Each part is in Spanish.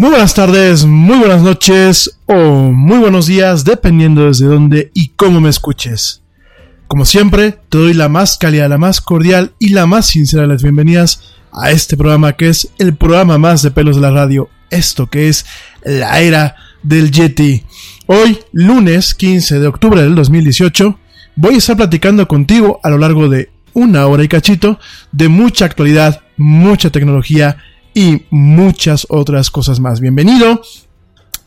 Muy buenas tardes, muy buenas noches o muy buenos días, dependiendo desde dónde y cómo me escuches. Como siempre, te doy la más cálida, la más cordial y la más sincera de las bienvenidas a este programa que es el programa más de pelos de la radio, esto que es la era del Yeti. Hoy, lunes 15 de octubre del 2018, voy a estar platicando contigo a lo largo de una hora y cachito de mucha actualidad, mucha tecnología y muchas otras cosas más. Bienvenido.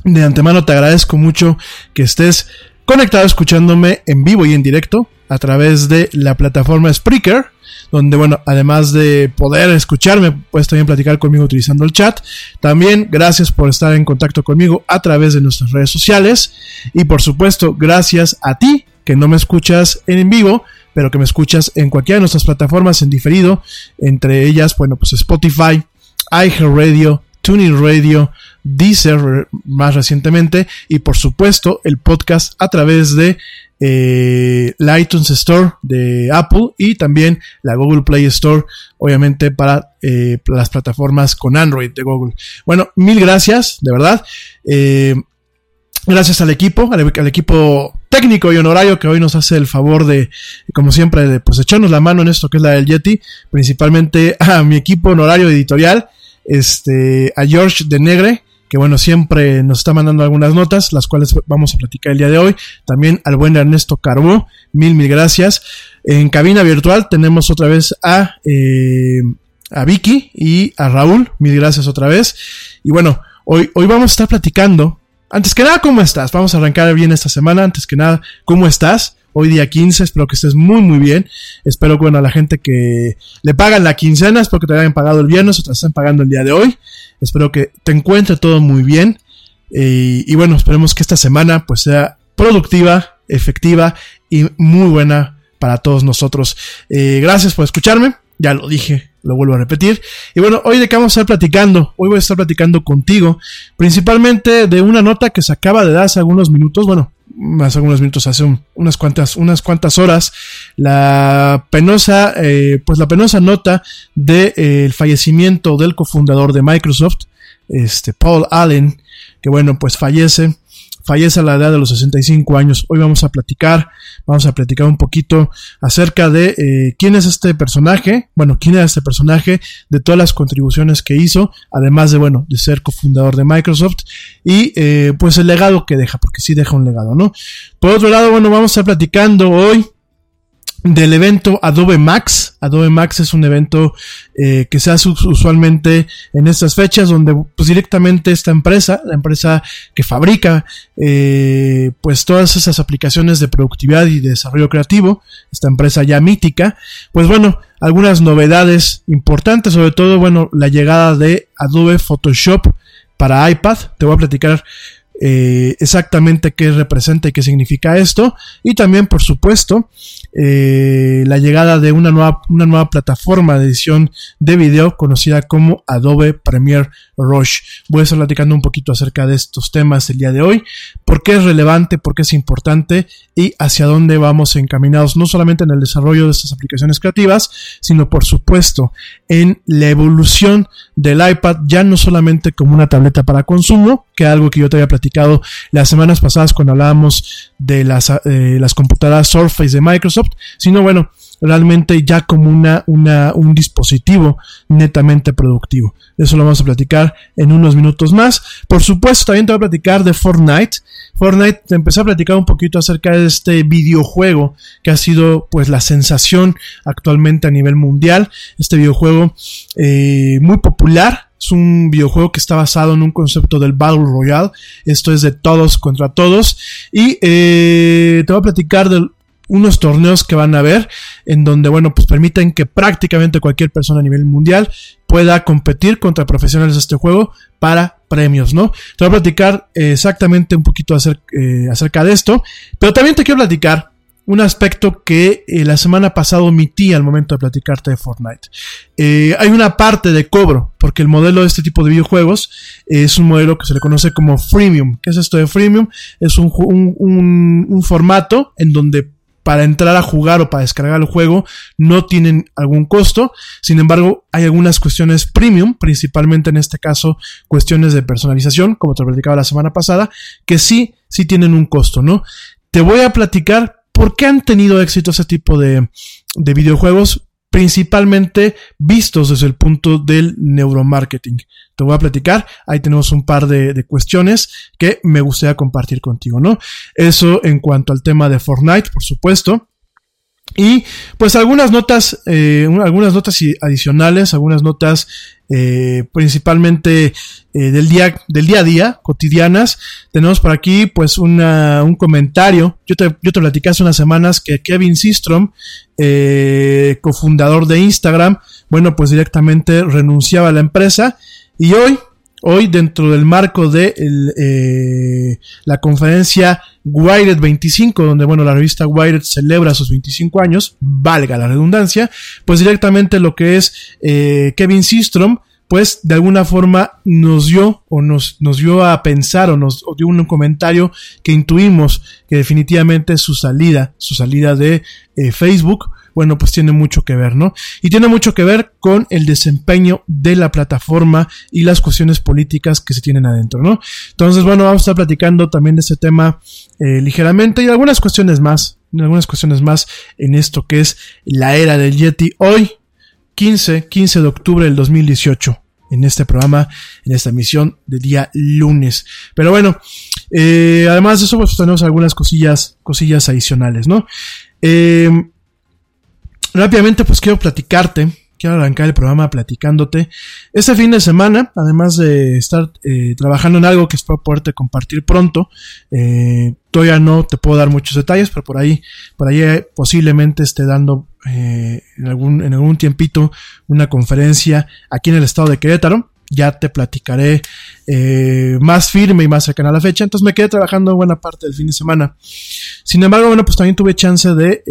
De antemano te agradezco mucho que estés conectado escuchándome en vivo y en directo a través de la plataforma Spreaker, donde, bueno, además de poder escucharme, puedes también platicar conmigo utilizando el chat. También gracias por estar en contacto conmigo a través de nuestras redes sociales. Y por supuesto, gracias a ti que no me escuchas en vivo, pero que me escuchas en cualquiera de nuestras plataformas en diferido, entre ellas, bueno, pues Spotify, iHeartRadio, Tuning Radio, Deezer más recientemente y por supuesto el podcast a través de eh, la iTunes Store de Apple y también la Google Play Store, obviamente para eh, las plataformas con Android de Google. Bueno, mil gracias, de verdad. Eh, gracias al equipo, al, equipo técnico y honorario que hoy nos hace el favor de, como siempre, de pues echarnos la mano en esto que es la del Yeti, principalmente a mi equipo honorario editorial este, a George de Negre, que bueno, siempre nos está mandando algunas notas, las cuales vamos a platicar el día de hoy. También al buen Ernesto Carbó, mil, mil gracias. En cabina virtual tenemos otra vez a, eh, a Vicky y a Raúl, mil gracias otra vez. Y bueno, hoy, hoy vamos a estar platicando. Antes que nada, ¿cómo estás? Vamos a arrancar bien esta semana. Antes que nada, ¿cómo estás? Hoy día 15. Espero que estés muy, muy bien. Espero que, bueno, a la gente que le pagan la quincena, espero que te hayan pagado el viernes o te estén pagando el día de hoy. Espero que te encuentre todo muy bien. Y bueno, esperemos que esta semana pues sea productiva, efectiva y muy buena para todos nosotros. Eh, gracias por escucharme. Ya lo dije, lo vuelvo a repetir. Y bueno, hoy de qué vamos a estar platicando. Hoy voy a estar platicando contigo, principalmente de una nota que se acaba de dar hace algunos minutos. Bueno, hace algunos minutos, hace unas cuantas, unas cuantas horas, la penosa, eh, pues la penosa nota del de, eh, fallecimiento del cofundador de Microsoft, este Paul Allen, que bueno, pues fallece fallece a la edad de los 65 años. Hoy vamos a platicar, vamos a platicar un poquito acerca de eh, quién es este personaje, bueno, quién era este personaje, de todas las contribuciones que hizo, además de, bueno, de ser cofundador de Microsoft y eh, pues el legado que deja, porque sí deja un legado, ¿no? Por otro lado, bueno, vamos a estar platicando hoy del evento Adobe Max. Adobe Max es un evento eh, que se hace usualmente en estas fechas donde pues directamente esta empresa, la empresa que fabrica eh, pues todas esas aplicaciones de productividad y de desarrollo creativo, esta empresa ya mítica, pues bueno, algunas novedades importantes, sobre todo bueno, la llegada de Adobe Photoshop para iPad. Te voy a platicar eh, exactamente qué representa y qué significa esto. Y también, por supuesto, eh, la llegada de una nueva, una nueva plataforma de edición de video conocida como Adobe Premiere Rush. Voy a estar platicando un poquito acerca de estos temas el día de hoy, por qué es relevante, por qué es importante y hacia dónde vamos encaminados, no solamente en el desarrollo de estas aplicaciones creativas, sino por supuesto en la evolución del iPad, ya no solamente como una tableta para consumo, que algo que yo te había platicado las semanas pasadas cuando hablábamos de las, eh, las computadoras Surface de Microsoft, sino bueno, realmente ya como una, una, un dispositivo netamente productivo. Eso lo vamos a platicar en unos minutos más. Por supuesto, también te voy a platicar de Fortnite. Fortnite, te empecé a platicar un poquito acerca de este videojuego que ha sido pues la sensación actualmente a nivel mundial. Este videojuego eh, muy popular, es un videojuego que está basado en un concepto del Battle Royale. Esto es de todos contra todos. Y eh, te voy a platicar de unos torneos que van a haber en donde, bueno, pues permiten que prácticamente cualquier persona a nivel mundial pueda competir contra profesionales de este juego para premios, ¿no? Te voy a platicar exactamente un poquito eh, acerca de esto, pero también te quiero platicar un aspecto que eh, la semana pasada omití al momento de platicarte de Fortnite. Eh, hay una parte de cobro, porque el modelo de este tipo de videojuegos es un modelo que se le conoce como freemium. ¿Qué es esto de freemium? Es un, un, un formato en donde para entrar a jugar o para descargar el juego no tienen algún costo. Sin embargo, hay algunas cuestiones premium, principalmente en este caso cuestiones de personalización, como te platicaba la semana pasada, que sí, sí tienen un costo, ¿no? Te voy a platicar por qué han tenido éxito ese tipo de, de videojuegos principalmente vistos desde el punto del neuromarketing. Te voy a platicar, ahí tenemos un par de, cuestiones que me gustaría compartir contigo, ¿no? Eso en cuanto al tema de Fortnite, por supuesto. Y pues algunas notas, eh, algunas notas adicionales, algunas notas eh, principalmente eh, del, día, del día a día, cotidianas. Tenemos por aquí pues una, un comentario. Yo te, yo te platicé hace unas semanas que Kevin Systrom, cofundador de Instagram, bueno pues directamente renunciaba a la empresa y hoy hoy dentro del marco de eh, la conferencia Wired 25, donde bueno, la revista Wired celebra sus 25 años, valga la redundancia, pues directamente lo que es eh, Kevin Systrom, pues de alguna forma nos dio o nos, dio a pensar o nos dio un comentario que intuimos que definitivamente su salida, su salida de eh, Facebook, bueno, pues tiene mucho que ver, ¿no? Y tiene mucho que ver con el desempeño de la plataforma y las cuestiones políticas que se tienen adentro, ¿no? Entonces, bueno, vamos a estar platicando también de este tema eh, ligeramente y algunas cuestiones más, algunas cuestiones más en esto que es la era del Yeti hoy, 15, 15 de octubre del 2018 en este programa, en esta emisión de día lunes. Pero bueno, eh, además de eso, pues tenemos algunas cosillas, cosillas adicionales, ¿no? Eh, rápidamente pues quiero platicarte, quiero arrancar el programa platicándote. Este fin de semana, además de estar eh, trabajando en algo que espero poderte compartir pronto, eh, todavía no te puedo dar muchos detalles, pero por ahí, por ahí eh, posiblemente esté dando en, algún, en algún tiempito una conferencia aquí en el estado de Querétaro ya te platicaré más firme y más cercana a la fecha. Entonces me quedé trabajando buena parte del fin de semana. Sin embargo, bueno, pues también tuve chance de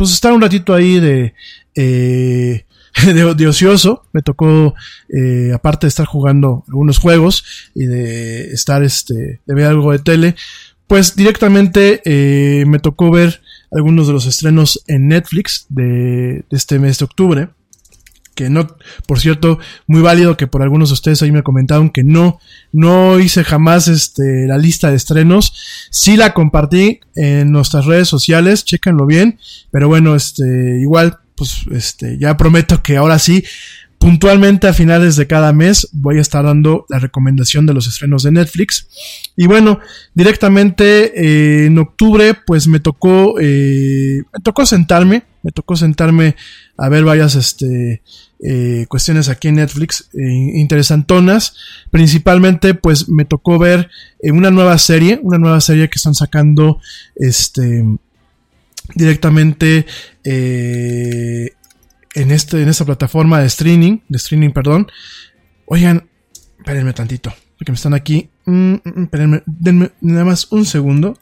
pues estar un ratito ahí de, eh, de, ocioso. Me tocó, eh, aparte de estar jugando algunos juegos y de estar, este, de ver algo de tele, pues directamente eh, me tocó ver algunos de los estrenos en Netflix de, de este mes de octubre que no, por cierto, muy válido que por algunos de ustedes ahí me comentaron que no, no hice jamás este, la lista de estrenos. Sí la compartí en nuestras redes sociales, chéquenlo bien, pero bueno, este, igual, pues, este, ya prometo que ahora sí, puntualmente a finales de cada mes voy a estar dando la recomendación de los estrenos de Netflix. Y bueno, directamente eh, en octubre, pues me tocó, eh, me tocó sentarme, me tocó sentarme a ver varias, este, eh, cuestiones aquí en Netflix eh, interesantonas. Principalmente, pues me tocó ver eh, una nueva serie, una nueva serie que están sacando este directamente en este en esta plataforma de streaming, de streaming, perdón. Oigan, espérenme tantito, porque me están aquí. Mm, mm, mm, denme nada más un segundo.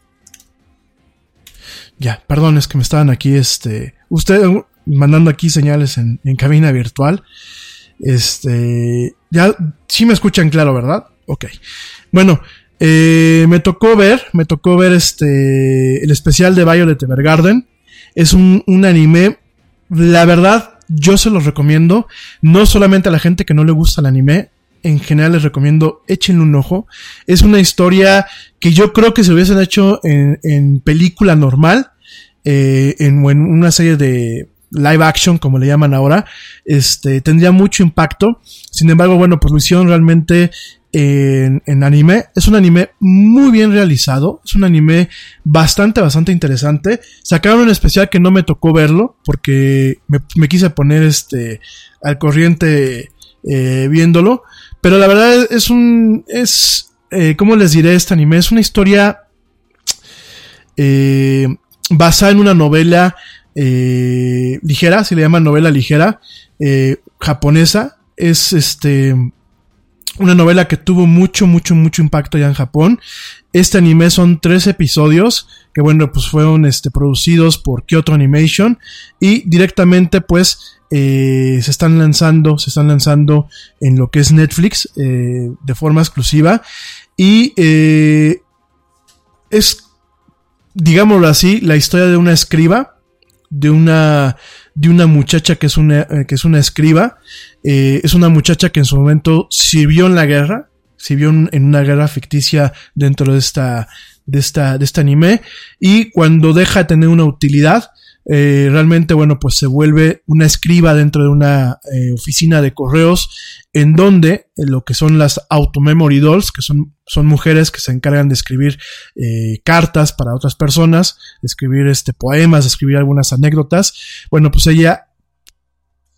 Ya, perdón, es que me estaban aquí, este, usted, mandando aquí señales en, cabina virtual. Este, ya, sí me escuchan claro, ¿verdad? Ok. Bueno, eh, me tocó ver, me tocó ver este, el especial de Violet Evergarden. Es un, un anime, la verdad, yo se los recomiendo. No solamente a la gente que no le gusta el anime, en general les recomiendo, échenle un ojo. Es una historia que yo creo que se hubiesen hecho en, en película normal, eh, en, en, una serie de, live action, como le llaman ahora, este, tendría mucho impacto. Sin embargo, bueno, pues lo realmente en, en, anime. Es un anime muy bien realizado. Es un anime bastante, bastante interesante. Sacaron un especial que no me tocó verlo porque me, quise poner este al corriente eh, viéndolo. Pero la verdad es un, es, eh, ¿cómo les diré este anime? Es una historia eh, basada en una novela eh, ligera, se le llama novela ligera, eh, japonesa. Es este una novela que tuvo mucho, mucho, mucho impacto ya en Japón. Este anime son tres episodios que, bueno, pues fueron este, producidos por Kyoto Animation y directamente, pues, eh, se están lanzando, se están lanzando en lo que es Netflix eh, de forma exclusiva y eh, es digámoslo así, la historia de una escriba, de una, de una muchacha que es una, eh, que es una escriba, eh, es una muchacha que en su momento sirvió en la guerra, sirvió en, en una guerra ficticia dentro de esta, de esta, de este anime, y cuando deja de tener una utilidad, eh, realmente, bueno, pues se vuelve una escriba dentro de una eh, oficina de correos en donde eh, lo que son las automemory dolls, que son, son mujeres que se encargan de escribir eh, cartas para otras personas, de escribir este, poemas, escribir algunas anécdotas, bueno, pues ella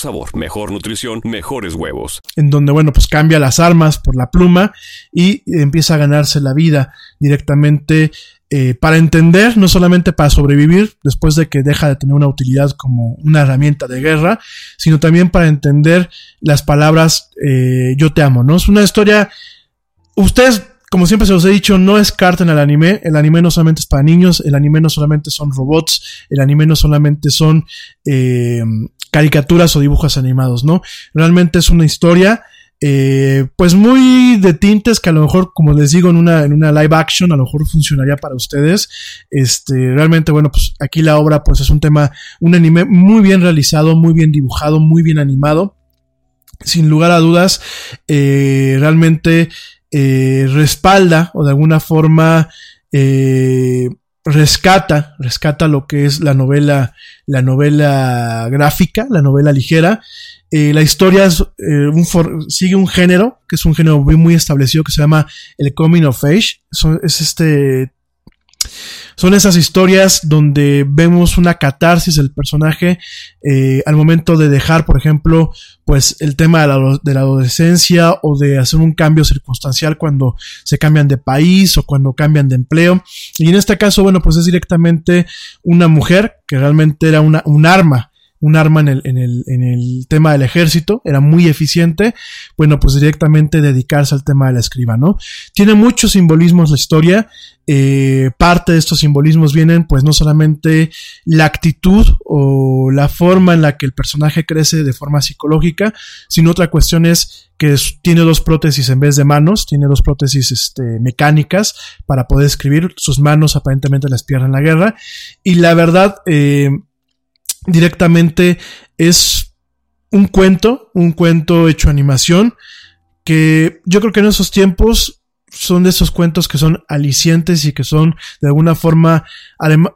sabor, mejor nutrición, mejores huevos. En donde, bueno, pues cambia las armas por la pluma y empieza a ganarse la vida directamente eh, para entender, no solamente para sobrevivir después de que deja de tener una utilidad como una herramienta de guerra, sino también para entender las palabras eh, yo te amo, ¿no? Es una historia, ustedes como siempre se los he dicho, no es carta en el anime. El anime no solamente es para niños, el anime no solamente son robots, el anime no solamente son eh, caricaturas o dibujos animados, ¿no? Realmente es una historia, eh, pues muy de tintes que a lo mejor, como les digo, en una, en una live action a lo mejor funcionaría para ustedes. Este, realmente, bueno, pues aquí la obra, pues es un tema, un anime muy bien realizado, muy bien dibujado, muy bien animado. Sin lugar a dudas, eh, realmente eh, respalda o de alguna forma eh, rescata, rescata lo que es la novela, la novela gráfica, la novela ligera. Eh, la historia es, eh, un sigue un género, que es un género muy, muy establecido, que se llama el coming of age. Es este, son esas historias donde vemos una catarsis del personaje eh, al momento de dejar, por ejemplo, pues el tema de la, de la adolescencia o de hacer un cambio circunstancial cuando se cambian de país o cuando cambian de empleo. Y en este caso, bueno, pues es directamente una mujer que realmente era una, un arma un arma en el, en, el, en el tema del ejército, era muy eficiente, bueno, pues directamente dedicarse al tema de la escriba, ¿no? Tiene muchos simbolismos la historia, eh, parte de estos simbolismos vienen pues no solamente la actitud o la forma en la que el personaje crece de forma psicológica, sino otra cuestión es que tiene dos prótesis en vez de manos, tiene dos prótesis este, mecánicas para poder escribir, sus manos aparentemente las pierde en la guerra, y la verdad, eh, directamente es un cuento, un cuento hecho animación, que yo creo que en esos tiempos son de esos cuentos que son alicientes y que son de alguna forma,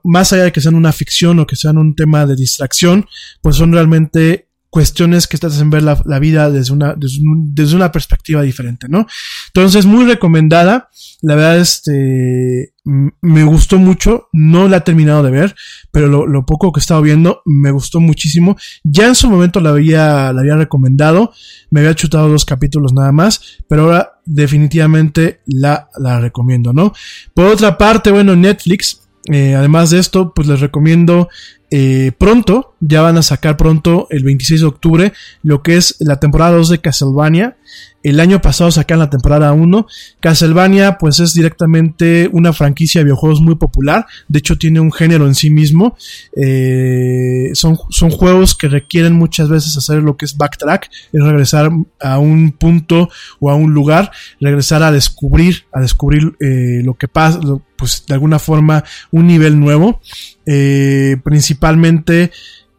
más allá de que sean una ficción o que sean un tema de distracción, pues son realmente cuestiones que te hacen ver la, vida desde una, desde, un- desde una perspectiva diferente, ¿no? Entonces, muy recomendada. La verdad, este, me gustó mucho. No la he terminado de ver, pero lo, lo poco que he estado viendo me gustó muchísimo. Ya en su momento la había, la había recomendado. Me había chutado dos capítulos nada más, pero ahora definitivamente la, la recomiendo, ¿no? Por otra parte, bueno, Netflix, eh, además de esto, pues les recomiendo eh, pronto, ya van a sacar pronto el 26 de octubre lo que es la temporada 2 de Castlevania. El año pasado sacaron la temporada 1. Castlevania pues es directamente una franquicia de videojuegos muy popular. De hecho tiene un género en sí mismo. Eh, son, son juegos que requieren muchas veces hacer lo que es backtrack. Es regresar a un punto o a un lugar. Regresar a descubrir, a descubrir eh, lo que pasa, pues de alguna forma un nivel nuevo. Eh, principalmente...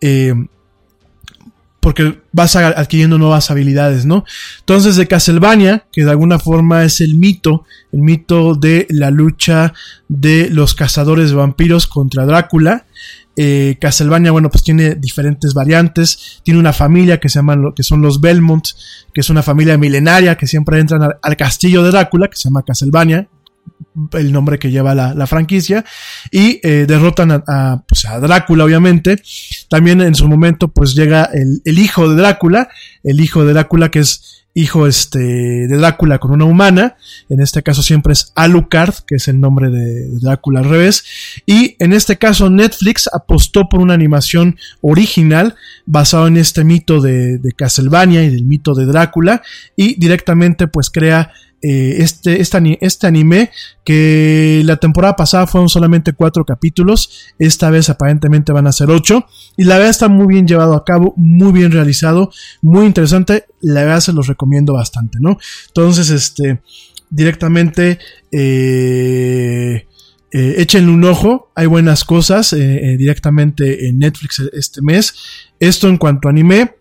eh, porque vas adquiriendo nuevas habilidades, ¿no? Entonces de Castlevania, que de alguna forma es el mito, el mito de la lucha de los cazadores de vampiros contra Drácula. Eh, Castlevania, bueno, pues tiene diferentes variantes. Tiene una familia que se llaman, lo- que son los Belmont, que es una familia milenaria que siempre entran al, al castillo de Drácula, que se llama Castlevania, el nombre que lleva la, la franquicia, y eh, derrotan pues, a Drácula, obviamente. También en su momento, pues llega el, el hijo de Drácula, el hijo de Drácula que es hijo este, de Drácula con una humana, en este caso siempre es Alucard, que es el nombre de de Drácula al revés, y en este caso Netflix apostó por una animación original basado en este mito de, de Castlevania y del mito de Drácula, y directamente pues crea eh, este, este, ani- anime que la temporada pasada fueron solamente cuatro capítulos, esta vez aparentemente van a ser ocho, y la verdad está muy bien llevado a cabo, muy bien realizado, muy interesante, la verdad se los recomiendo bastante, ¿no? Entonces, este, directamente, eh, eh, échenle un ojo, hay buenas cosas eh, directamente en Netflix este mes. Esto en cuanto a anime.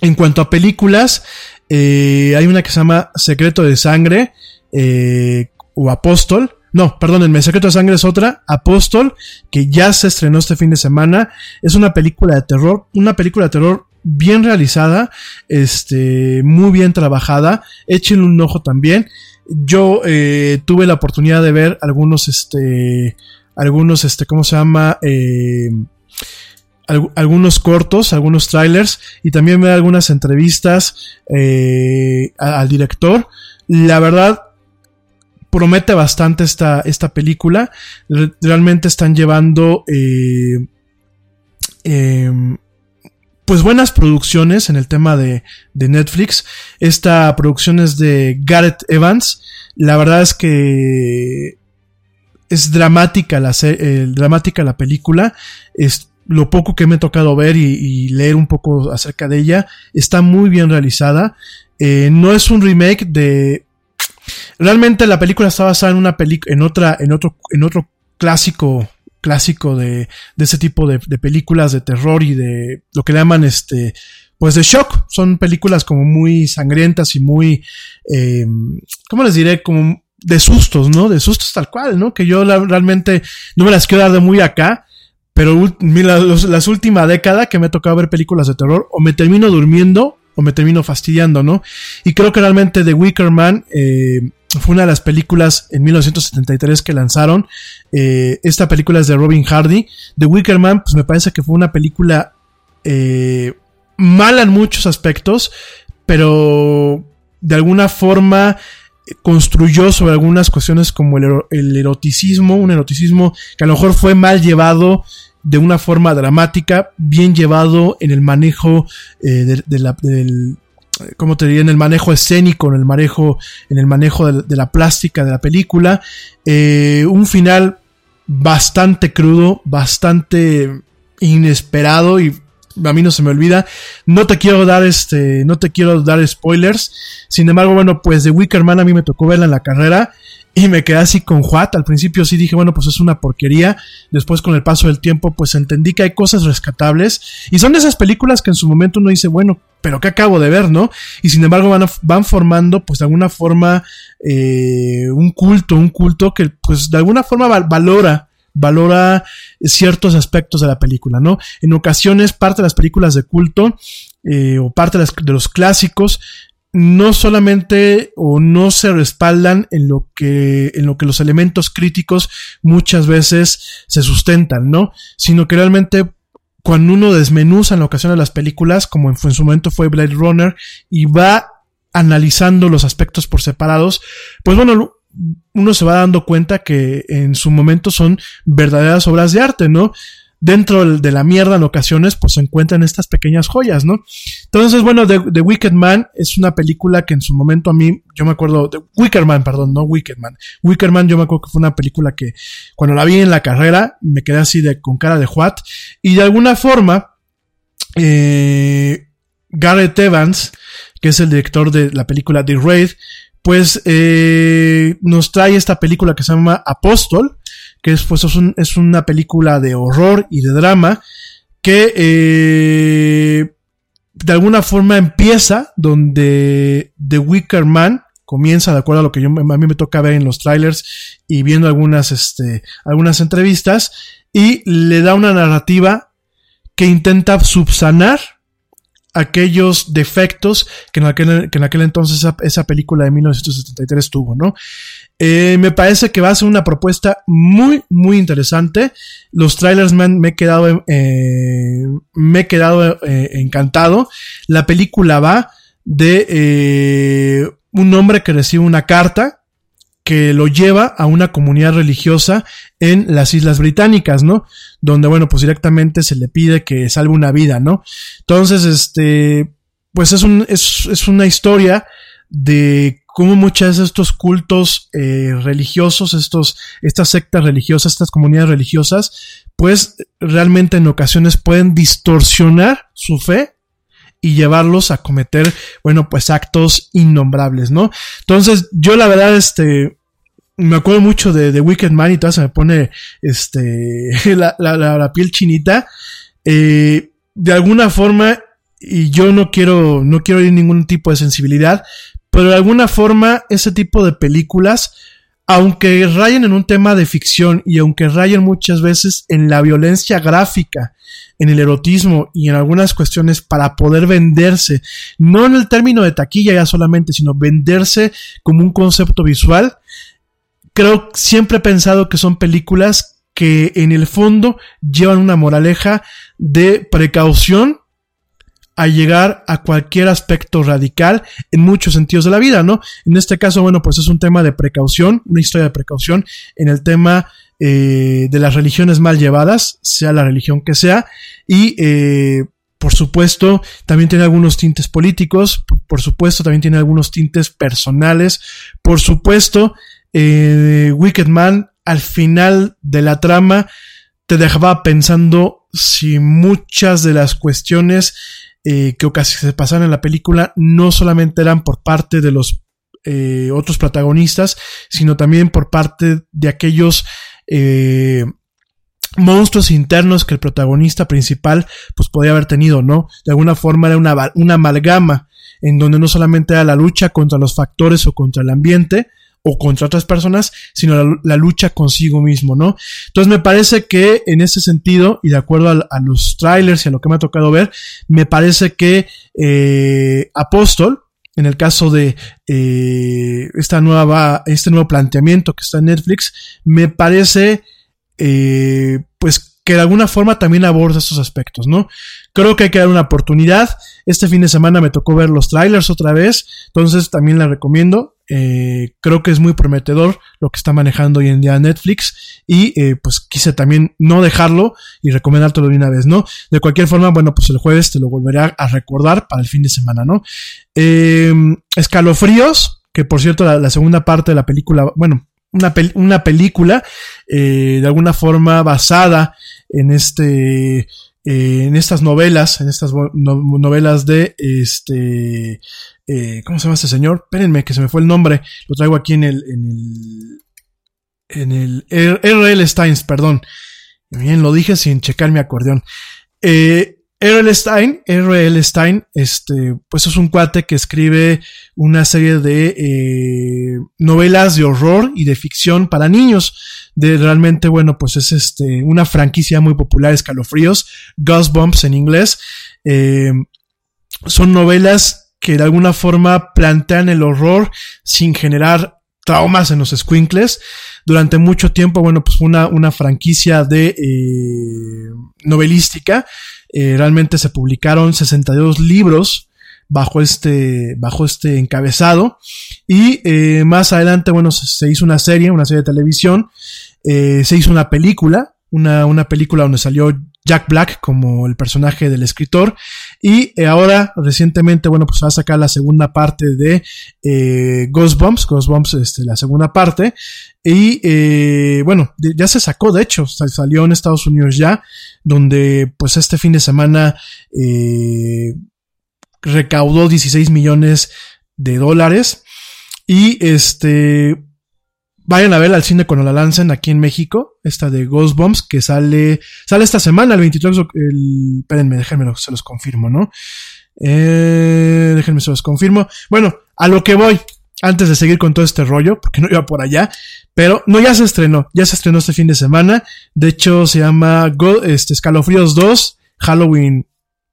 En cuanto a películas, eh, hay una que se llama Secreto de Sangre eh, o Apóstol. No, perdónenme, Secreto de Sangre es otra, Apóstol, que ya se estrenó este fin de semana. Es una película de terror, una película de terror bien realizada, este, muy bien trabajada. Échenle un ojo también. Yo eh, tuve la oportunidad de ver algunos, este, algunos, este, ¿cómo se llama? Eh, al- algunos cortos, algunos trailers y también ver algunas entrevistas eh, al director. La verdad, promete bastante esta, esta película. Re- realmente están llevando eh, em, pues buenas producciones en el tema de, de Netflix. Esta producción es de Gareth Evans. La verdad es que es dramática la, eh, dramática la película. Es lo poco que me ha tocado ver y, y leer un poco acerca de ella. Está muy bien realizada. Eh, no es un remake de. Realmente la película está basada en una película, en otra, en otro, en otro clásico, clásico de, de ese tipo de, de películas de terror y de lo que le llaman este, pues de shock. Son películas como muy sangrientas y muy, eh, ¿cómo les diré? Como de sustos, ¿no? De sustos tal cual, ¿no? Que yo la- realmente no me las quiero dar de muy acá, pero mira, los- las últimas décadas que me ha tocado ver películas de terror, o me termino durmiendo o me termino fastidiando, ¿no? Y creo que realmente The Wicker Man eh, fue una de las películas en 1973 que lanzaron. Eh, esta película es de Robin Hardy. The Wicker Man, pues me parece que fue una película eh, mala en muchos aspectos, pero de alguna forma construyó sobre algunas cuestiones como el, el eroticismo, un eroticismo que a lo mejor fue mal llevado de una forma dramática, bien llevado en el manejo eh, de, la, del, ¿cómo te diría? En el manejo escénico, en el manejo, en el manejo de, la plástica de la película. Eh, un final bastante crudo, bastante inesperado y a mí no se me olvida. No te quiero dar este, no te quiero dar spoilers. Sin embargo, bueno, pues de Wicker Man a mí me tocó verla en la carrera y me quedé así con Juat. Al principio sí dije, bueno, pues es una porquería. Después con el paso del tiempo, pues entendí que hay cosas rescatables. Y son de esas películas que en su momento uno dice, bueno, pero ¿qué acabo de ver, no? Y sin embargo van, van formando, pues de alguna forma, eh, un culto, un culto que, pues de alguna forma val- valora valora ciertos aspectos de la película, ¿no? En ocasiones parte de las películas de culto eh, o parte de, de los clásicos no solamente o no se respaldan en lo que en lo que los elementos críticos muchas veces se sustentan, ¿no? Sino que realmente cuando uno desmenuza en la ocasión de las películas, como en, en su momento fue Blade Runner, y va analizando los aspectos por separados, pues bueno, uno se va dando cuenta que en su momento son verdaderas obras de arte, ¿no? Dentro de la mierda en ocasiones, pues se encuentran estas pequeñas joyas, ¿no? Entonces, bueno, The, Wicked Man es una película que en su momento a mí, yo me acuerdo, The Wicker Man, perdón, no Wicked Man. Wicker Man yo me acuerdo que fue una película que cuando la vi en la carrera me quedé así de, con cara de Juat. Y de alguna forma, eh, Gareth Evans, que es el director de la película The Raid, pues eh, nos trae esta película que se llama Apóstol, que es, pues, es, un- es una película de horror y de drama que eh, de alguna forma empieza donde The Wicker Man comienza, de acuerdo a lo que yo, a mí me toca ver en los trailers y viendo algunas, este, algunas entrevistas, y le da una narrativa que intenta subsanar aquellos defectos que en aquel, que en aquel entonces esa, película de 1973 tuvo, ¿no? Eh, me parece que va a ser una propuesta muy, muy interesante. Los trailers me, me he quedado, eh, me he quedado eh, encantado. La película va de un hombre que recibe una carta que lo lleva a una comunidad religiosa en las Islas Británicas, ¿no? Donde, bueno, pues directamente se le pide que salve una vida, ¿no? Entonces, este, pues es, un, es, es una historia de cómo muchos de estos cultos eh, religiosos, estos, estas sectas religiosas, estas comunidades religiosas, pues realmente en ocasiones pueden distorsionar su fe y llevarlos a cometer, bueno, pues actos innombrables, ¿no? Entonces, yo la verdad, este, me acuerdo mucho de, de Wicked Man y todo se me pone este la, la, la, piel chinita. Eh, de alguna forma, y yo no quiero, no quiero ir ningún tipo de sensibilidad, pero de alguna forma ese tipo de películas, aunque rayen en un tema de ficción y aunque rayen muchas veces en la violencia gráfica, en el erotismo y en algunas cuestiones para poder venderse, no en el término de taquilla ya solamente, sino venderse como un concepto visual, creo, siempre he pensado que son películas que en el fondo llevan una moraleja de precaución a llegar a cualquier aspecto radical en muchos sentidos de la vida, ¿no? En este caso, bueno, pues es un tema de precaución, una historia de precaución en el tema eh, de las religiones mal llevadas, sea la religión que sea, y eh, por supuesto, también tiene algunos tintes políticos, por supuesto, también tiene algunos tintes personales, por supuesto, eh, Wicked Man al final de la trama te dejaba pensando si muchas de las cuestiones eh, que se pasaron en la película no solamente eran por parte de los eh, otros protagonistas, sino también por parte de aquellos eh, monstruos internos que el protagonista principal pues podía haber tenido, ¿no? De alguna forma era una, una amalgama en donde no solamente era la lucha contra los factores o contra el ambiente, o contra otras personas, sino la, lucha consigo mismo, ¿no? Entonces me parece que en ese sentido, y de acuerdo a, los trailers y a lo que me ha tocado ver, me parece que eh, Apóstol, en el caso de eh, esta nueva, este nuevo planteamiento que está en Netflix, me parece, eh, pues que de alguna forma también aborda estos aspectos, ¿no? Creo que hay que dar una oportunidad. Este fin de semana me tocó ver los trailers otra vez, entonces también la recomiendo. Eh, creo que es muy prometedor lo que está manejando hoy en día Netflix y eh, pues quise también no dejarlo y recomendártelo de una vez, ¿no? De cualquier forma, bueno, pues el jueves te lo volveré a recordar para el fin de semana, ¿no? Eh, escalofríos, que por cierto la, segunda parte de la película, bueno, una, una película de alguna forma basada en este en estas novelas, en estas novelas de este eh, ¿cómo se llama este señor? Espérenme, que se me fue el nombre. Lo traigo aquí en el, en el, en el R.L. Steins, perdón. Bien, lo dije sin checar mi acordeón. Eh, R.L. Stein, R.L. Stein, este, pues es un cuate que escribe una serie de eh, novelas de horror y de ficción para niños. De realmente, bueno, pues es este, una franquicia muy popular, escalofríos, Goosebumps en inglés. Eh, son novelas que de alguna forma plantean el horror sin generar traumas en los squinkles. Durante mucho tiempo, bueno, pues una, una franquicia de eh, novelística. Eh, realmente se publicaron 62 libros bajo este, bajo este encabezado. Y eh, más adelante, bueno, se, hizo una serie, una serie de televisión. se hizo una película, una, una película donde salió Jack Black como el personaje del escritor. Y eh, ahora, recientemente, bueno, pues va a sacar la segunda parte de eh, Ghostbumps, Ghostbumps, este, la segunda parte. Y eh, bueno, ya se sacó, de hecho, salió en Estados Unidos ya, donde pues este fin de semana eh, recaudó 16 millones de dólares. Y este, Vayan a ver al cine cuando la lancen aquí en México, esta de Ghost Bombs, que sale, sale esta semana, el 23, el, espérenme, déjenme, se los confirmo, ¿no? Eh, déjenme se los confirmo. Bueno, a lo que voy, antes de seguir con todo este rollo, porque no iba por allá, pero no, ya se estrenó, ya se estrenó este fin de semana. De hecho, se llama Go, este, Escalofríos 2, Halloween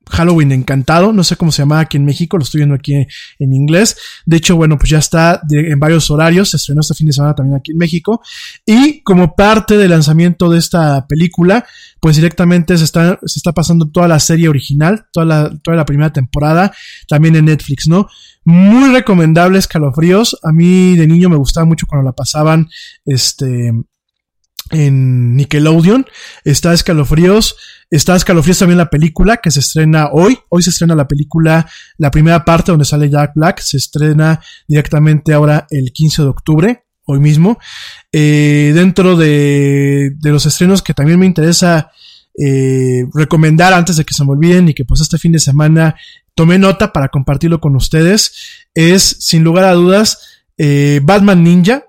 Halloween Encantado, no sé cómo se llama aquí en México, lo estoy viendo aquí en inglés. De hecho, bueno, pues ya está en varios horarios, se estrenó este fin de semana también aquí en México. Y como parte del lanzamiento de esta película, pues directamente se está, se está pasando toda la serie original, toda la, toda la primera temporada, también en Netflix, ¿no? Muy recomendable Escalofríos. A mí de niño me gustaba mucho cuando la pasaban, este, en Nickelodeon. Está Escalofríos. Está Escalofríos también la película que se estrena hoy. Hoy se estrena la película, la primera parte donde sale Jack Black. Se estrena directamente ahora el 15 de octubre, hoy mismo. Eh, dentro de, de, los estrenos que también me interesa eh, recomendar antes de que se me olviden y que pues este fin de semana tomé nota para compartirlo con ustedes es sin lugar a dudas eh, Batman Ninja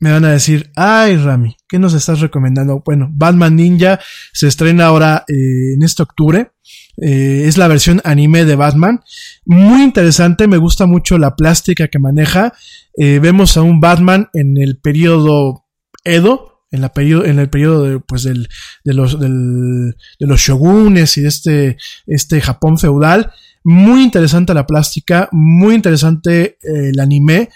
me van a decir, ay Rami, ¿qué nos estás recomendando? Bueno, Batman Ninja se estrena ahora eh, en este octubre. Eh, es la versión anime de Batman. Muy interesante, me gusta mucho la plástica que maneja. Eh, vemos a un Batman en el periodo Edo, en, la periodo, en el periodo de, pues del, de, los, de los shogunes y de este, este Japón feudal. Muy interesante la plástica, muy interesante el anime.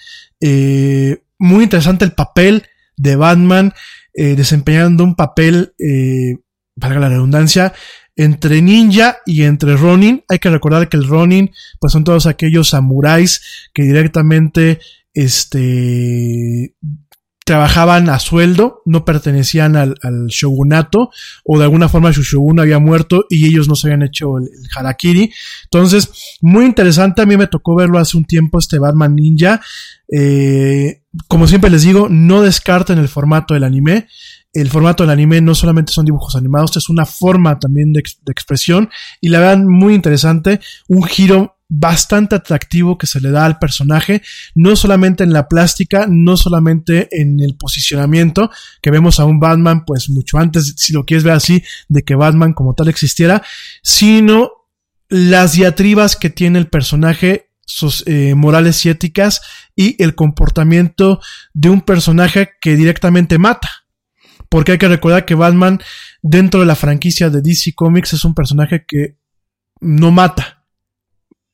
Muy interesante el papel de Batman, eh, desempeñando un papel, eh, valga la redundancia, entre ninja y entre Ronin. Hay que recordar que el Ronin, pues son todos aquellos samuráis que directamente, este, trabajaban a sueldo, no pertenecían al, shogunato, o de alguna forma su shogun había muerto y ellos no se habían hecho el, el, harakiri. Entonces, muy interesante, a mí me tocó verlo hace un tiempo, este Batman Ninja. Eh, como siempre les digo, no descarten el formato del anime. El formato del anime no solamente son dibujos animados, es una forma también de, de expresión y la verdad muy interesante, un giro bastante atractivo que se le da al personaje, no solamente en la plástica, no solamente en el posicionamiento, que vemos a un Batman pues mucho antes, si lo quieres ver así, de que Batman como tal existiera, sino las diatribas que tiene el personaje sus eh, morales y éticas y el comportamiento de un personaje que directamente mata. Porque hay que recordar que Batman dentro de la franquicia de DC Comics es un personaje que no mata,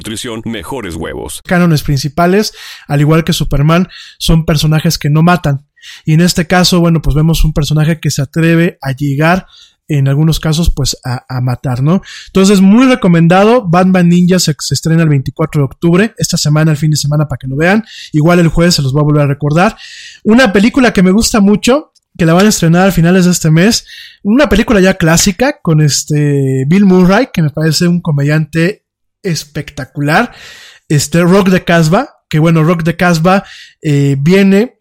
nutrición, mejores huevos. Cánones principales, al igual que Superman, son personajes que no matan. Y en este caso, bueno, pues vemos un personaje que se atreve a llegar en algunos casos, pues a, matar, ¿no? Entonces, muy recomendado. Batman Ninja se, se, estrena el 24 de octubre, esta semana, el fin de semana, para que lo vean. Igual el jueves se los voy a volver a recordar. Una película que me gusta mucho, que la van a estrenar a finales de este mes. Una película ya clásica con este Bill Murray, que me parece un comediante espectacular. Este Rock de Casbah, que bueno, Rock de Casbah eh, viene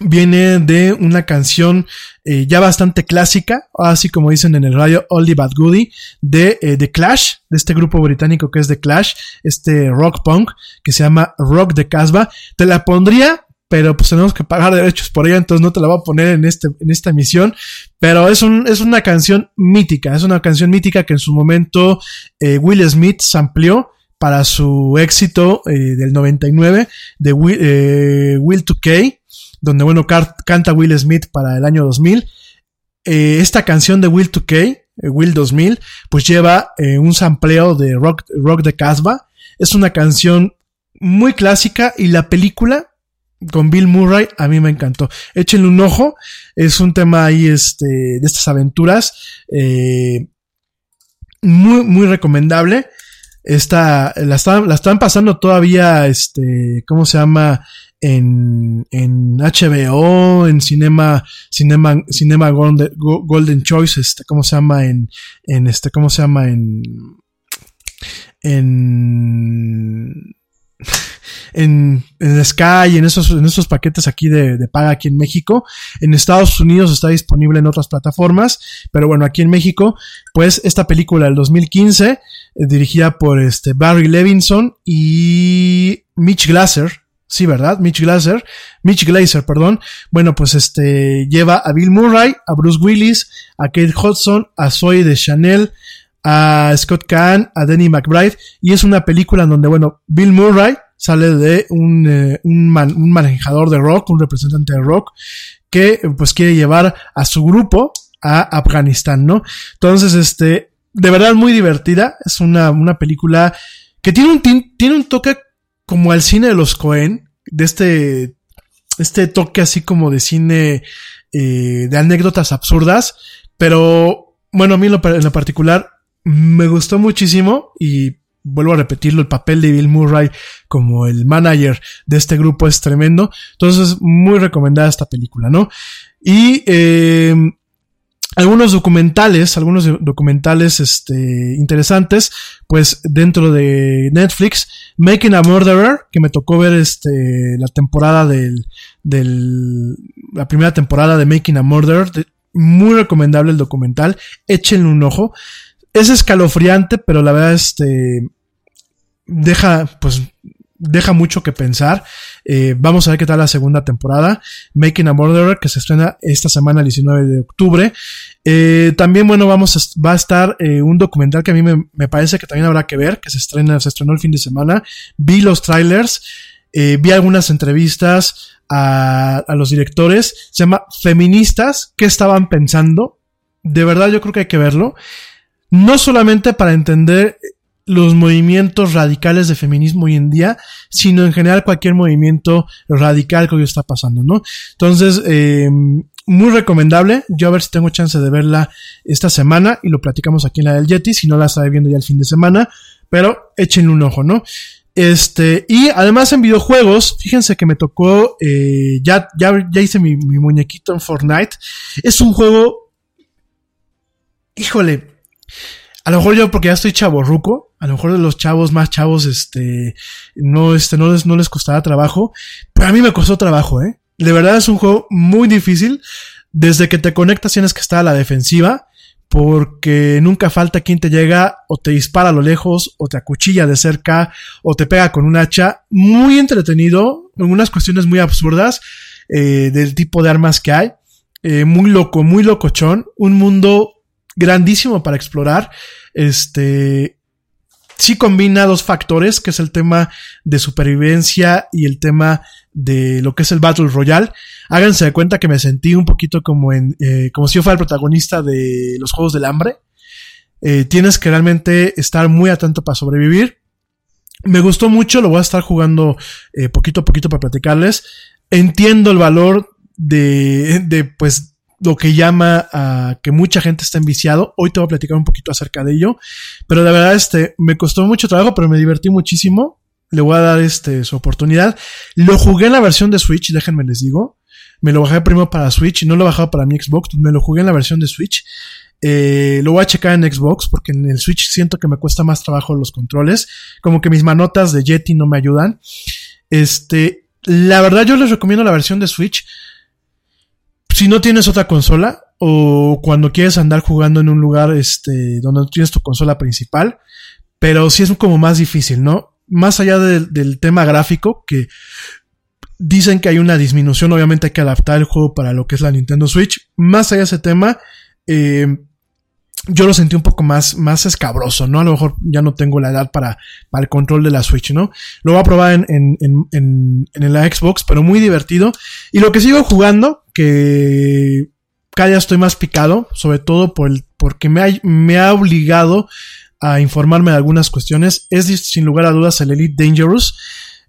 viene de una canción eh, ya bastante clásica, así como dicen en el radio Oldie Bad Goodie, de eh, The Clash, de este grupo británico que es The Clash, este rock punk que se llama Rock de Casbah. Te la pondría, pero pues tenemos que pagar derechos por ella, entonces no te la voy a poner en, este, en esta emisión. Pero es, un, es una canción mítica, es una canción mítica que en su momento eh, Will Smith amplió para su éxito eh, del 99 de Will, eh, Will 2K donde bueno, canta Will Smith para el año 2000. Eh, esta canción de Will 2K eh, Will 2000, pues lleva un sampleo de Rock, Rock de Casbah. Es una canción muy clásica y la película con Bill Murray a mí me encantó. Échenle un ojo, es un tema ahí este, de estas aventuras. Eh, muy, muy recomendable. Esta, la están, la están pasando todavía, este, ¿cómo se llama? En, en HBO, en Cinema, Cinema, Cinema Golden, Golden Choice, este, ¿cómo se llama? En, en este, ¿cómo se llama? En, en, en, en Sky, en esos, en esos paquetes aquí de, de, paga aquí en México. En Estados Unidos está disponible en otras plataformas, pero bueno, aquí en México, pues esta película del 2015, eh, dirigida por este Barry Levinson y Mitch Glaser, Sí, ¿verdad? Mitch Glaser, Mitch Glaser, perdón. Bueno, pues este lleva a Bill Murray, a Bruce Willis, a Kate Hudson, a Zoe de Chanel, a Scott Kahn, a Danny McBride, y es una película en donde, bueno, Bill Murray sale de un, eh, un, man, un, manejador de rock, un representante de rock, que pues quiere llevar a su grupo a Afganistán, ¿no? Entonces, este, de verdad muy divertida, es una, una película que tiene un, tiene un toque como al cine de los Cohen, de este, este toque así como de cine eh, de anécdotas absurdas, pero bueno, a mí en lo, en lo particular me gustó muchísimo y vuelvo a repetirlo, el papel de Bill Murray como el manager de este grupo es tremendo. Entonces, muy recomendada esta película, ¿no? Y eh, algunos documentales, algunos documentales este, interesantes, pues dentro de Netflix, Making a Murderer, que me tocó ver este, la temporada del, del, la primera temporada de Making a Murderer, muy recomendable el documental, échenle un ojo es escalofriante, pero la verdad, este, deja, pues, deja mucho que pensar. Eh, vamos a ver qué tal la segunda temporada. Making a Murderer, que se estrena esta semana, el 19 de octubre. Eh, también, bueno, vamos a, va a estar eh, un documental que a mí me, me, parece que también habrá que ver, que se estrena, se estrenó el fin de semana. Vi los trailers, vi algunas entrevistas a, a los directores. Se llama Feministas, ¿qué estaban pensando? De verdad, yo creo que hay que verlo no solamente para entender los movimientos radicales de feminismo hoy en día, sino en general cualquier movimiento radical que hoy está pasando, ¿no? Entonces, eh, muy recomendable. Yo a ver si tengo chance de verla esta semana y lo platicamos aquí en la del Yeti, si no la estaré viendo ya el fin de semana, pero échenle un ojo, ¿no? Este, y además en videojuegos, fíjense que me tocó, eh, ya, ya, ya hice mi, mi muñequito en Fortnite. Es un juego, híjole, a lo mejor yo porque ya estoy chaborruco, a lo mejor de los chavos más chavos, este, no, este, no les, no les costará trabajo, pero a mí me costó trabajo, eh. De verdad es un juego muy difícil. Desde que te conectas tienes que estar a la defensiva, porque nunca falta quien te llega o te dispara a lo lejos, o te acuchilla de cerca, o te pega con un hacha. Muy entretenido, en unas cuestiones muy absurdas, eh, del tipo de armas que hay. Eh, muy loco, muy locochón. Un mundo grandísimo para explorar. Este, sí combina dos factores, que es el tema de supervivencia y el tema de lo que es el Battle Royale. Háganse de cuenta que me sentí un poquito como en, eh, como si yo fuera el protagonista de los Juegos del Hambre. Eh, tienes que realmente estar muy atento para sobrevivir. Me gustó mucho, lo voy a estar jugando eh, poquito a poquito para platicarles. Entiendo el valor de, de pues, lo que llama a que mucha gente está enviciado. Hoy te voy a platicar un poquito acerca de ello. Pero de verdad, este, me costó mucho trabajo, pero me divertí muchísimo. Le voy a dar este, su oportunidad. Lo jugué en la versión de Switch, déjenme les digo. Me lo bajé primero para Switch, no lo he bajado para mi Xbox, me lo jugué en la versión de Switch. Eh, lo voy a checar en Xbox porque en el Switch siento que me cuesta más trabajo los controles. Como que mis manotas de Yeti no me ayudan. Este, la verdad yo les recomiendo la versión de Switch si no tienes otra consola o cuando quieres andar jugando en un lugar este, donde no tienes tu consola principal, pero sí es como más difícil, ¿no? Más allá de, del tema gráfico, que dicen que hay una disminución, obviamente hay que adaptar el juego para lo que es la Nintendo Switch. Más allá de ese tema, eh, yo lo sentí un poco más, más escabroso, ¿no? A lo mejor ya no tengo la edad para, para el control de la Switch, ¿no? Lo voy a probar en, en, en, en la Xbox, pero muy divertido. Y lo que sigo jugando, que cada estoy más picado, sobre todo por el, porque me ha, me ha obligado a informarme de algunas cuestiones. Es sin lugar a dudas el Elite Dangerous.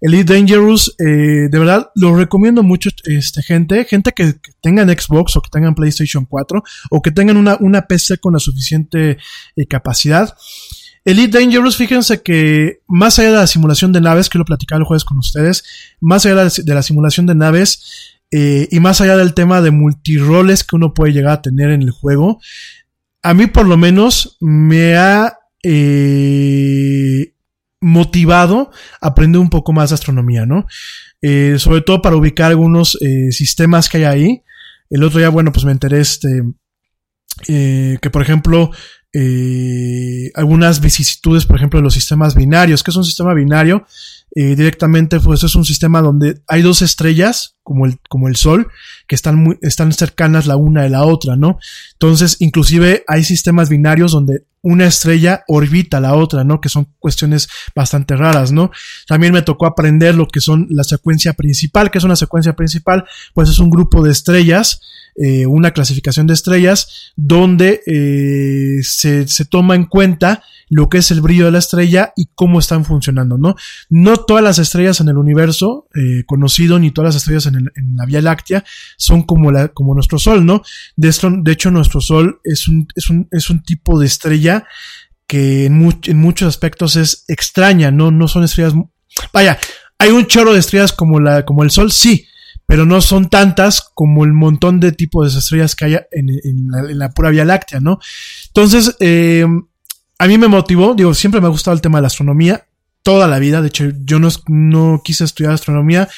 Elite Dangerous, eh, de verdad, lo recomiendo mucho, este, gente, gente que, tengan Xbox o que tengan PlayStation 4 o que tengan una, una PC con la suficiente eh, capacidad. Elite Dangerous, fíjense que más allá de la simulación de naves, que lo platicaba el jueves con ustedes, más allá de la, de la simulación de naves eh, y más allá del tema de multiroles que uno puede llegar a tener en el juego, a mí por lo menos me ha eh, motivado aprender un poco más de astronomía, ¿no? Eh, sobre todo para ubicar algunos eh, sistemas que hay ahí. El otro día, bueno, pues me enteré este, eh, que por ejemplo, algunas vicisitudes, por ejemplo, de los sistemas binarios. ¿Qué es un sistema binario? Eh, directamente, pues es un sistema donde hay dos estrellas, como el, como el Sol, que están muy, están cercanas la una de la otra, ¿no? Entonces, inclusive hay sistemas binarios donde una estrella orbita la otra, ¿no? Que son cuestiones bastante raras, ¿no? También me tocó aprender lo que son la secuencia principal, que es una secuencia principal, pues es un grupo de estrellas, eh, una clasificación de estrellas, donde eh, se, se toma en cuenta lo que es el brillo de la estrella y cómo están funcionando, ¿no? No todas las estrellas en el universo eh, conocido, ni todas las estrellas en, la Vía Láctea son como, la, como nuestro Sol, ¿no? De, hecho, nuestro Sol es un, es un, es un tipo de estrella que en, much, en muchos aspectos es extraña, ¿no? No son estrellas... Vaya, hay un chorro de estrellas como, la, como el Sol, sí, pero no son tantas como el montón de tipos de estrellas que hay en, en la, pura Vía Láctea, ¿no? Entonces, eh, a mí me motivó, digo, siempre me ha gustado el tema de la astronomía, toda la vida, de hecho yo no, no quise estudiar astronomía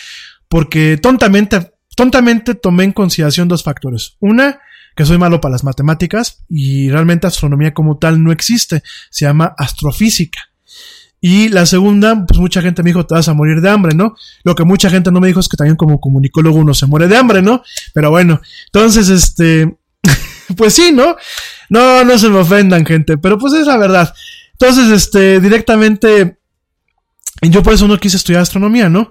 porque tontamente, tontamente tomé en consideración dos factores. Una, que soy malo para las matemáticas y realmente astronomía como tal no existe, se llama astrofísica. Y la segunda, pues mucha gente me dijo, te vas a morir de hambre, ¿no? Lo que mucha gente no me dijo es que también como comunicólogo uno se muere de hambre, ¿no? Pero bueno, entonces, este, pues sí, ¿no? No, no se me ofendan, gente, pero pues es la verdad. Entonces, este, directamente, yo por eso no quise estudiar astronomía, ¿no?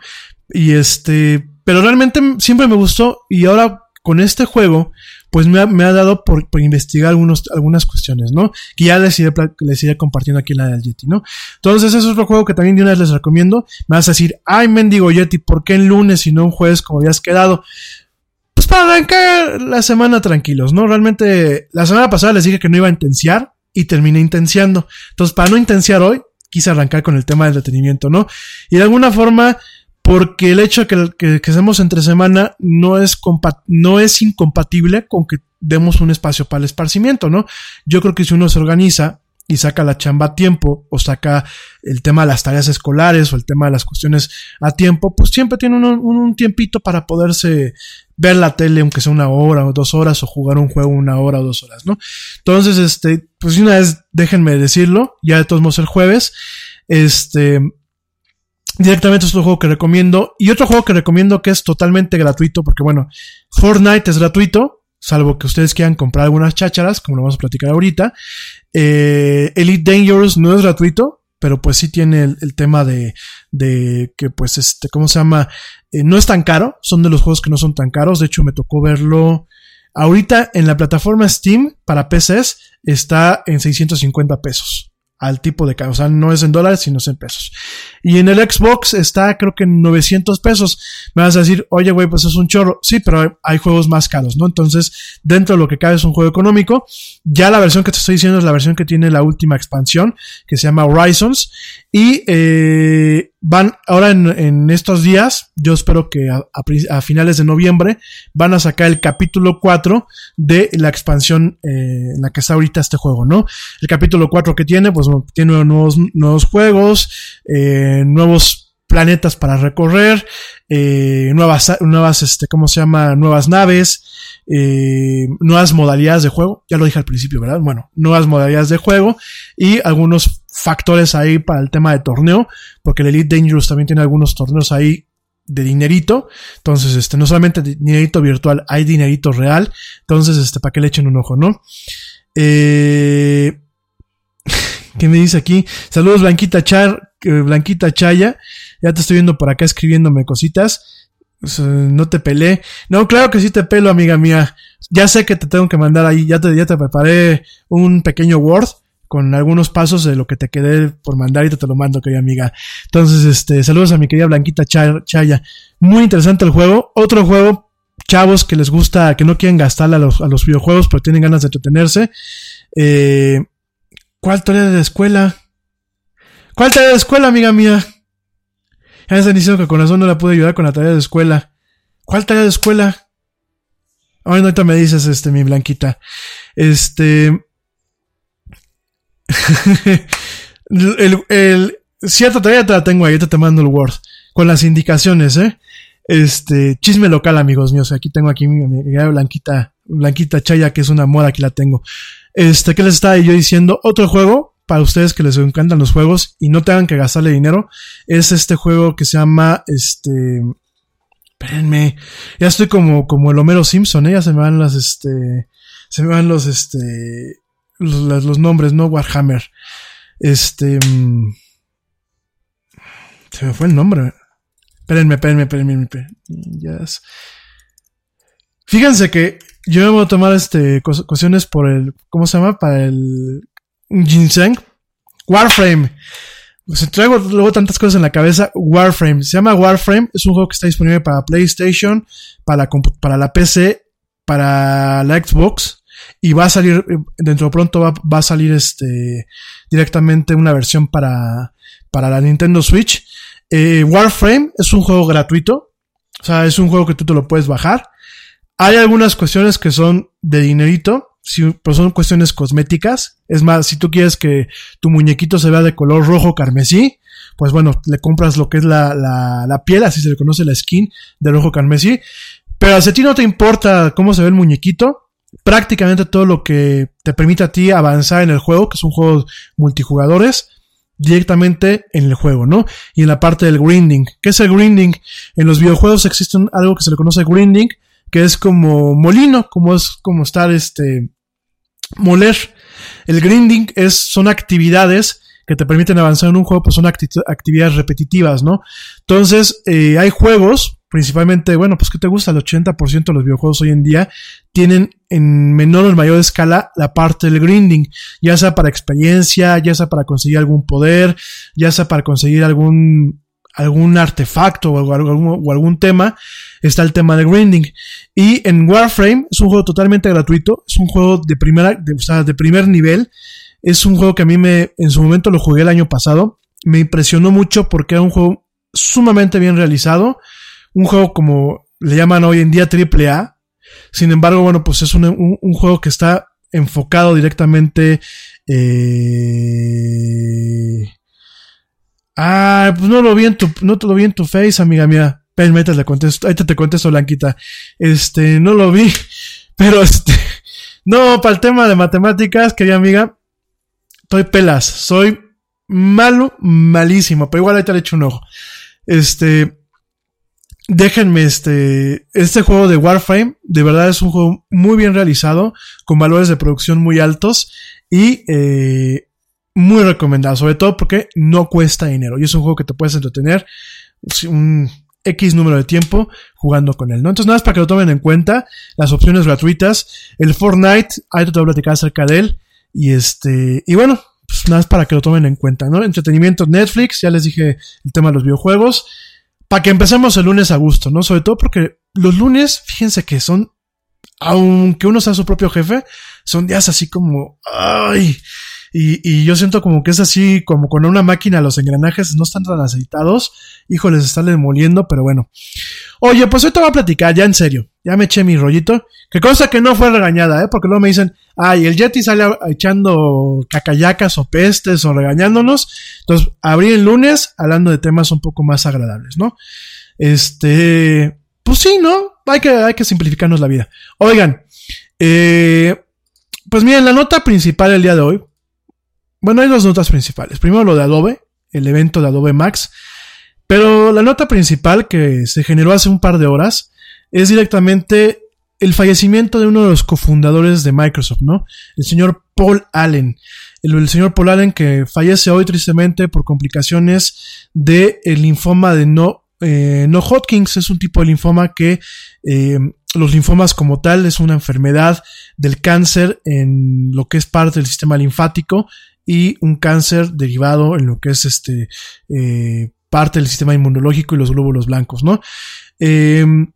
Y este, pero realmente siempre me gustó y ahora con este juego, pues me ha, me ha dado por, por, investigar algunos, algunas cuestiones, ¿no? Que ya les iré, les iré compartiendo aquí en la del Yeti, ¿no? Entonces, ese es otro juego que también de una vez les recomiendo. Me vas a decir, ay, mendigo Yeti, ¿por qué en lunes y no en jueves como habías quedado? Pues para arrancar la semana tranquilos, ¿no? Realmente, la semana pasada les dije que no iba a intenciar y terminé intenciando. Entonces, para no intenciar hoy, quise arrancar con el tema del entretenimiento, ¿no? Y de alguna forma, porque el hecho de que, que, que entre semana no es, no es incompatible con que demos un espacio para el esparcimiento, ¿no? Yo creo que si uno se organiza y saca la chamba a tiempo o saca el tema de las tareas escolares o el tema de las cuestiones a tiempo, pues siempre tiene un, un, un tiempito para poderse ver la tele, aunque sea una hora o dos horas, o jugar un juego una hora o dos horas, ¿no? Entonces, este, pues una vez déjenme decirlo, ya de todos modos el jueves, este, directamente es otro juego que recomiendo. Y otro juego que recomiendo que es totalmente gratuito, porque bueno, Fortnite es gratuito, salvo que ustedes quieran comprar algunas chácharas, como lo vamos a platicar ahorita. Eh, Elite Dangerous no es gratuito, pero pues sí tiene el, tema de, de, que pues este, ¿cómo se llama? Eh, no es tan caro, son de los juegos que no son tan caros, de hecho me tocó verlo ahorita en la plataforma Steam para PCs está en 650 pesos al tipo de cambio. O sea, no es en dólares, sino es en pesos. Y en el Xbox está, creo que en 900 pesos. Me vas a decir, oye, güey, pues es un chorro. Sí, pero hay juegos más caros, ¿no? Entonces, dentro de lo que cabe es un juego económico. Ya la versión que te estoy diciendo es la versión que tiene la última expansión, que se llama Horizons. Y eh, van ahora en, estos días, yo espero que a, finales de noviembre, van a sacar el capítulo 4 de la expansión eh, en la que está ahorita este juego, ¿no? El capítulo 4 que tiene, pues tiene nuevos, nuevos juegos, eh, nuevos planetas para recorrer, eh, nuevas, nuevas, este, ¿cómo se llama? Nuevas naves, nuevas modalidades de juego, ya lo dije al principio, ¿verdad? Bueno, nuevas modalidades de juego y algunos factores ahí para el tema de torneo, porque el Elite Dangerous también tiene algunos torneos ahí de dinerito. Entonces, este, no solamente dinerito virtual, hay dinerito real. Entonces, este, para que le echen un ojo, ¿no? Eh, ¿Qué me dice aquí? Saludos, Blanquita Char, Blanquita Chaya. Ya te estoy viendo por acá escribiéndome cositas. No te pelé. No, claro que sí te pelo, amiga mía. Ya sé que te tengo que mandar ahí, ya te, ya te preparé un pequeño Word con algunos pasos de lo que te quedé por mandar y te, lo mando, querida amiga. Entonces, este, saludos a mi querida Blanquita Cha- Chaya. Muy interesante el juego. Otro juego, chavos que les gusta, que no quieren gastar a los, a los videojuegos, pero tienen ganas de entretenerse. Eh, ¿Cuál tarea de la escuela? ¿Cuál tarea de escuela, amiga mía? Ya me están diciendo que con razón no la pude ayudar con la tarea de escuela. ¿Cuál tarea de escuela? Ahora ahorita me dices, este, mi blanquita. Este. el, el- cierta tarea te la tengo ahí, ahorita te mando el Word. Con las indicaciones, ¿eh? Este, chisme local, amigos míos. Aquí tengo aquí mi Blanquita, Blanquita Chaya, que es una moda, aquí la tengo. Este, ¿qué les estaba yo diciendo? Otro juego, para ustedes que les encantan los juegos y no tengan que gastarle dinero, es este juego que se llama, este, espérenme, ya estoy como, como el Homero Simpson, ¿eh? Ya se me van las, este, se me van los, este, los, los- nombres, ¿no? Warhammer. Este, mm, se me fue el nombre. Espérenme, espérenme, espérenme, espérenme. Yes. Fíjense que yo me voy a tomar este cuestiones por el, ¿cómo se llama? Para el ginseng. Warframe. Se traigo luego tantas cosas en la cabeza. Warframe. Se llama Warframe. Es un juego que está disponible para PlayStation, para la, para la PC, para la Xbox. Y va a salir, eh, dentro de pronto va, va a salir este, directamente una versión para, para la Nintendo Switch. Eh, Warframe es un juego gratuito. O sea, es un juego que tú te lo puedes bajar. Hay algunas cuestiones que son de dinerito, sí, pero son cuestiones cosméticas. Es más, si tú quieres que tu muñequito se vea de color rojo carmesí, pues bueno, le compras lo que es la, la, la piel, así se le conoce la skin de rojo carmesí. Pero si a ti no te importa cómo se ve el muñequito, prácticamente todo lo que te permite a ti avanzar en el juego, que es un juego multijugadores, directamente en el juego, ¿no? Y en la parte del grinding. ¿Qué es el grinding? En los videojuegos existe algo que se le conoce grinding, que es como molino, como es como estar este moler. El grinding es son actividades que te permiten avanzar en un juego, pues son acti- actividades repetitivas, ¿no? Entonces, eh, hay juegos, principalmente, bueno, pues que te gusta, el 80% de los videojuegos hoy en día tienen en menor o mayor escala la parte del grinding, ya sea para experiencia, ya sea para conseguir algún poder, ya sea para conseguir algún algún artefacto o algún, o algún tema, está el tema de grinding. Y en Warframe es un juego totalmente gratuito, es un juego de primera, de, o sea, de primer nivel. Es un juego que a mí me, en su momento lo jugué el año pasado. Me impresionó mucho porque era un juego sumamente bien realizado. Un juego como le llaman hoy en día triple A. Sin embargo, bueno, pues es un, un, un juego que está enfocado directamente. Eh... Ah, pues no lo vi en tu, no te lo vi en tu face, amiga mía. Ven, ahorita te contesto, ahorita te contesto, Blanquita. Este, no lo vi, pero este, no, para el tema de matemáticas, querida amiga, estoy pelas, soy malo, malísimo, pero igual ahorita le echo un ojo. Este, déjenme, este, este juego de Warframe, de verdad es un juego muy bien realizado, con valores de producción muy altos y, eh, muy recomendado, sobre todo porque no cuesta dinero y es un juego que te puedes entretener un X número de tiempo jugando con él, ¿no? Entonces, nada más para que lo tomen en cuenta, las opciones gratuitas, el Fortnite, ahí te voy a platicar acerca de él, y este, y bueno, pues nada más para que lo tomen en cuenta, ¿no? Entretenimiento Netflix, ya les dije el tema de los videojuegos, para que empecemos el lunes a gusto, ¿no? Sobre todo porque los lunes, fíjense que son, aunque uno sea su propio jefe, son días así como, ay, y, y, yo siento como que es así, como con una máquina los engranajes no están tan aceitados. Híjoles, están demoliendo, pero bueno. Oye, pues hoy te voy a platicar, ya en serio. Ya me eché mi rollito. Que cosa que no fue regañada, ¿eh? Porque luego me dicen, ay, el Yeti sale echando cacayacas o pestes o regañándonos. Entonces, abrí el lunes hablando de temas un poco más agradables, ¿no? Este, pues sí, ¿no? Hay que, hay que simplificarnos la vida. Oigan, eh, pues miren, la nota principal el día de hoy bueno, hay dos notas principales. Primero lo de Adobe, el evento de Adobe Max. Pero la nota principal que se generó hace un par de horas es directamente el fallecimiento de uno de los cofundadores de Microsoft, ¿no? El señor Paul Allen. El, señor Paul Allen que fallece hoy tristemente por complicaciones de el linfoma de no, eh, no Hodgkins. Es un tipo de linfoma que eh, los linfomas como tal es una enfermedad del cáncer en lo que es parte del sistema linfático y un cáncer derivado en lo que es este eh, parte del sistema inmunológico y los glóbulos blancos, ¿no? Em,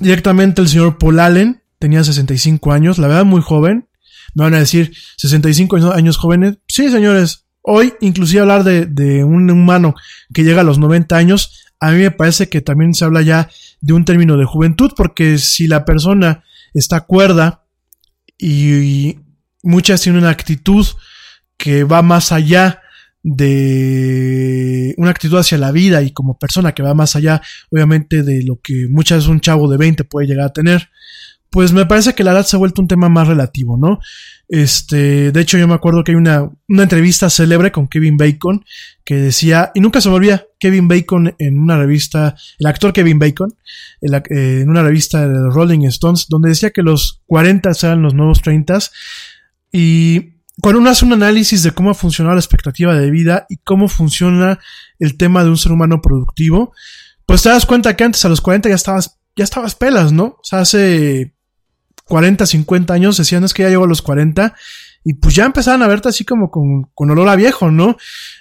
directamente el señor Paul Allen tenía 65 años, la verdad muy joven. Me van a decir 65 años jóvenes. Sí, señores, hoy inclusive hablar de, un humano que llega a los 90 años, a mí me parece que también se habla ya de un término de juventud, porque si la persona está cuerda y, muchas tienen una actitud que va más allá de una actitud hacia la vida y como persona que va más allá, obviamente, de lo que muchas veces un chavo de 20 puede llegar a tener, pues me parece que la edad se ha vuelto un tema más relativo, ¿no? Este, de hecho, yo me acuerdo que hay una, una entrevista célebre con Kevin Bacon que decía, y nunca se me olvida, Kevin Bacon en una revista, el actor Kevin Bacon, eh, en una revista de Rolling Stones, donde decía que los 40 eran los nuevos 30 y cuando uno hace un análisis de cómo ha funcionado la expectativa de vida y cómo funciona el tema de un ser humano productivo, pues te das cuenta que antes a los 40 ya estabas, ya estabas pelas, ¿no? O sea, hace 40, 50 años decían es que ya llego a los 40 y pues ya empezaban a verte así como con, con olor a viejo, ¿no?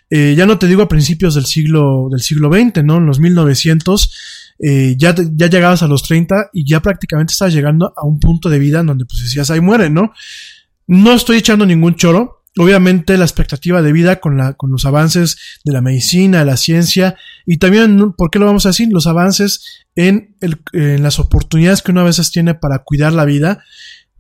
Eh, ya no te digo a principios del siglo, del siglo XX, ¿no? En los 1900, eh, ya, ya llegabas a los 30 y ya prácticamente estabas llegando a un punto de vida en donde pues decías, ahí muere, ¿no? No estoy echando ningún choro. Obviamente la expectativa de vida con, la, con los avances de la medicina, la ciencia y también, ¿por qué lo vamos a decir? Los avances en, el, en las oportunidades que uno a veces tiene para cuidar la vida,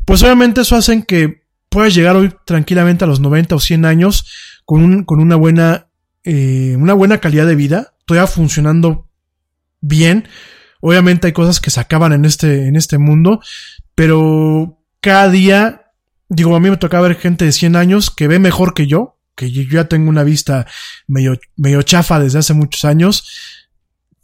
pues obviamente eso hacen que puedas llegar hoy tranquilamente a los 90 o 100 años con, un, con una buena, eh, una buena calidad de vida, todavía funcionando bien. Obviamente hay cosas que se acaban en este, en este mundo, pero cada día Digo, a mí me toca ver gente de 100 años que ve mejor que yo, que yo ya tengo una vista medio, medio chafa desde hace muchos años.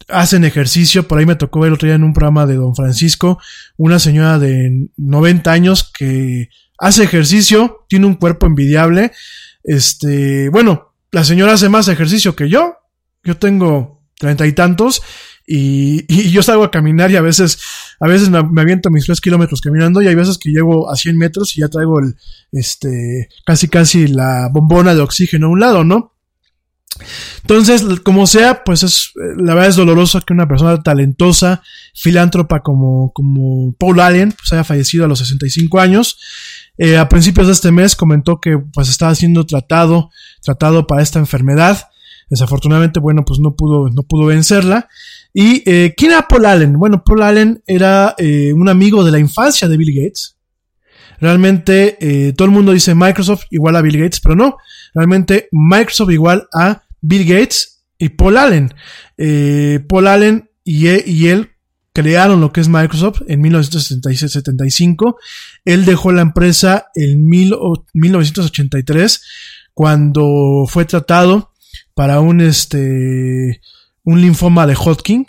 Hacen ejercicio, por ahí me tocó ver el otro día en un programa de Don Francisco, una señora de 90 años que hace ejercicio, tiene un cuerpo envidiable. Este, bueno, la señora hace más ejercicio que yo. Yo tengo treinta y tantos y, yo salgo a caminar y a veces, a veces me, aviento mis tres kilómetros caminando y hay veces que llego a 100 metros y ya traigo el, este, casi casi la bombona de oxígeno a un lado, ¿no? Entonces, como sea, pues es, la verdad es doloroso que una persona talentosa, filántropa como, como Paul Allen, pues haya fallecido a los 65 años. Eh, a principios de este mes comentó que pues estaba siendo tratado, tratado para esta enfermedad. Desafortunadamente, bueno, pues no pudo, no pudo vencerla. ¿Y eh, quién era Paul Allen? Bueno, Paul Allen era eh, un amigo de la infancia de Bill Gates. Realmente eh, todo el mundo dice Microsoft igual a Bill Gates, pero no. Realmente Microsoft igual a Bill Gates y Paul Allen. Eh, Paul Allen y, e, y él crearon lo que es Microsoft en 1976-75. Él dejó la empresa en mil, 1983 cuando fue tratado para un este un linfoma de Hodgkin.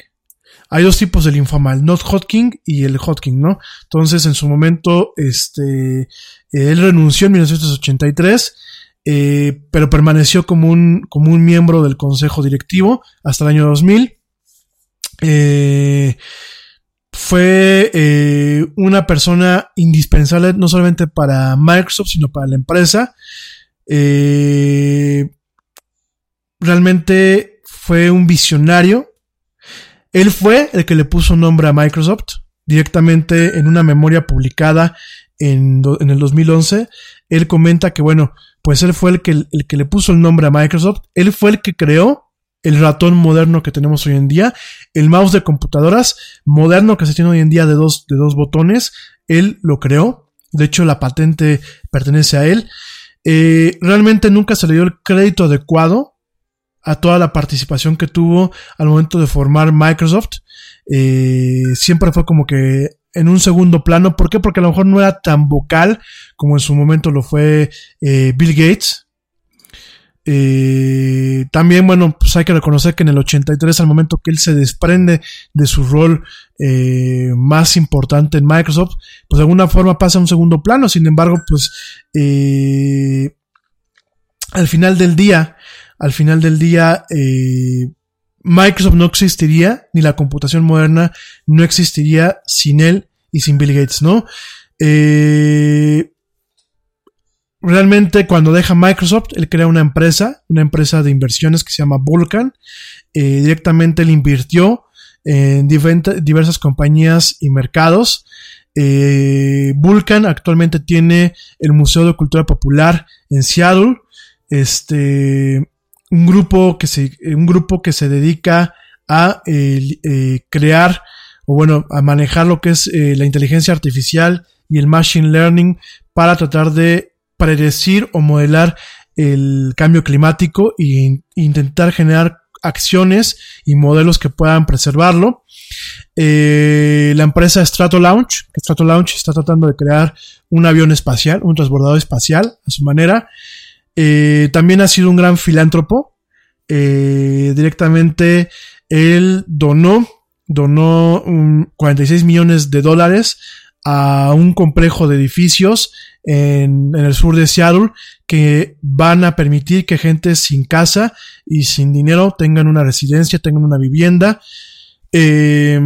Hay dos tipos de linfoma, el not Hodgkin y el Hodgkin, ¿no? Entonces, en su momento, este, él renunció en 1983, eh, pero permaneció como un, como un miembro del consejo directivo hasta el año 2000. Eh, fue eh, una persona indispensable no solamente para Microsoft, sino para la empresa. realmente fue un visionario. Él fue el que le puso nombre a Microsoft directamente en una memoria publicada en, en el 2011. Él comenta que, bueno, pues él fue el que, el que le puso el nombre a Microsoft. Él fue el que creó el ratón moderno que tenemos hoy en día, el mouse de computadoras moderno que se tiene hoy en día de dos, de dos botones. Él lo creó. De hecho, la patente pertenece a él. Eh, realmente nunca se le dio el crédito adecuado a toda la participación que tuvo al momento de formar Microsoft. Eh, siempre fue como que en un segundo plano. ¿Por qué? Porque a lo mejor no era tan vocal como en su momento lo fue eh, Bill Gates. Eh, también, bueno, pues hay que reconocer que en el 83, al momento que él se desprende de su rol más importante en Microsoft, pues de alguna forma pasa a un segundo plano. Sin embargo, pues al final del día, al final del día eh, Microsoft no existiría, ni la computación moderna no existiría sin él y sin Bill Gates, ¿no? Eh, realmente cuando deja Microsoft, él crea una empresa, una empresa de inversiones que se llama Vulcan. Eh, directamente él invirtió en diversas compañías y mercados. Vulcan actualmente tiene el Museo de Cultura Popular en Seattle. Este, un grupo que se, un grupo que se dedica a eh, crear o bueno, a manejar lo que es la inteligencia artificial y el machine learning para tratar de predecir o modelar el cambio climático e intentar generar acciones y modelos que puedan preservarlo. Eh, la empresa Strato Launch, Strato está tratando de crear un avión espacial, un transbordador espacial a su manera. Eh, también ha sido un gran filántropo. Eh, directamente él donó, donó 46 millones de dólares a un complejo de edificios en, el sur de Seattle que van a permitir que gente sin casa y sin dinero tengan una residencia, tengan una vivienda. Eh,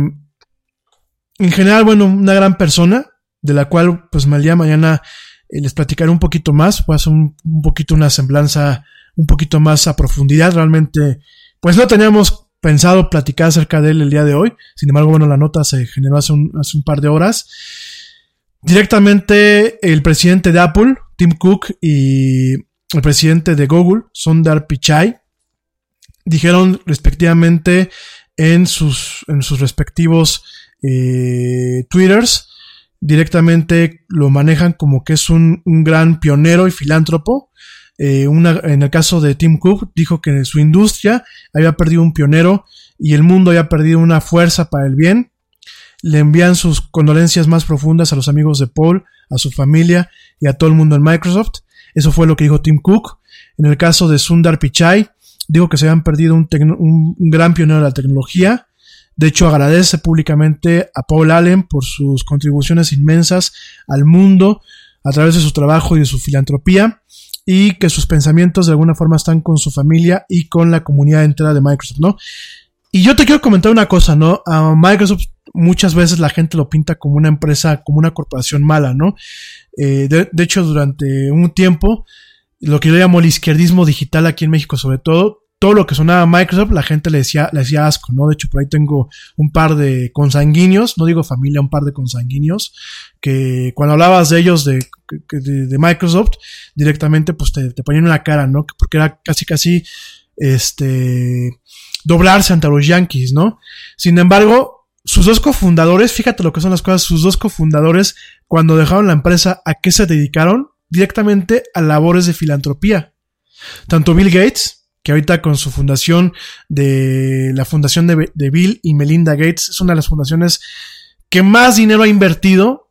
en general, bueno, una gran persona, de la cual pues mañana les platicaré un poquito más, pues un, un poquito una semblanza un poquito más a profundidad. Realmente, pues no teníamos pensado platicar acerca de él el día de hoy. Sin embargo, bueno, la nota se generó hace un, hace un par de horas. Directamente el presidente de Apple, Tim Cook, y el presidente de Google, Sundar Pichai, dijeron respectivamente en sus, en sus respectivos eh, Twitters, directamente lo manejan como que es un, gran pionero y filántropo. Eh, en el caso de Tim Cook, dijo que su industria había perdido un pionero y el mundo había perdido una fuerza para el bien le envían sus condolencias más profundas a los amigos de Paul, a su familia y a todo el mundo en Microsoft. Eso fue lo que dijo Tim Cook. En el caso de Sundar Pichai, dijo que se habían perdido un, gran pionero de la tecnología. De hecho, agradece públicamente a Paul Allen por sus contribuciones inmensas al mundo a través de su trabajo y de su filantropía y que sus pensamientos de alguna forma están con su familia y con la comunidad entera de Microsoft, ¿no? Y yo te quiero comentar una cosa, ¿no? A Microsoft muchas veces la gente lo pinta como una empresa, como una corporación mala, ¿no? Eh, de, hecho, durante un tiempo, lo que yo llamo el izquierdismo digital aquí en México, sobre todo, todo lo que sonaba Microsoft, la gente le decía, le decía asco, ¿no? De hecho, por ahí tengo un par de consanguíneos, no digo familia, un par de consanguíneos, que cuando hablabas de ellos, de, Microsoft, directamente, pues te, te ponían en la cara, ¿no? Porque era casi, casi, este, doblarse ante los Yankees, ¿no? Sin embargo, sus dos cofundadores, fíjate lo que son las cosas, sus dos cofundadores, cuando dejaron la empresa, ¿a qué se dedicaron? Directamente a labores de filantropía. Tanto Bill Gates, que ahorita con su fundación de la fundación de, Bill y Melinda Gates, es una de las fundaciones que más dinero ha invertido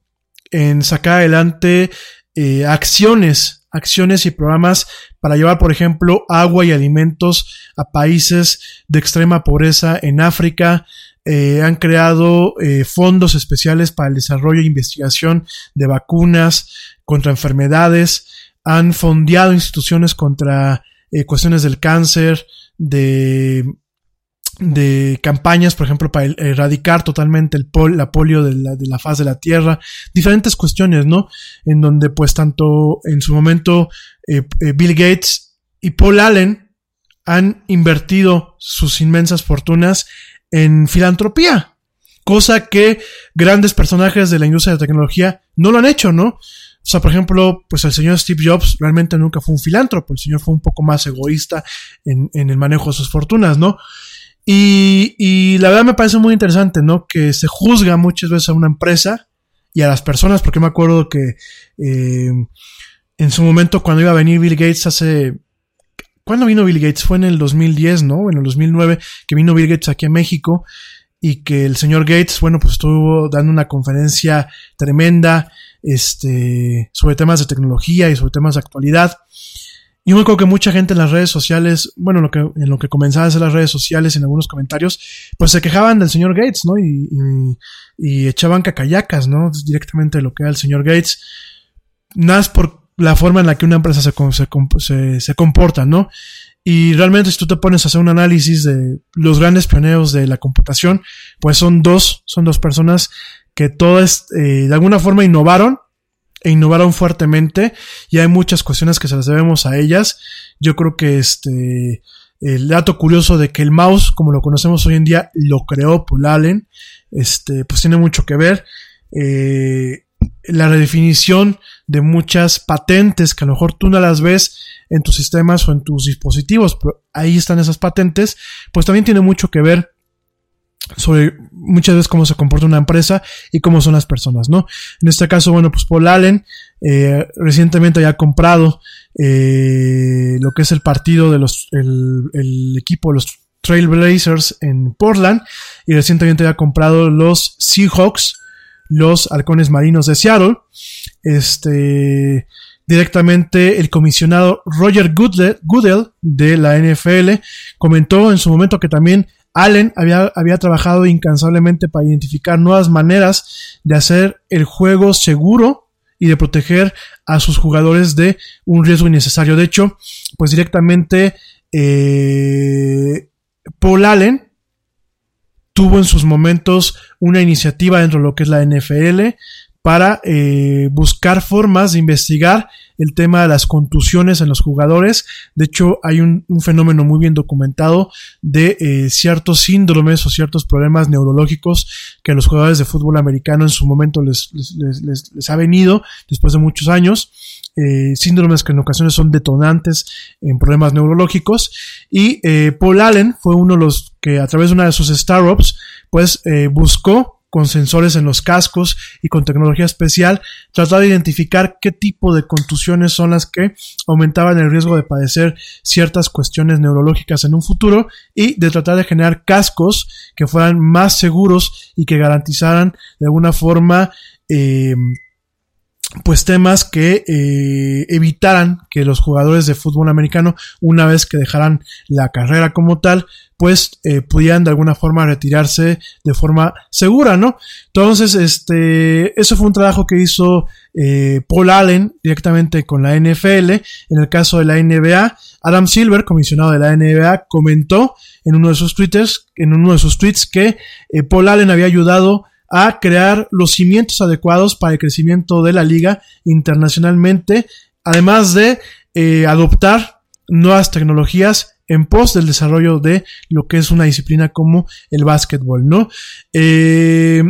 en sacar adelante eh, acciones, acciones y programas para llevar, por ejemplo, agua y alimentos a países de extrema pobreza en África, eh, han creado eh, fondos especiales para el desarrollo e investigación de vacunas contra enfermedades, han fondeado instituciones contra eh, cuestiones del cáncer, de, de campañas, por ejemplo, para erradicar totalmente el la polio de la, de la, faz de la Tierra, diferentes cuestiones, ¿no? En donde pues tanto en su momento Bill Gates y Paul Allen han invertido sus inmensas fortunas en filantropía, cosa que grandes personajes de la industria de la tecnología no lo han hecho, ¿no? O sea, por ejemplo, pues el señor Steve Jobs realmente nunca fue un filántropo, el señor fue un poco más egoísta en, el manejo de sus fortunas, ¿no? Y, la verdad me parece muy interesante, ¿no? Que se juzga muchas veces a una empresa y a las personas, porque me acuerdo que eh, en su momento cuando iba a venir Bill Gates hace ¿Cuándo vino Bill Gates? Fue en el 2010, ¿no? En el 2009 que vino Bill Gates aquí a México y que el señor Gates, bueno, pues estuvo dando una conferencia tremenda, este, sobre temas de tecnología y sobre temas de actualidad. Y yo me acuerdo que mucha gente en las redes sociales, bueno, en lo que comenzaban a hacer las redes sociales, en algunos comentarios, pues se quejaban del señor Gates, ¿no? Y, y, echaban cacayacas, ¿no? Directamente de lo que era el señor Gates. Nada por la forma en la que una empresa se, se, comporta, ¿no? Y realmente si tú te pones a hacer un análisis de los grandes pioneros de la computación, pues son dos, son dos personas que todas de alguna forma innovaron e innovaron fuertemente y hay muchas cuestiones que se las debemos a ellas. Yo creo que este el dato curioso de que el mouse, como lo conocemos hoy en día, lo creó Paul Allen, este, pues tiene mucho que ver. Eh, la redefinición de muchas patentes que a lo mejor tú no las ves en tus sistemas o en tus dispositivos, pero ahí están esas patentes, pues también tiene mucho que ver sobre muchas veces cómo se comporta una empresa y cómo son las personas, ¿no? En este caso, bueno, pues Paul Allen eh, recientemente había comprado eh, lo que es el partido de los, el, equipo de los Trailblazers en Portland y recientemente había comprado los Seahawks, los halcones marinos de Seattle. Este, directamente el comisionado Roger Goodell de la NFL comentó en su momento que también Allen había, había trabajado incansablemente para identificar nuevas maneras de hacer el juego seguro y de proteger a sus jugadores de un riesgo innecesario. De hecho, pues directamente eh, Paul Allen tuvo en sus momentos una iniciativa dentro de lo que es la NFL para eh, buscar formas de investigar el tema de las contusiones en los jugadores. De hecho, hay un, fenómeno muy bien documentado de eh, ciertos síndromes o ciertos problemas neurológicos que a los jugadores de fútbol americano en su momento les, les, ha venido después de muchos años. Eh, síndromes que en ocasiones son detonantes en problemas neurológicos. Y Paul Allen fue uno de los que a través de una de sus startups, pues buscó con sensores en los cascos y con tecnología especial, tratar de identificar qué tipo de contusiones son las que aumentaban el riesgo de padecer ciertas cuestiones neurológicas en un futuro y de tratar de generar cascos que fueran más seguros y que garantizaran de alguna forma eh, pues temas que eh, evitaran que los jugadores de fútbol americano una vez que dejaran la carrera como tal pues eh, pudieran de alguna forma retirarse de forma segura, ¿no? Entonces, este, eso fue un trabajo que hizo eh, Paul Allen directamente con la NFL. En el caso de la NBA, Adam Silver, comisionado de la NBA, comentó en uno de sus twitters, en uno de sus tweets que eh, Paul Allen había ayudado a crear los cimientos adecuados para el crecimiento de la liga internacionalmente, además de eh, adoptar nuevas tecnologías en pos del desarrollo de lo que es una disciplina como el básquetbol, ¿no? Eh,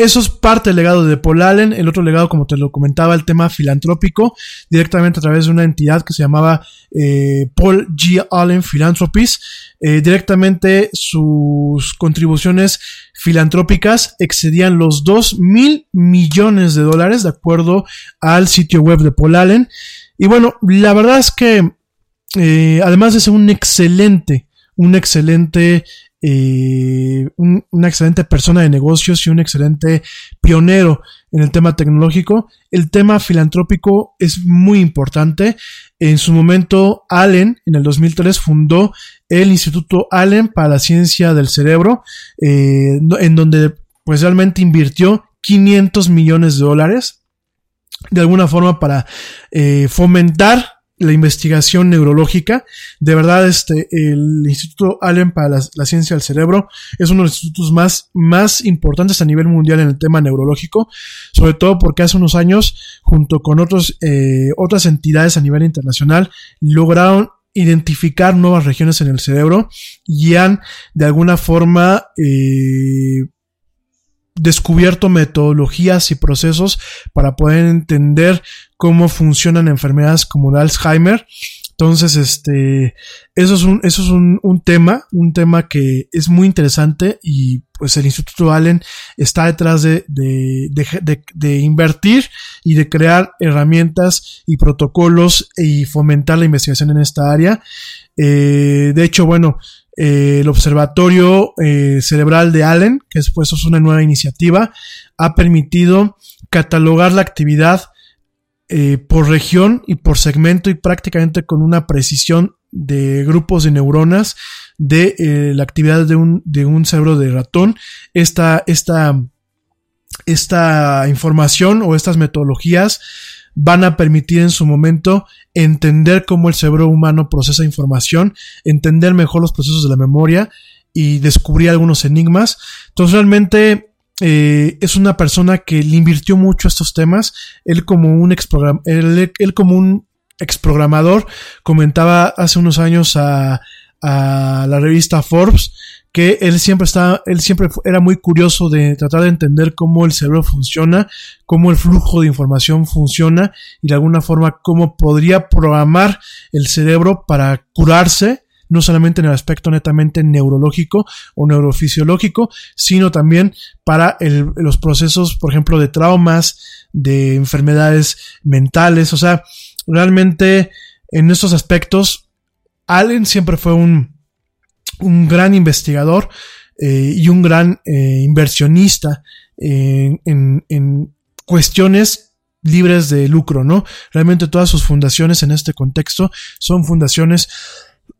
eso es parte del legado de Paul Allen. El otro legado, como te lo comentaba, el tema filantrópico, directamente a través de una entidad que se llamaba eh, Paul G. Allen Philanthropies. Eh, directamente sus contribuciones filantrópicas excedían los 2 mil millones de dólares, de acuerdo al sitio web de Paul Allen. Y bueno, la verdad es que eh, además de ser un excelente, un excelente, eh, una excelente persona de negocios y un excelente pionero en el tema tecnológico, el tema filantrópico es muy importante. En su momento, Allen, en el 2003, fundó el Instituto Allen para la Ciencia del Cerebro, eh, en donde pues realmente invirtió 500 millones de dólares de alguna forma para fomentar la investigación neurológica. De verdad, este, el Instituto Allen para la, Ciencia del Cerebro es uno de los institutos más, más importantes a nivel mundial en el tema neurológico, sobre todo porque hace unos años, junto con otros, eh, otras entidades a nivel internacional, lograron identificar nuevas regiones en el cerebro y han de alguna forma eh, descubierto metodologías y procesos para poder entender cómo funcionan enfermedades como el Alzheimer. Entonces, este, eso es un, eso es un, un, tema, un tema que es muy interesante y pues el Instituto Allen está detrás de, de, de, de invertir y de crear herramientas y protocolos y fomentar la investigación en esta área. Eh, de hecho, bueno, eh, el Observatorio eh, Cerebral de Allen, que después es una nueva iniciativa, ha permitido catalogar la actividad eh, por región y por segmento y prácticamente con una precisión de grupos de neuronas de la actividad de un, de un cerebro de ratón. Esta, esta, esta información o estas metodologías van a permitir en su momento entender cómo el cerebro humano procesa información, entender mejor los procesos de la memoria y descubrir algunos enigmas. Entonces realmente eh, es una persona que le invirtió mucho a estos temas. Él como un exprogramador comentaba hace unos años a la revista Forbes que él siempre estaba, él siempre era muy curioso de tratar de entender cómo el cerebro funciona, cómo el flujo de información funciona y de alguna forma cómo podría programar el cerebro para curarse, no solamente en el aspecto netamente neurológico o neurofisiológico, sino también para los procesos, por ejemplo, de traumas, de enfermedades mentales, o sea, realmente en estos aspectos, Allen siempre fue un, un gran investigador eh, y un gran eh, inversionista en, en, cuestiones libres de lucro, ¿no? Realmente todas sus fundaciones en este contexto son fundaciones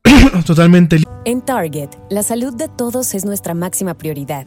totalmente En Target, la salud de todos es nuestra máxima prioridad.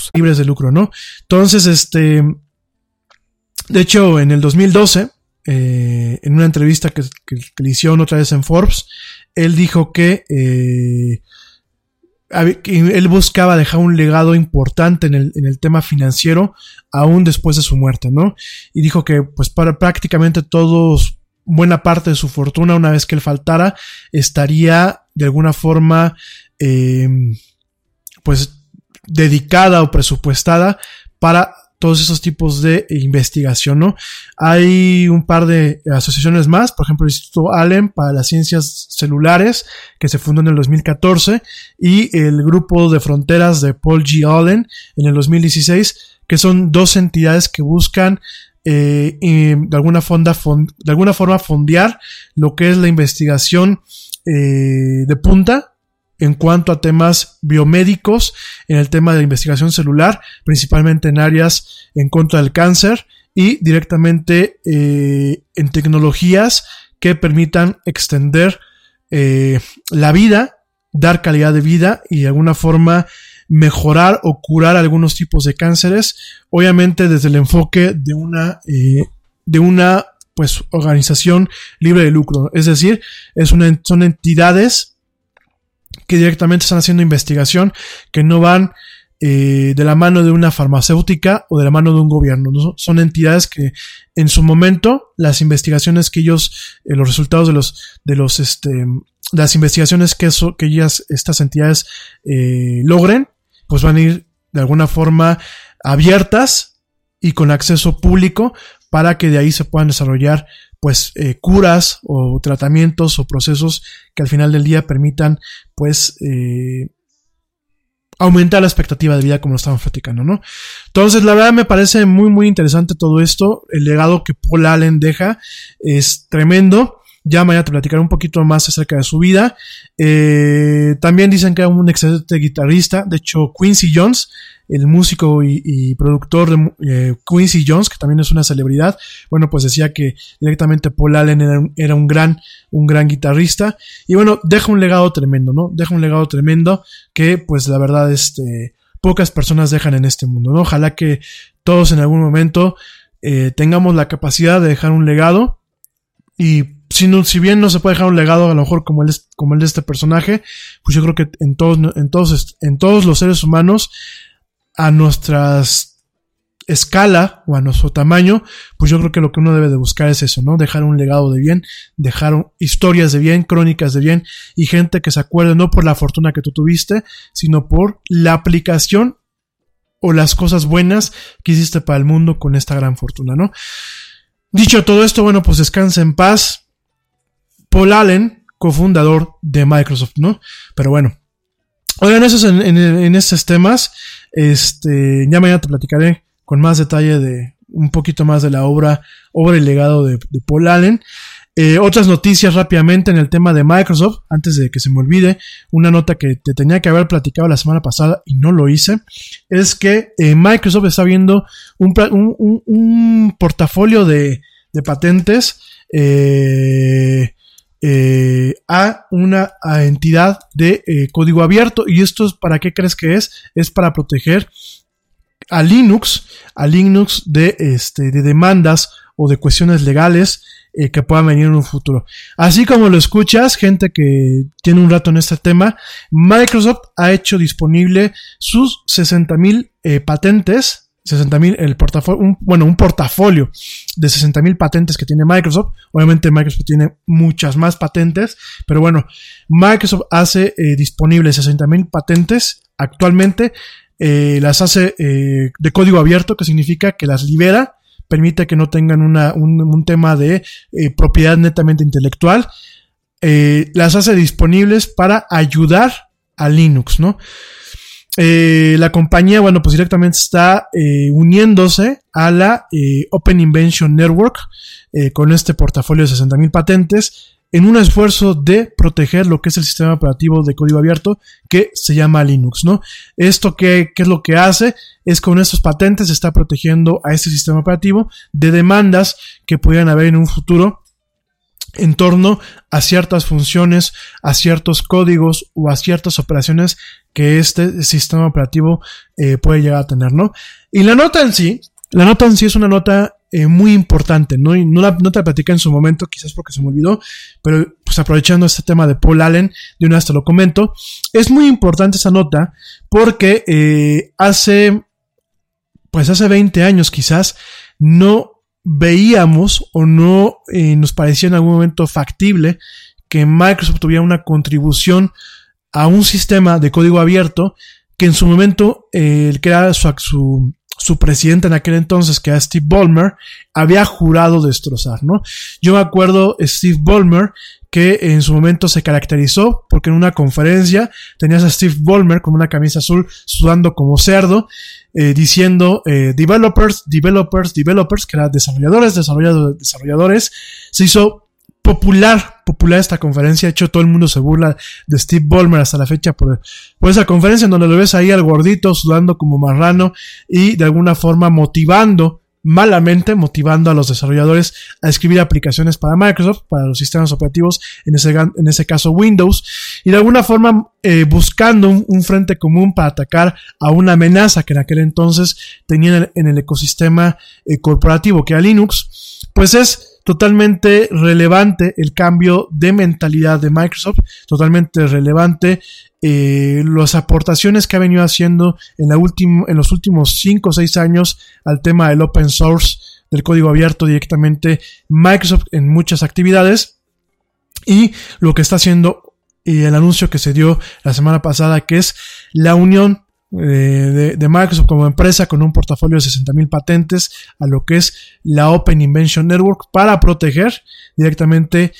libres de lucro, ¿no? Entonces, este, de hecho, en el 2012, eh, en una entrevista que, le hicieron otra vez en Forbes, él dijo que, eh, él buscaba dejar un legado importante en el, en el, tema financiero aún después de su muerte, ¿no? Y dijo que, pues, para prácticamente todos, buena parte de su fortuna, una vez que él faltara, estaría de alguna forma, eh, pues, dedicada o presupuestada para todos esos tipos de investigación, ¿no? Hay un par de asociaciones más, por ejemplo, el Instituto Allen para las Ciencias Celulares, que se fundó en el 2014, y el Grupo de Fronteras de Paul G. Allen en el 2016, que son dos entidades que buscan eh, de, alguna forma fondear lo que es la investigación eh, de punta en cuanto a temas biomédicos, en el tema de investigación celular, principalmente en áreas en contra del cáncer y directamente eh, en tecnologías que permitan extender eh, la vida, dar calidad de vida y de alguna forma mejorar o curar algunos tipos de cánceres, obviamente desde el enfoque de una, eh, de una pues, organización libre de lucro. Es decir, es una, son entidades que directamente están haciendo investigación, que no van eh, de la mano de una farmacéutica o de la mano de un gobierno. Son entidades que en su momento las investigaciones que ellos, eh, los resultados de los, de los, este, las investigaciones que, eso, que ellas, estas entidades eh, logren, pues van a ir de alguna forma abiertas y con acceso público para que de ahí se puedan desarrollar pues eh, curas o tratamientos o procesos que al final del día permitan pues eh, aumentar la expectativa de vida como lo estamos platicando, ¿no? Entonces, la verdad me parece muy, muy interesante todo esto. El legado que Paul Allen deja es tremendo. Ya mañana te platicaré un poquito más acerca de su vida. Eh, también dicen que era un excelente guitarrista. De hecho, Quincy Jones, el músico y, productor eh, Quincy Jones, que también es una celebridad, bueno, pues decía que directamente Paul Allen era, un gran, un gran guitarrista. Y bueno, deja un legado tremendo, ¿no? Deja un legado tremendo que, pues la verdad, este, pocas personas dejan en este mundo, ¿no? Ojalá que todos en algún momento eh, tengamos la capacidad de dejar un legado y si, si bien no se puede dejar un legado a lo mejor como el, como el de este personaje, pues yo creo que en todos, en todos, en todos los seres humanos, a nuestras escala o a nuestro tamaño, pues yo creo que lo que uno debe de buscar es eso, ¿no? Dejar un legado de bien, dejar historias de bien, crónicas de bien y gente que se acuerde no por la fortuna que tú tuviste, sino por la aplicación o las cosas buenas que hiciste para el mundo con esta gran fortuna, ¿no? Dicho todo esto, bueno, pues descansa en paz. Paul Allen, cofundador de Microsoft, ¿no? Pero bueno. Oigan, eso es en, estos temas. Este, ya mañana te platicaré con más detalle de un poquito más de la obra, obra y legado de, de Paul Allen. Eh, otras noticias rápidamente en el tema de Microsoft, antes de que se me olvide, una nota que te tenía que haber platicado la semana pasada y no lo hice, es que eh, Microsoft está viendo un, portafolio de, patentes eh, a una entidad de código abierto. ¿Y esto es para qué crees que es? Es para proteger a Linux, a Linux de, este, de demandas o de cuestiones legales eh, que puedan venir en un futuro. Así como lo escuchas, gente que tiene un rato en este tema, Microsoft ha hecho disponible sus 60.000 eh, patentes 60.000 el portafolio, bueno, un portafolio de 60.000 patentes que tiene Microsoft. Obviamente Microsoft tiene muchas más patentes, pero bueno, Microsoft hace eh, disponibles 60.000 patentes actualmente, eh, las hace de código abierto, que significa que las libera permite que no tengan un, tema de eh, propiedad netamente intelectual, eh, las hace disponibles para ayudar a Linux, ¿no? Eh, la compañía, bueno, pues directamente está uniéndose a la Open Invention Network con este portafolio de 60.000 patentes en un esfuerzo de proteger lo que es el sistema operativo de código abierto que se llama Linux, ¿no? Esto que, es lo que hace es con estos patentes está protegiendo a este sistema operativo de demandas que pudieran haber en un futuro en torno a ciertas funciones, a ciertos códigos o a ciertas operaciones que este sistema operativo eh, puede llegar a tener, ¿no? Y la nota en sí, la nota en sí es una nota eh, muy importante, ¿no? Y no, la, no la platicé en su momento, quizás porque se me olvidó, pero pues aprovechando este tema de Paul Allen, de una vez te lo comento. Es muy importante esa nota porque eh, hace, pues hace 20 años quizás, no veíamos o no eh, nos parecía en algún momento factible que Microsoft tuviera una contribución a un sistema de código abierto que en su momento el que era su, su su presidente en aquel entonces, que era Steve Ballmer, había jurado destrozar, ¿no? Yo me acuerdo Steve Ballmer que en su momento se caracterizó porque en una conferencia tenías a Steve Ballmer con una camisa azul sudando como cerdo, eh, diciendo eh, developers, developers, developers, que eran desarrolladores, desarrolladores, desarrolladores, se hizo popular, popular esta conferencia. De hecho, todo el mundo se burla de Steve Ballmer hasta la fecha por, por esa conferencia en donde lo ves ahí al gordito sudando como marrano y de alguna forma motivando malamente motivando a los desarrolladores a escribir aplicaciones para Microsoft, para los sistemas operativos, en ese, en ese caso Windows, y de alguna forma eh, buscando un, frente común para atacar a una amenaza que en aquel entonces tenían en el, ecosistema eh, corporativo, que era Linux, pues es totalmente relevante el cambio de mentalidad de Microsoft, totalmente relevante eh, las aportaciones que ha venido haciendo en, los últimos 5 o 6 años al tema del open source, del código abierto directamente Microsoft en muchas actividades. Y lo que está haciendo y el anuncio que se dio la semana pasada que es la unión eh, de, Microsoft como empresa con un portafolio de 60.000 patentes a lo que es la Open Invention Network para proteger directamente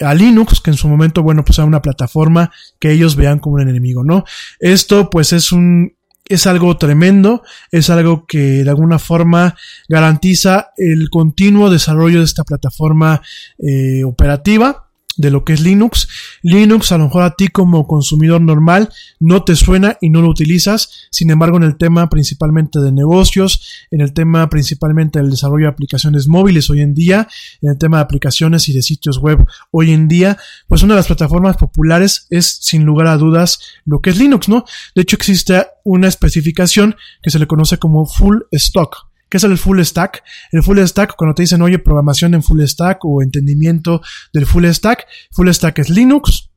a Linux, que en su momento, bueno, pues era una plataforma que ellos vean como un enemigo, ¿no? Esto pues es un, es algo tremendo, es algo que de alguna forma garantiza el continuo desarrollo de esta plataforma eh, operativa de lo que es Linux. Linux a lo mejor a ti como consumidor normal no te suena y no lo utilizas. Sin embargo, en el tema principalmente de negocios, en el tema principalmente del desarrollo de aplicaciones móviles hoy en día, en el tema de aplicaciones y de sitios web hoy en día, pues una de las plataformas populares es sin lugar a dudas lo que es Linux, ¿no? De hecho existe una especificación que se le conoce como full stock. ¿Qué es el full stack? El full stack, cuando te dicen, oye, programación en full stack o entendimiento del full stack, full stack es Linux,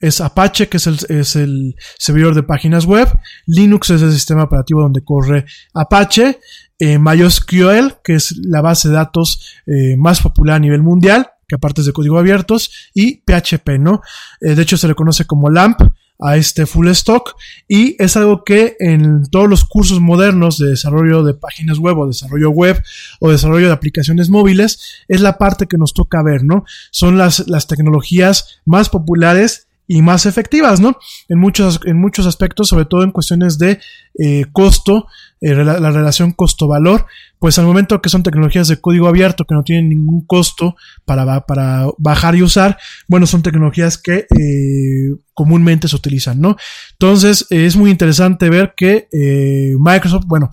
es Apache, que es el, es el servidor de páginas web, Linux es el sistema operativo donde corre Apache, eh, MySQL, que es la base de datos eh, más popular a nivel mundial, que aparte es de código abiertos, y PHP, ¿no? Eh, de hecho se le conoce como LAMP a este full stock y es algo que en todos los cursos modernos de desarrollo de páginas web o desarrollo web o desarrollo de aplicaciones móviles es la parte que nos toca ver, ¿no? Son las, las tecnologías más populares y más efectivas, ¿no? En muchos, en muchos aspectos, sobre todo en cuestiones de eh, costo, eh, la, la, relación costo-valor, pues al momento que son tecnologías de código abierto que no tienen ningún costo para, para bajar y usar, bueno, son tecnologías que eh, comúnmente se utilizan, ¿no? Entonces, es muy interesante ver que Microsoft, bueno,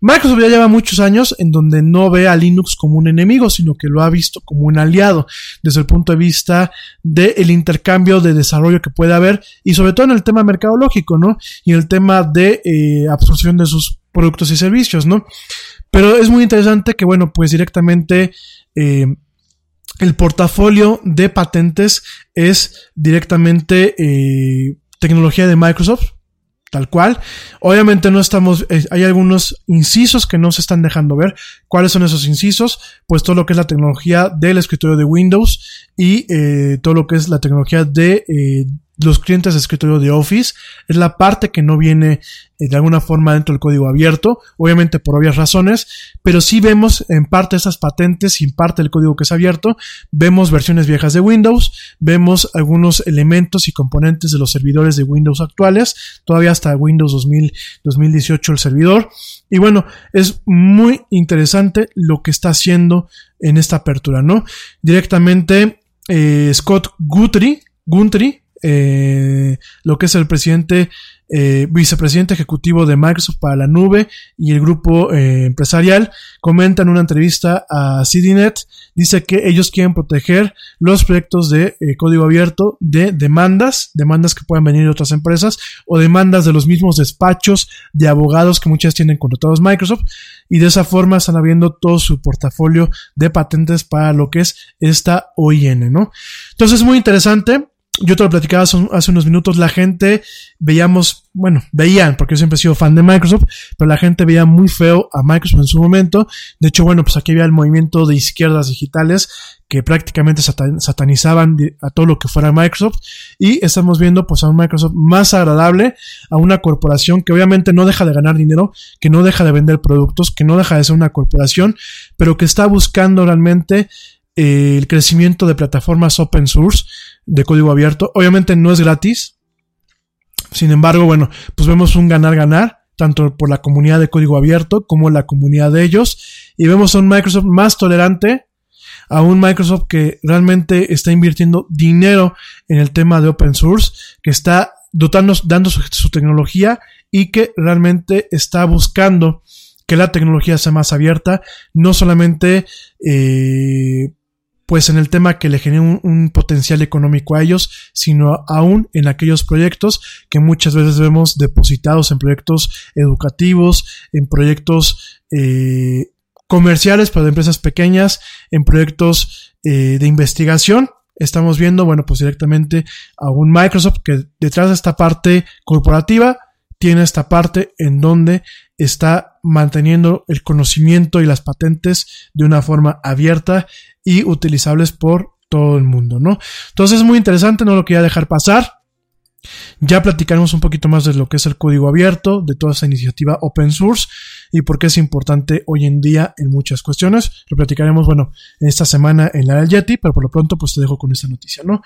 Microsoft ya lleva muchos años en donde no ve a Linux como un enemigo, sino que lo ha visto como un aliado desde el punto de vista del intercambio de desarrollo que puede haber y sobre todo en el tema mercadológico, ¿no? Y en el tema de eh, absorción de sus productos y servicios, ¿no? Pero es muy interesante que, bueno, pues directamente eh, el portafolio de patentes es directamente eh, tecnología de Microsoft tal cual. Obviamente no estamos, eh, hay algunos incisos que no se están dejando ver. ¿Cuáles son esos incisos? Pues todo lo que es la tecnología del escritorio de Windows y todo lo que es la tecnología de los clientes de escritorio de Office. Es la parte que no viene eh, de alguna forma dentro del código abierto, obviamente por obvias razones, pero sí vemos en parte esas patentes y en parte el código que es abierto. Vemos versiones viejas de Windows, vemos algunos elementos y componentes de los servidores de Windows actuales, todavía hasta Windows 2000, 2018 el servidor. Y bueno, es muy interesante lo que está haciendo en esta apertura, ¿no? Directamente eh, Scott Guthrie, Guthrie eh, lo que es el presidente, eh, vicepresidente ejecutivo de Microsoft para la nube y el grupo eh, empresarial, comenta en una entrevista a CDNet, dice que ellos quieren proteger los proyectos de código abierto de demandas, demandas que puedan venir de otras empresas o demandas de los mismos despachos de abogados que muchas tienen contratados Microsoft y de esa forma están abriendo todo su portafolio de patentes para lo que es esta OIN, ¿no? Entonces es muy interesante yo te lo platicaba hace, unos minutos, la gente veíamos, bueno, veían, porque yo siempre he sido fan de Microsoft, pero la gente veía muy feo a Microsoft en su momento. De hecho, bueno, pues aquí había el movimiento de izquierdas digitales que prácticamente satanizaban a todo lo que fuera Microsoft y estamos viendo pues a un Microsoft más agradable, a una corporación que obviamente no deja de ganar dinero, que no deja de vender productos, que no deja de ser una corporación, pero que está buscando realmente el crecimiento de plataformas open source de código abierto. Obviamente no es gratis. Sin embargo, bueno, pues vemos un ganar-ganar, tanto por la comunidad de código abierto como la comunidad de ellos. Y vemos a un Microsoft más tolerante, a un Microsoft que realmente está invirtiendo dinero en el tema de open source, que está dotando, dando su, su tecnología y que realmente está buscando que la tecnología sea más abierta, no solamente eh, pues en el tema que le genere un, potencial económico a ellos, sino aún en aquellos proyectos que muchas veces vemos depositados en proyectos educativos, en proyectos eh, comerciales para empresas pequeñas, en proyectos eh, de investigación. Estamos viendo, bueno, pues directamente a un Microsoft que detrás de esta parte corporativa tiene esta parte en donde está manteniendo el conocimiento y las patentes de una forma abierta y utilizables por todo el mundo, ¿no? Entonces es muy interesante, no lo quería dejar pasar. Ya platicaremos un poquito más de lo que es el código abierto, de toda esa iniciativa open source y por qué es importante hoy en día en muchas cuestiones. Lo platicaremos, bueno, en esta semana en la del Yeti, pero por lo pronto pues te dejo con esta noticia, ¿no?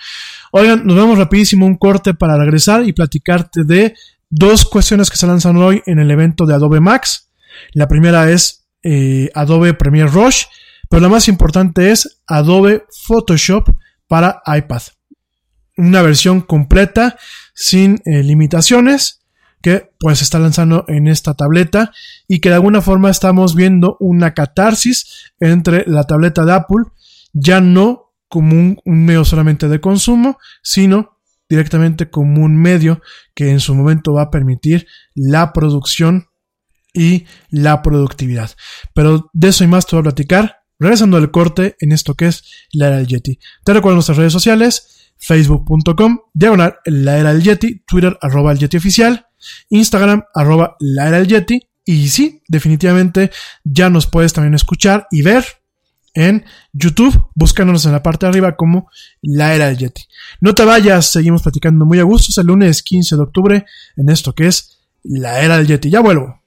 Oigan, nos vemos rapidísimo un corte para regresar y platicarte de dos cuestiones que se lanzan hoy en el evento de Adobe Max. La primera es eh, Adobe Premiere Rush, pero la más importante es Adobe Photoshop para iPad. Una versión completa sin eh, limitaciones que pues está lanzando en esta tableta y que de alguna forma estamos viendo una catarsis entre la tableta de Apple, ya no como un medio solamente de consumo, sino directamente como un medio que en su momento va a permitir la producción y la productividad. Pero de eso y más te voy a platicar regresando al corte en esto que es la era del Yeti. Te recuerdo nuestras redes sociales, facebook.com, diagonal la era Yeti, Twitter arroba el Yeti oficial, Instagram arroba la era Yeti. Y sí, definitivamente ya nos puedes también escuchar y ver en YouTube, buscándonos en la parte de arriba como La Era del Yeti. No te vayas, seguimos platicando muy a gusto, es el lunes 15 de octubre en esto que es La Era del Yeti. Ya vuelvo.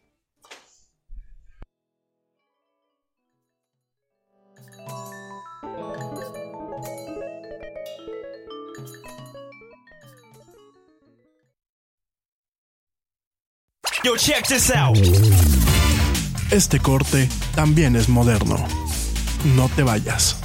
Yo, check this out. Este corte también es moderno. No te vayas.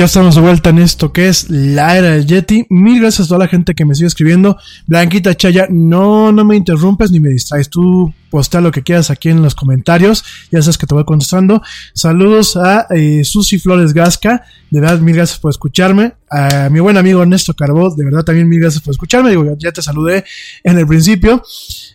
Ya estamos de vuelta en esto que es la era del Yeti. Mil gracias a toda la gente que me sigue escribiendo. Blanquita Chaya, no, no me interrumpes ni me distraes. Tú postea lo que quieras aquí en los comentarios. Ya sabes que te voy contestando. Saludos a eh, Susi Flores Gasca. De verdad, mil gracias por escucharme. A mi buen amigo Ernesto Carbó, de verdad también mil gracias por escucharme. Digo, ya te saludé en el principio.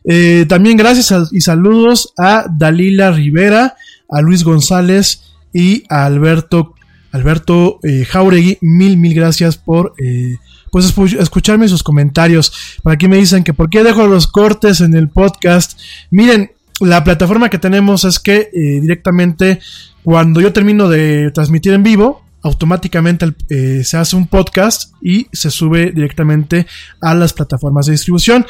Eh, también gracias y saludos a Dalila Rivera, a Luis González y a Alberto Alberto eh, Jauregui, mil, mil gracias por eh, pues escucharme sus comentarios. Por aquí me dicen que por qué dejo los cortes en el podcast. Miren, la plataforma que tenemos es que eh, directamente cuando yo termino de transmitir en vivo, automáticamente eh, se hace un podcast y se sube directamente a las plataformas de distribución.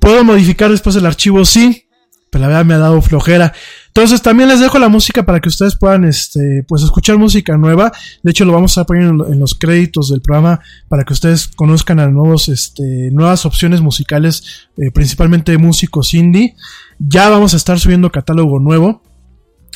¿Puedo modificar después el archivo? Sí, pero la verdad me ha dado flojera. Entonces también les dejo la música para que ustedes puedan este, pues escuchar música nueva. De hecho lo vamos a poniendo en, los créditos del programa para que ustedes conozcan a nuevos, este, nuevas opciones musicales, eh, principalmente músicos indie. Ya vamos a estar subiendo catálogo nuevo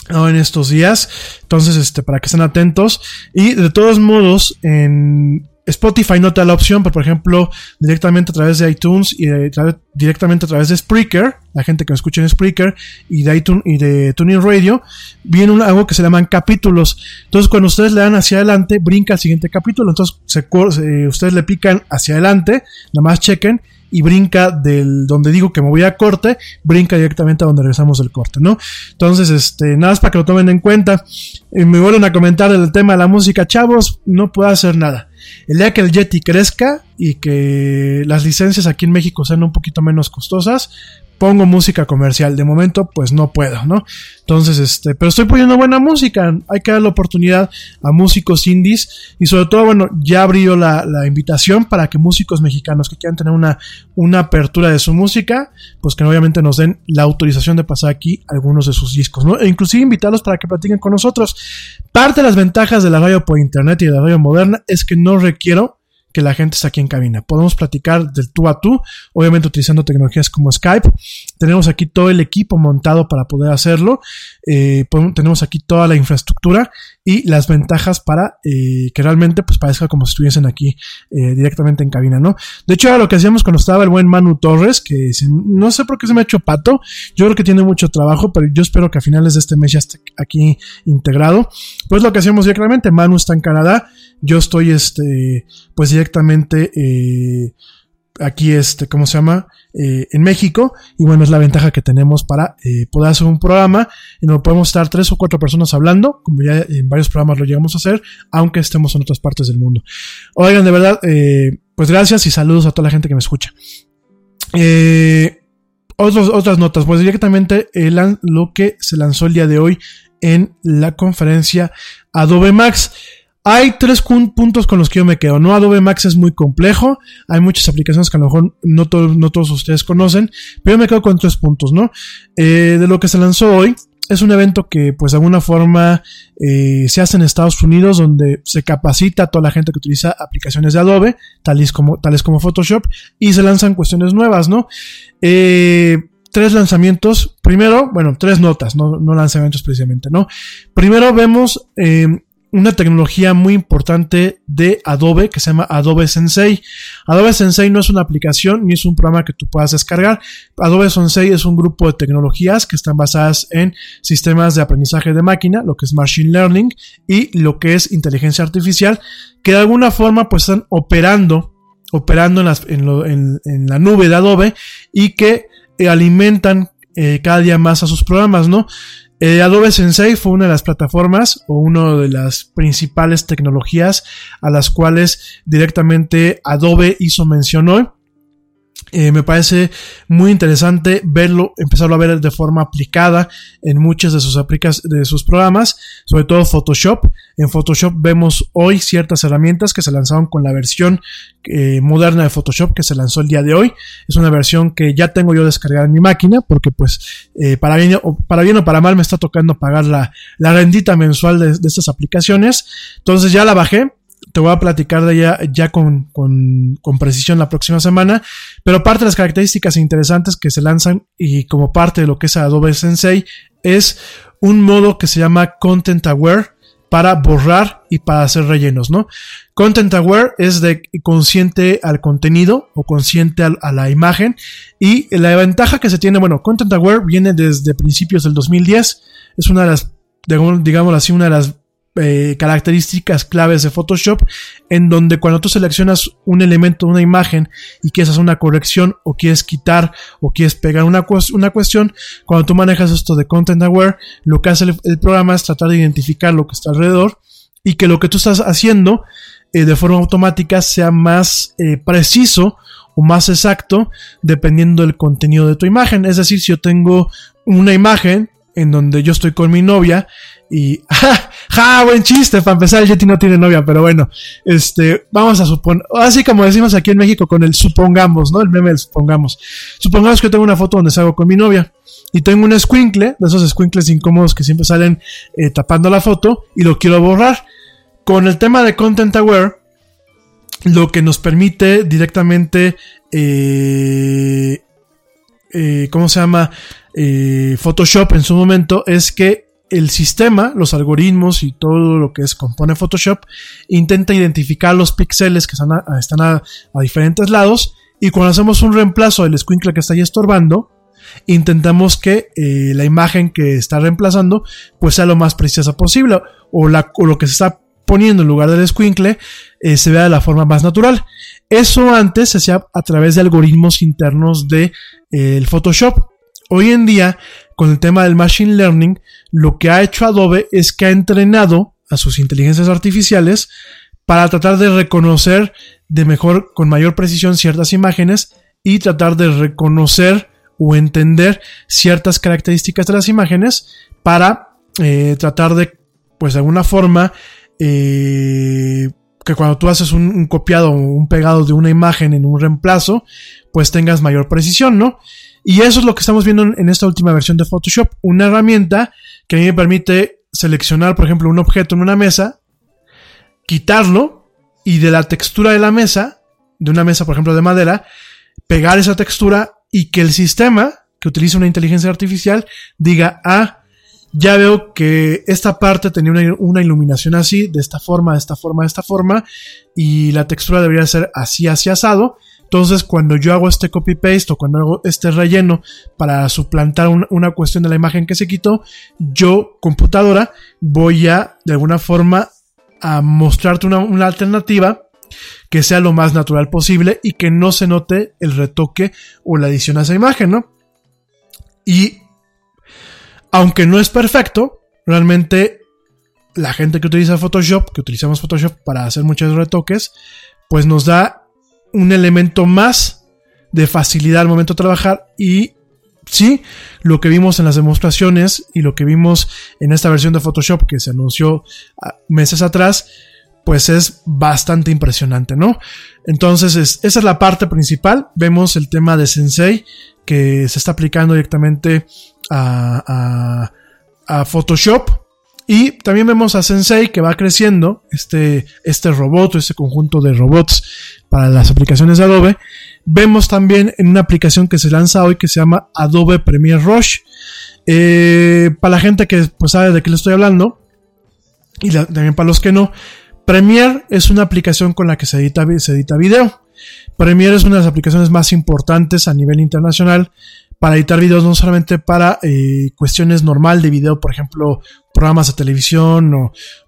en estos días. Entonces, este, para que estén atentos. Y de todos modos, en Spotify no te la opción, pero por ejemplo, directamente a través de iTunes y tra- directamente a través de Spreaker, la gente que me escucha en Spreaker y de iTunes y de Tuning Radio, viene un- algo que se llaman capítulos. Entonces, cuando ustedes le dan hacia adelante, brinca al siguiente capítulo. Entonces, eh, ustedes le pican hacia adelante, nada más chequen y brinca del donde digo que me voy a corte, brinca directamente a donde regresamos del corte, ¿no? Entonces, este, nada más para que lo tomen en cuenta. Eh, me vuelven a comentar el tema de la música, chavos, no puedo hacer nada. El día que el Yeti crezca y que las licencias aquí en México sean un poquito menos costosas, pongo música comercial. De momento, pues no puedo, ¿no? Entonces, este, pero estoy poniendo buena música. Hay que dar la oportunidad a músicos indies. Y sobre todo, bueno, ya abrió la, la invitación para que músicos mexicanos que quieran tener una, una apertura de su música, pues que obviamente nos den la autorización de pasar aquí algunos de sus discos, ¿no? E inclusive invitarlos para que platiquen con nosotros. Parte de las ventajas de la radio por internet y de la radio moderna es que no requiero que la gente está aquí en cabina. Podemos platicar del tú a tú, obviamente utilizando tecnologías como Skype. Tenemos aquí todo el equipo montado para poder hacerlo. Eh, tenemos aquí toda la infraestructura y las ventajas para eh, que realmente pues parezca como si estuviesen aquí eh, directamente en cabina, ¿no? De hecho era lo que hacíamos cuando estaba el buen Manu Torres, que no sé por qué se me ha hecho pato. Yo creo que tiene mucho trabajo, pero yo espero que a finales de este mes ya esté aquí integrado. Pues lo que hacíamos directamente, Manu está en Canadá yo estoy, este, pues directamente eh, aquí, este, ¿cómo se llama? Eh, en México. Y bueno, es la ventaja que tenemos para eh, poder hacer un programa y nos podemos estar tres o cuatro personas hablando, como ya en varios programas lo llegamos a hacer, aunque estemos en otras partes del mundo. Oigan, de verdad, pues gracias y saludos a toda la gente que me escucha. otras notas, pues directamente lo que se lanzó el día de hoy en la conferencia Adobe Max. Hay tres puntos con los que yo me quedo. No, Adobe Max es muy complejo. Hay muchas aplicaciones que a lo mejor no, no todos ustedes conocen. Pero yo me quedo con tres puntos, ¿no? Eh, de lo que se lanzó hoy. Es un evento que, pues, de alguna forma eh, se hace en Estados Unidos, donde se capacita a toda la gente que utiliza aplicaciones de Adobe, tales como, tales como Photoshop, y se lanzan cuestiones nuevas, ¿no? Eh, tres lanzamientos. Primero, bueno, tres notas, no, no lanzamientos precisamente, ¿no? Primero vemos una tecnología muy importante de Adobe que se llama Adobe Sensei. Adobe Sensei no es una aplicación ni es un programa que tú puedas descargar. Adobe Sensei es un grupo de tecnologías que están basadas en sistemas de aprendizaje de máquina, lo que es Machine Learning y lo que es inteligencia artificial, que de alguna forma pues están operando, operando en, la nube de Adobe y que eh, alimentan eh, cada día más a sus programas, ¿no? Eh, Adobe Sensei fue una de las plataformas o una de las principales tecnologías a las cuales directamente Adobe hizo mención hoy. Eh, me parece muy interesante verlo, empezarlo a ver de forma aplicada en muchas de sus, de sus programas, sobre todo Photoshop. En Photoshop vemos hoy ciertas herramientas que se lanzaron con la versión eh, moderna de Photoshop que se lanzó el día de hoy. Es una versión que ya tengo yo descargada en mi máquina porque pues eh, para, bien, o, para bien o para mal me está tocando pagar la, la rendita mensual de, de estas aplicaciones. Entonces ya la bajé te voy a platicar de ella ya con, precisión la próxima semana. Pero parte de las características interesantes que se lanzan y como parte de lo que es Adobe Sensei es un modo que se llama Content Aware para borrar y para hacer rellenos, ¿no? Content Aware es de consciente al contenido o consciente a la imagen y la ventaja que se tiene, bueno, Content Aware viene desde principios del 2010, es una de las, digamos así, una de las eh, características claves de Photoshop en donde cuando tú seleccionas un elemento, una imagen y quieres hacer una corrección o quieres quitar o quieres pegar una, una cuestión, cuando tú manejas esto de Content Aware, lo que hace el, programa es tratar de identificar lo que está alrededor y que lo que tú estás haciendo eh, de forma automática sea más eh, preciso o más exacto dependiendo del contenido de tu imagen. Es decir, si yo tengo una imagen en donde yo estoy con mi novia y, ja, buen chiste, para empezar el Yeti no tiene novia, pero bueno, este, vamos a suponer, así como decimos aquí en México con el supongamos, ¿no? El meme del supongamos. Supongamos que tengo una foto donde salgo con mi novia y tengo un squinkle, de esos squinkles incómodos que siempre salen eh, tapando la foto y lo quiero borrar. Con el tema de Content Aware, lo que nos permite directamente, eh, eh, ¿cómo se llama? Photoshop en su momento es que el sistema, los algoritmos y todo lo que es compone Photoshop intenta identificar los píxeles que están, a, diferentes lados y cuando hacemos un reemplazo del squinkle que está ahí estorbando, intentamos que eh, la imagen que está reemplazando pues sea lo más precisa posible o, lo que se está poniendo en lugar del squinkle eh, se vea de la forma más natural. Eso antes se hacía a través de algoritmos internos de eh, Photoshop. Hoy en día con el tema del Machine Learning, lo que ha hecho Adobe es que ha entrenado a sus inteligencias artificiales para tratar de reconocer de mejor, con mayor precisión ciertas imágenes y tratar de reconocer o entender ciertas características de las imágenes para eh, tratar de, pues de alguna forma, eh, que cuando tú haces un, un copiado o un pegado de una imagen en un reemplazo, pues tengas mayor precisión, ¿no? Y eso es lo que estamos viendo en, esta última versión de Photoshop, una herramienta que a mí me permite seleccionar, por ejemplo, un objeto en una mesa, quitarlo y de la textura de la mesa, de una mesa, por ejemplo, de madera, pegar esa textura y que el sistema que utiliza una inteligencia artificial diga, ah, ya veo que esta parte tenía una, una iluminación así, de esta forma, de esta forma, de esta forma, y la textura debería ser así, así asado. Entonces, cuando yo hago este copy-paste o cuando hago este relleno para suplantar un- una cuestión de la imagen que se quitó, yo, computadora, voy a, de alguna forma, a mostrarte una, una alternativa que sea lo más natural posible y que no se note el retoque o la edición a esa imagen, ¿no? Y aunque no es perfecto, realmente la gente que utiliza Photoshop, que utilizamos Photoshop para hacer muchos retoques, pues nos da un elemento más de facilidad al momento de trabajar y sí, lo que vimos en las demostraciones y lo que vimos en esta versión de Photoshop que se anunció ah, meses atrás, pues es bastante impresionante, ¿no? Entonces, es- esa es la parte principal. Vemos el tema de Sensei que se está aplicando directamente a, a- a Photoshop. Y también vemos a Sensei que va creciendo, este, este robot o este conjunto de robots para las aplicaciones de Adobe. Vemos también en una aplicación que se lanza hoy que se llama Adobe Premiere Rush. Eh, para la gente que pues, sabe de qué le estoy hablando, y también para los que no, Premiere es una aplicación con la que se edita, se edita video. Premiere es una de las aplicaciones más importantes a nivel internacional para editar videos, no solamente para eh, cuestiones normal de video, por ejemplo, programas de televisión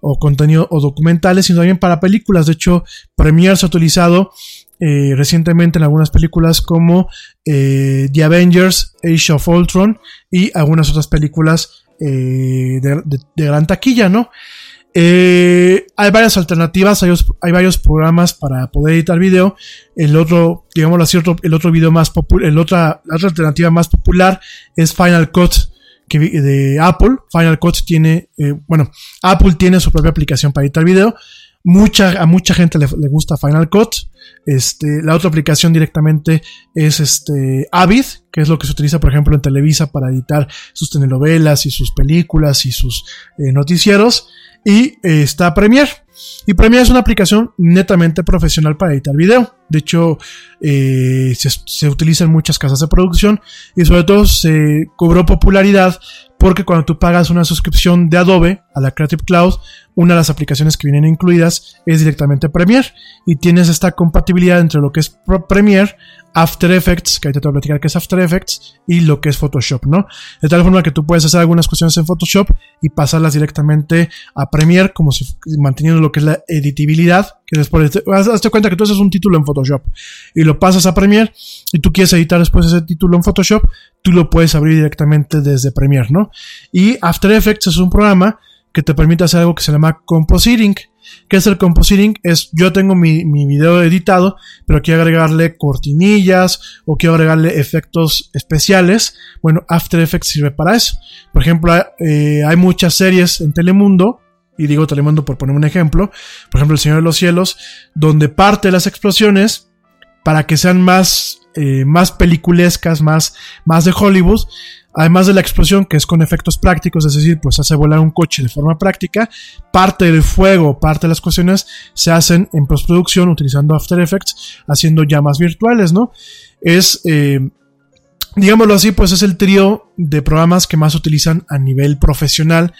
o, contenido o documentales, sino también para películas. De hecho, Premiere se ha utilizado eh, recientemente en algunas películas como eh, The Avengers, Age of Ultron y algunas otras películas eh, de gran taquilla, ¿no? Eh, hay varias alternativas, hay, os- hay varios programas para poder editar video. El otro, digámoslo así, otro- el otro video más popular, otra, la otra alternativa más popular es Final Cut que, de Apple. Final Cut tiene, eh, bueno, Apple tiene su propia aplicación para editar video. Mucha, a mucha gente le, gusta Final Cut. Este, la otra aplicación directamente es este Avid, que es lo que se utiliza, por ejemplo, en Televisa para editar sus telenovelas y sus películas y sus eh, noticieros. Y eh, está Premiere. Y Premiere es una aplicación netamente profesional para editar video. De hecho, eh, se, se utiliza en muchas casas de producción y sobre todo se cobró popularidad porque cuando tú pagas una suscripción de Adobe a la Creative Cloud, una de las aplicaciones que vienen incluidas es directamente Premiere y tienes esta compatibilidad entre lo que es Premiere, After Effects, que ahorita te voy a platicar que es After Effects, y lo que es Photoshop, ¿no? De tal forma que tú puedes hacer algunas cuestiones en Photoshop y pasarlas directamente a Premiere, como si manteniendo lo que es la editabilidad, que después, haz- hazte cuenta que tú haces un título en Photoshop y lo pasas a Premiere y tú quieres editar después ese título en Photoshop, tú lo puedes abrir directamente desde Premiere, ¿no? Y After Effects es un programa que te permite hacer algo que se llama compositing. ¿Qué es el compositing? Es yo tengo mi, mi video editado, pero quiero agregarle cortinillas o quiero agregarle efectos especiales. Bueno, After Effects sirve para eso. Por ejemplo, eh, hay muchas series en Telemundo, y digo Telemundo por poner un ejemplo, por ejemplo El Señor de los Cielos, donde parte las explosiones, para que sean más, eh, más peliculescas, más, más de Hollywood, además de la explosión que es con efectos prácticos, es decir, pues hace volar un coche de forma práctica, parte del fuego, parte de las cuestiones se hacen en postproducción utilizando After Effects, haciendo llamas virtuales, ¿no? Es, eh, digámoslo así, pues es el trío de programas que más utilizan a nivel profesional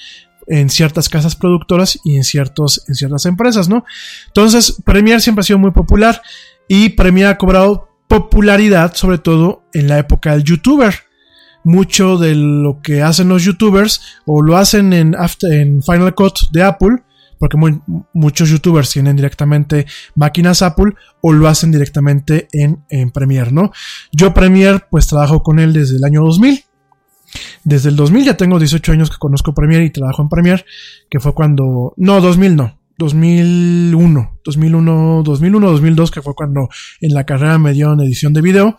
en ciertas casas productoras y en, ciertos, en ciertas empresas, ¿no? Entonces, Premiere siempre ha sido muy popular y Premiere ha cobrado popularidad, sobre todo en la época del youtuber. Mucho de lo que hacen los youtubers o lo hacen en, After, en Final Cut de Apple, porque muchos youtubers tienen directamente máquinas Apple o lo hacen directamente en, en Premiere, ¿no? Yo Premiere pues trabajo con él desde el año 2000. Desde el 2000 ya tengo 18 años que conozco Premiere y trabajo en Premiere, que fue cuando... No, 2000 no. 2001, 2001, 2001, 2002, que fue cuando en la carrera me dieron edición de video.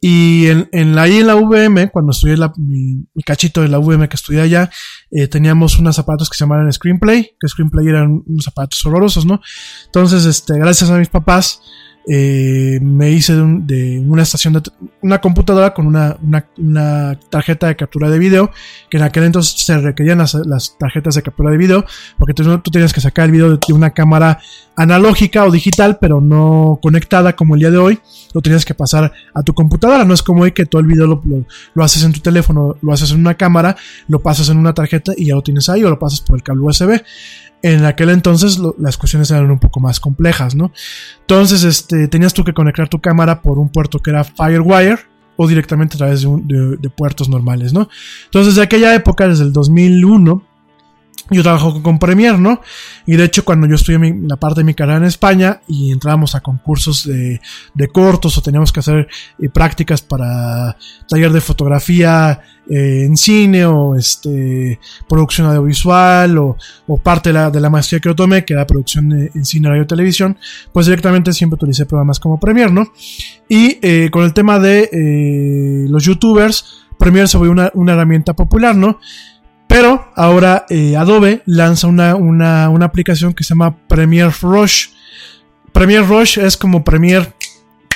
Y en, en la, ahí en la VM, cuando estudié la, mi, mi cachito de la VM que estudié allá, eh, teníamos unos zapatos que se llamaban Screenplay, que Screenplay eran unos zapatos horrorosos, ¿no? Entonces, este, gracias a mis papás, eh, me hice de, un- de una estación de una computadora con una, tarjeta de captura de video, que en aquel entonces se requerían las, tarjetas de captura de video, porque tú, tú tenías que sacar el video de, una cámara analógica o digital, pero no conectada como el día de hoy, lo tenías que pasar a tu computadora, no es como hoy que todo el video lo- lo haces en tu teléfono, lo haces en una cámara, lo pasas en una tarjeta y ya lo tienes ahí o lo pasas por el cable USB. En aquel entonces las cuestiones eran un poco más complejas, ¿no? Entonces, este, tenías tú que conectar tu cámara por un puerto que era Firewire o directamente a través de, un- de- de puertos normales, ¿no? Entonces, de aquella época, desde el 2001, yo trabajo con, Premiere, ¿no? Y de hecho, cuando yo estudié mi- la parte de mi carrera en España y entrábamos a concursos de, de cortos o teníamos que hacer eh, prácticas para taller de fotografía eh, en cine o este producción audiovisual o, o parte de la, de la maestría que yo tomé, que era producción de- en cine, radio y televisión, pues directamente siempre utilicé programas como Premiere, ¿no? Y eh, con el tema de eh, los youtubers, Premiere se volvió una, una herramienta popular, ¿no? Pero ahora eh, Adobe lanza una, una, una aplicación que se llama Premiere Rush. Premiere Rush es como Premiere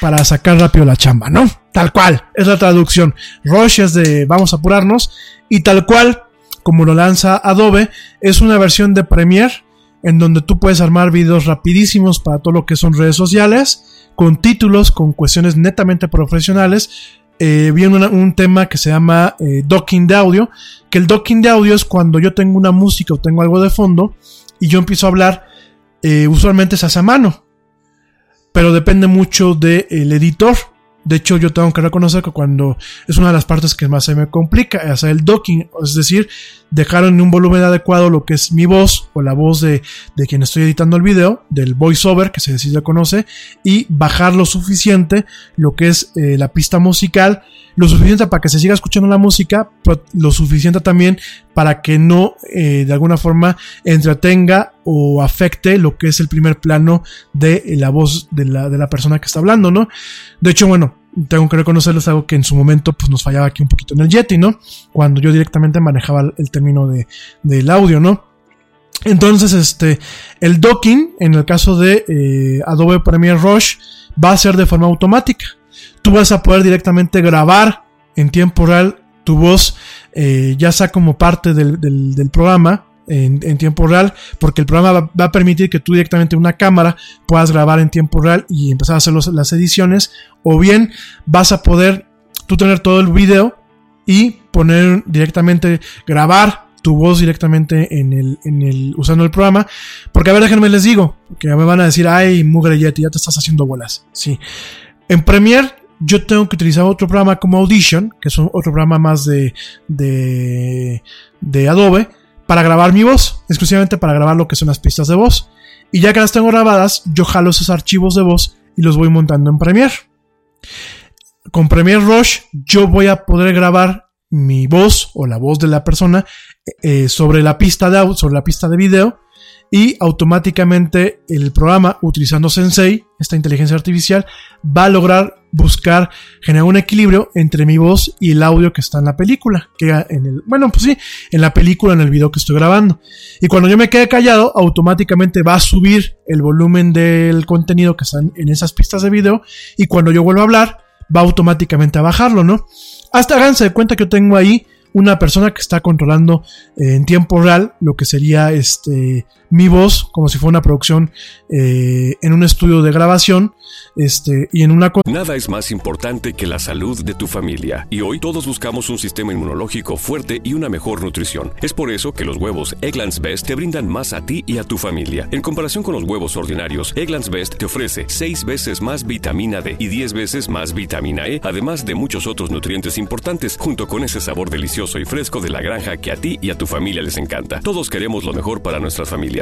para sacar rápido la chamba, ¿no? Tal cual, es la traducción. Rush es de vamos a apurarnos y tal cual, como lo lanza Adobe, es una versión de Premiere en donde tú puedes armar videos rapidísimos para todo lo que son redes sociales, con títulos, con cuestiones netamente profesionales. Eh, viene un tema que se llama eh, docking de audio, que el docking de audio es cuando yo tengo una música o tengo algo de fondo y yo empiezo a hablar, eh, usualmente se hace a mano, pero depende mucho del editor. De hecho, yo tengo que reconocer que cuando es una de las partes que más se me complica, hacer el docking, es decir, dejar en un volumen adecuado lo que es mi voz o la voz de, de quien estoy editando el video, del voiceover que se decide conoce, y bajar lo suficiente lo que es eh, la pista musical, lo suficiente para que se siga escuchando la música, pero lo suficiente también para que no eh, de alguna forma entretenga o afecte lo que es el primer plano de la voz de la, de la persona que está hablando, ¿no? De hecho, bueno, tengo que reconocerles algo que en su momento pues nos fallaba aquí un poquito en el Yeti, ¿no? Cuando yo directamente manejaba el, término de, del audio, ¿no? Entonces, este, el docking, en el caso de eh, Adobe Premiere Rush, va a ser de forma automática. Tú vas a poder directamente grabar en tiempo real tu voz, eh, ya sea como parte del- del programa en, tiempo real, porque el programa va, a permitir que tú directamente en una cámara puedas grabar en tiempo real y empezar a hacer las ediciones, o bien vas a poder tú tener todo el video y poner directamente, grabar tu voz directamente en el, en el, usando el programa. Porque a ver, déjenme les digo, que me van a decir, ay, mugre ya te estás haciendo bolas. Sí. En Premiere, yo tengo que utilizar otro programa como Audition, que es otro programa más de, de, de Adobe, para grabar mi voz, exclusivamente para grabar lo que son las pistas de voz. Y ya que las tengo grabadas, yo jalo esos archivos de voz y los voy montando en Premiere. Con Premiere Rush yo voy a poder grabar mi voz o la voz de la persona eh, sobre la pista de audio, sobre la pista de video y automáticamente el programa utilizando Sensei, esta inteligencia artificial, va a lograr buscar generar un equilibrio entre mi voz y el audio que está en la película, que en el, bueno, pues sí, en la película, en el video que estoy grabando. Y cuando yo me quede callado, automáticamente va a subir el volumen del contenido que están en esas pistas de video y cuando yo vuelvo a hablar, va automáticamente a bajarlo, ¿no? Hasta háganse de cuenta que yo tengo ahí una persona que está controlando eh, en tiempo real lo que sería este mi voz como si fuera una producción eh, en un estudio de grabación este y en una Nada es más importante que la salud de tu familia. Y hoy todos buscamos un sistema inmunológico fuerte y una mejor nutrición. Es por eso que los huevos Egglands Best te brindan más a ti y a tu familia. En comparación con los huevos ordinarios, Egglands Best te ofrece 6 veces más vitamina D y 10 veces más vitamina E, además de muchos otros nutrientes importantes, junto con ese sabor delicioso y fresco de la granja que a ti y a tu familia les encanta. Todos queremos lo mejor para nuestras familias.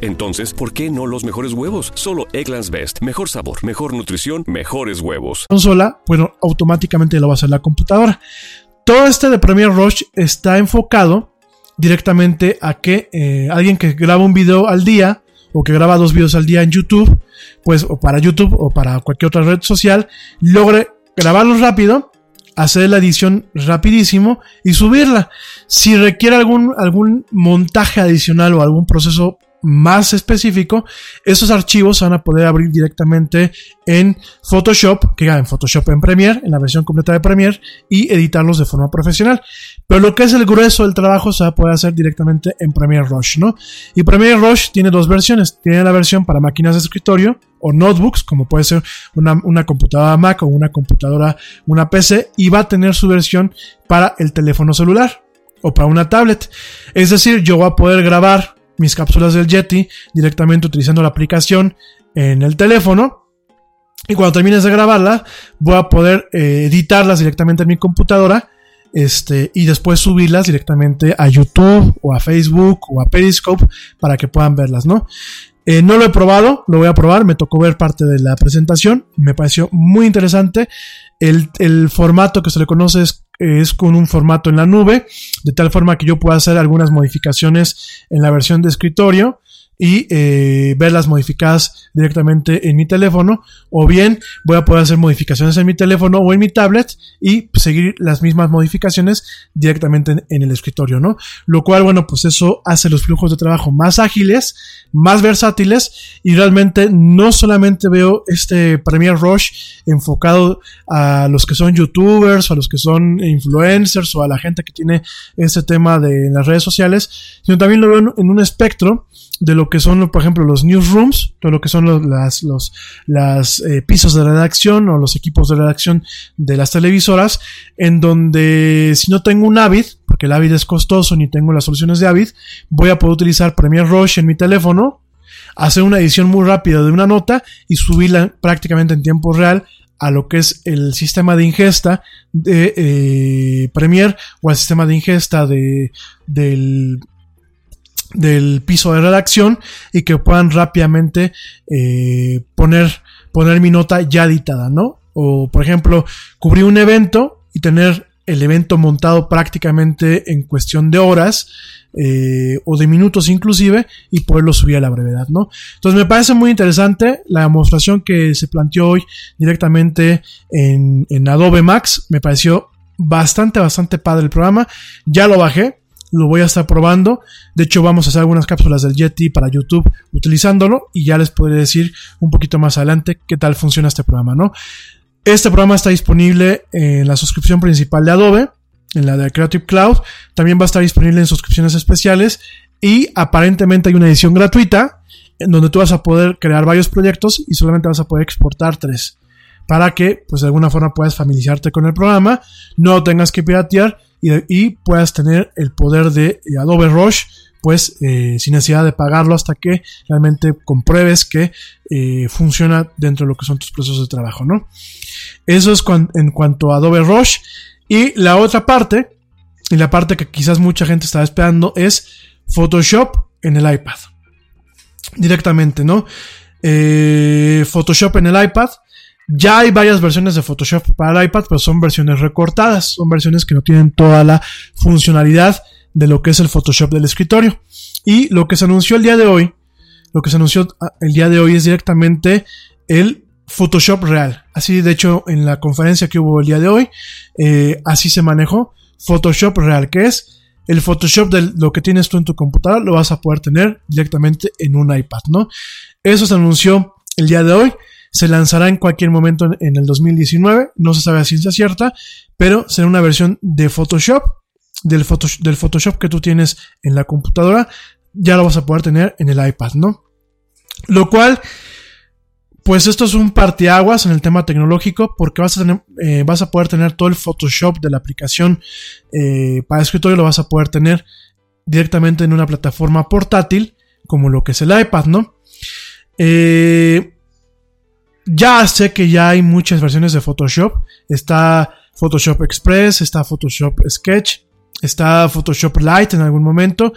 Entonces, ¿por qué no los mejores huevos? Solo Eggland's Best. Mejor sabor, mejor nutrición, mejores huevos. Consola, bueno, automáticamente lo va a hacer la computadora. Todo este de Premiere Rush está enfocado directamente a que eh, alguien que graba un video al día o que graba dos videos al día en YouTube, pues o para YouTube o para cualquier otra red social, logre grabarlos rápido, hacer la edición rapidísimo y subirla. Si requiere algún, algún montaje adicional o algún proceso más específico, esos archivos van a poder abrir directamente en Photoshop, que en Photoshop en Premiere, en la versión completa de Premiere, y editarlos de forma profesional. Pero lo que es el grueso del trabajo se va a poder hacer directamente en Premiere Rush, ¿no? Y Premiere Rush tiene dos versiones. Tiene la versión para máquinas de escritorio o notebooks, como puede ser una, una computadora Mac o una computadora, una PC, y va a tener su versión para el teléfono celular o para una tablet. Es decir, yo voy a poder grabar mis cápsulas del Yeti directamente utilizando la aplicación en el teléfono. Y cuando termines de grabarla, voy a poder eh, editarlas directamente en mi computadora. Este, y después subirlas directamente a YouTube o a Facebook o a Periscope para que puedan verlas, ¿no? Eh, no lo he probado, lo voy a probar, me tocó ver parte de la presentación, me pareció muy interesante. El, el formato que se le conoce es es con un formato en la nube, de tal forma que yo pueda hacer algunas modificaciones en la versión de escritorio y eh, verlas modificadas directamente en mi teléfono o bien voy a poder hacer modificaciones en mi teléfono o en mi tablet y seguir las mismas modificaciones directamente en, el escritorio, ¿no? Lo cual, bueno, pues eso hace los flujos de trabajo más ágiles, más versátiles y realmente no solamente veo este Premiere Rush enfocado a los que son youtubers a los que son influencers o a la gente que tiene este tema de las redes sociales, sino también lo veo en un espectro de lo que son, por ejemplo, los newsrooms, de lo que son los, las, los eh, pisos de redacción o los equipos de redacción de las televisoras, en donde si no tengo un Avid, porque el Avid es costoso ni tengo las soluciones de Avid, voy a poder utilizar Premiere Rush en mi teléfono, hacer una edición muy rápida de una nota y subirla prácticamente en tiempo real a lo que es el sistema de ingesta de eh, Premiere o al sistema de ingesta de, del del piso de redacción y que puedan rápidamente eh, poner, poner mi nota ya editada, ¿no? O, por ejemplo, cubrir un evento y tener el evento montado prácticamente en cuestión de horas eh, o de minutos inclusive y poderlo subir a la brevedad, ¿no? Entonces me parece muy interesante la demostración que se planteó hoy directamente en, en Adobe Max, me pareció bastante, bastante padre el programa, ya lo bajé, lo voy a estar probando. De hecho, vamos a hacer algunas cápsulas del Yeti para YouTube utilizándolo y ya les podré decir un poquito más adelante qué tal funciona este programa, ¿no? Este programa está disponible en la suscripción principal de Adobe, en la de Creative Cloud. También va a estar disponible en suscripciones especiales y aparentemente hay una edición gratuita en donde tú vas a poder crear varios proyectos y solamente vas a poder exportar tres para que pues de alguna forma puedas familiarizarte con el programa, no tengas que piratear y, puedas tener el poder de Adobe Rush pues eh, sin necesidad de pagarlo hasta que realmente compruebes que eh, funciona dentro de lo que son tus procesos de trabajo, ¿no? Eso es en cuanto a Adobe Rush. Y la otra parte, y la parte que quizás mucha gente estaba esperando, es Photoshop en el iPad. Directamente, ¿no? Eh, Photoshop en el iPad ya hay varias versiones de Photoshop para el iPad, pero son versiones recortadas, son versiones que no tienen toda la funcionalidad de lo que es el Photoshop del escritorio. Y lo que se anunció el día de hoy, lo que se anunció ah, el día de hoy es directamente el Photoshop real. Así, de hecho, en la conferencia que hubo el día de hoy, eh, así se manejó Photoshop real, que es el Photoshop de lo que tienes tú en tu computadora, lo vas a poder tener directamente en un iPad, ¿no? Eso se anunció el día de hoy. Se lanzará en cualquier momento en, el 2019, no se sabe a ciencia cierta, pero será una versión de Photoshop, del, del Photoshop que tú tienes en la computadora, ya lo vas a poder tener en el iPad, ¿no? Lo cual, pues esto es un parteaguas en el tema tecnológico porque vas a, eh, vas a poder tener todo el Photoshop de la aplicación eh, para escritorio, lo vas a poder tener directamente en una plataforma portátil como lo que es el iPad, ¿no? Eh, ya sé que ya hay muchas versiones de Photoshop. Está Photoshop Express, está Photoshop Sketch, está Photoshop Lite en algún momento.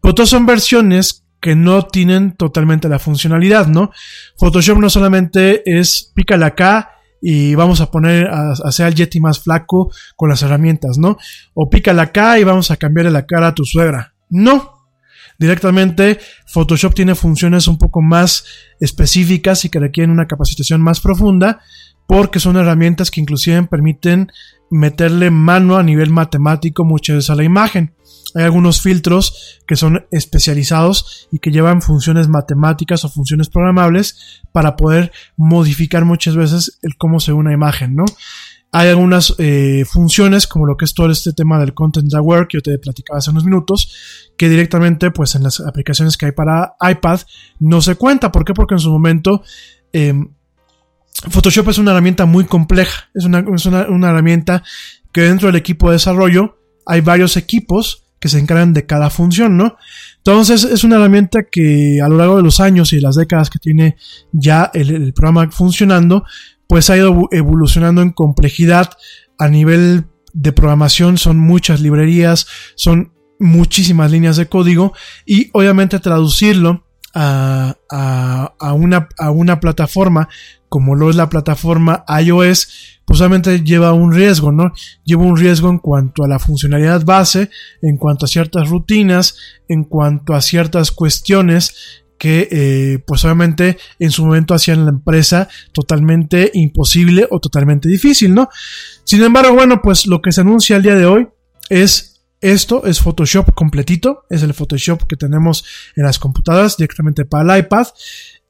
Pero todas son versiones que no tienen totalmente la funcionalidad, ¿no? Photoshop no solamente es pícale acá y vamos a poner a, hacer al Yeti más flaco con las herramientas, ¿no? O pícale acá y vamos a cambiarle la cara a tu suegra. No. Directamente, Photoshop tiene funciones un poco más específicas y que requieren una capacitación más profunda porque son herramientas que inclusive permiten meterle mano a nivel matemático muchas veces a la imagen. Hay algunos filtros que son especializados y que llevan funciones matemáticas o funciones programables para poder modificar muchas veces el cómo se ve una imagen, ¿no? Hay algunas eh, funciones, como lo que es todo este tema del Content Aware que yo te platicaba hace unos minutos, que directamente, pues en las aplicaciones que hay para iPad, no se cuenta. ¿Por qué? Porque en su momento em, Photoshop es una herramienta muy compleja. Es, una, es una, una, herramienta que dentro del equipo de desarrollo hay varios equipos que se encargan de cada función, ¿no? Entonces es una herramienta que a lo largo de los años y las décadas que tiene ya el programa funcionando, pues ha ido evolucionando en complejidad a nivel de programación, son muchas librerías, son muchísimas líneas de código y obviamente traducirlo a, a, una, a una plataforma como lo es la plataforma iOS, pues obviamente lleva un riesgo, ¿no? Lleva un riesgo en cuanto a la funcionalidad base, en cuanto a ciertas rutinas, en cuanto a ciertas cuestiones que eh, pues obviamente en su momento hacían la empresa totalmente imposible o totalmente difícil, ¿no? Sin embargo, bueno, pues lo que se anuncia el día de hoy es esto, es Photoshop completito, es el Photoshop que tenemos en las computadoras directamente para el iPad.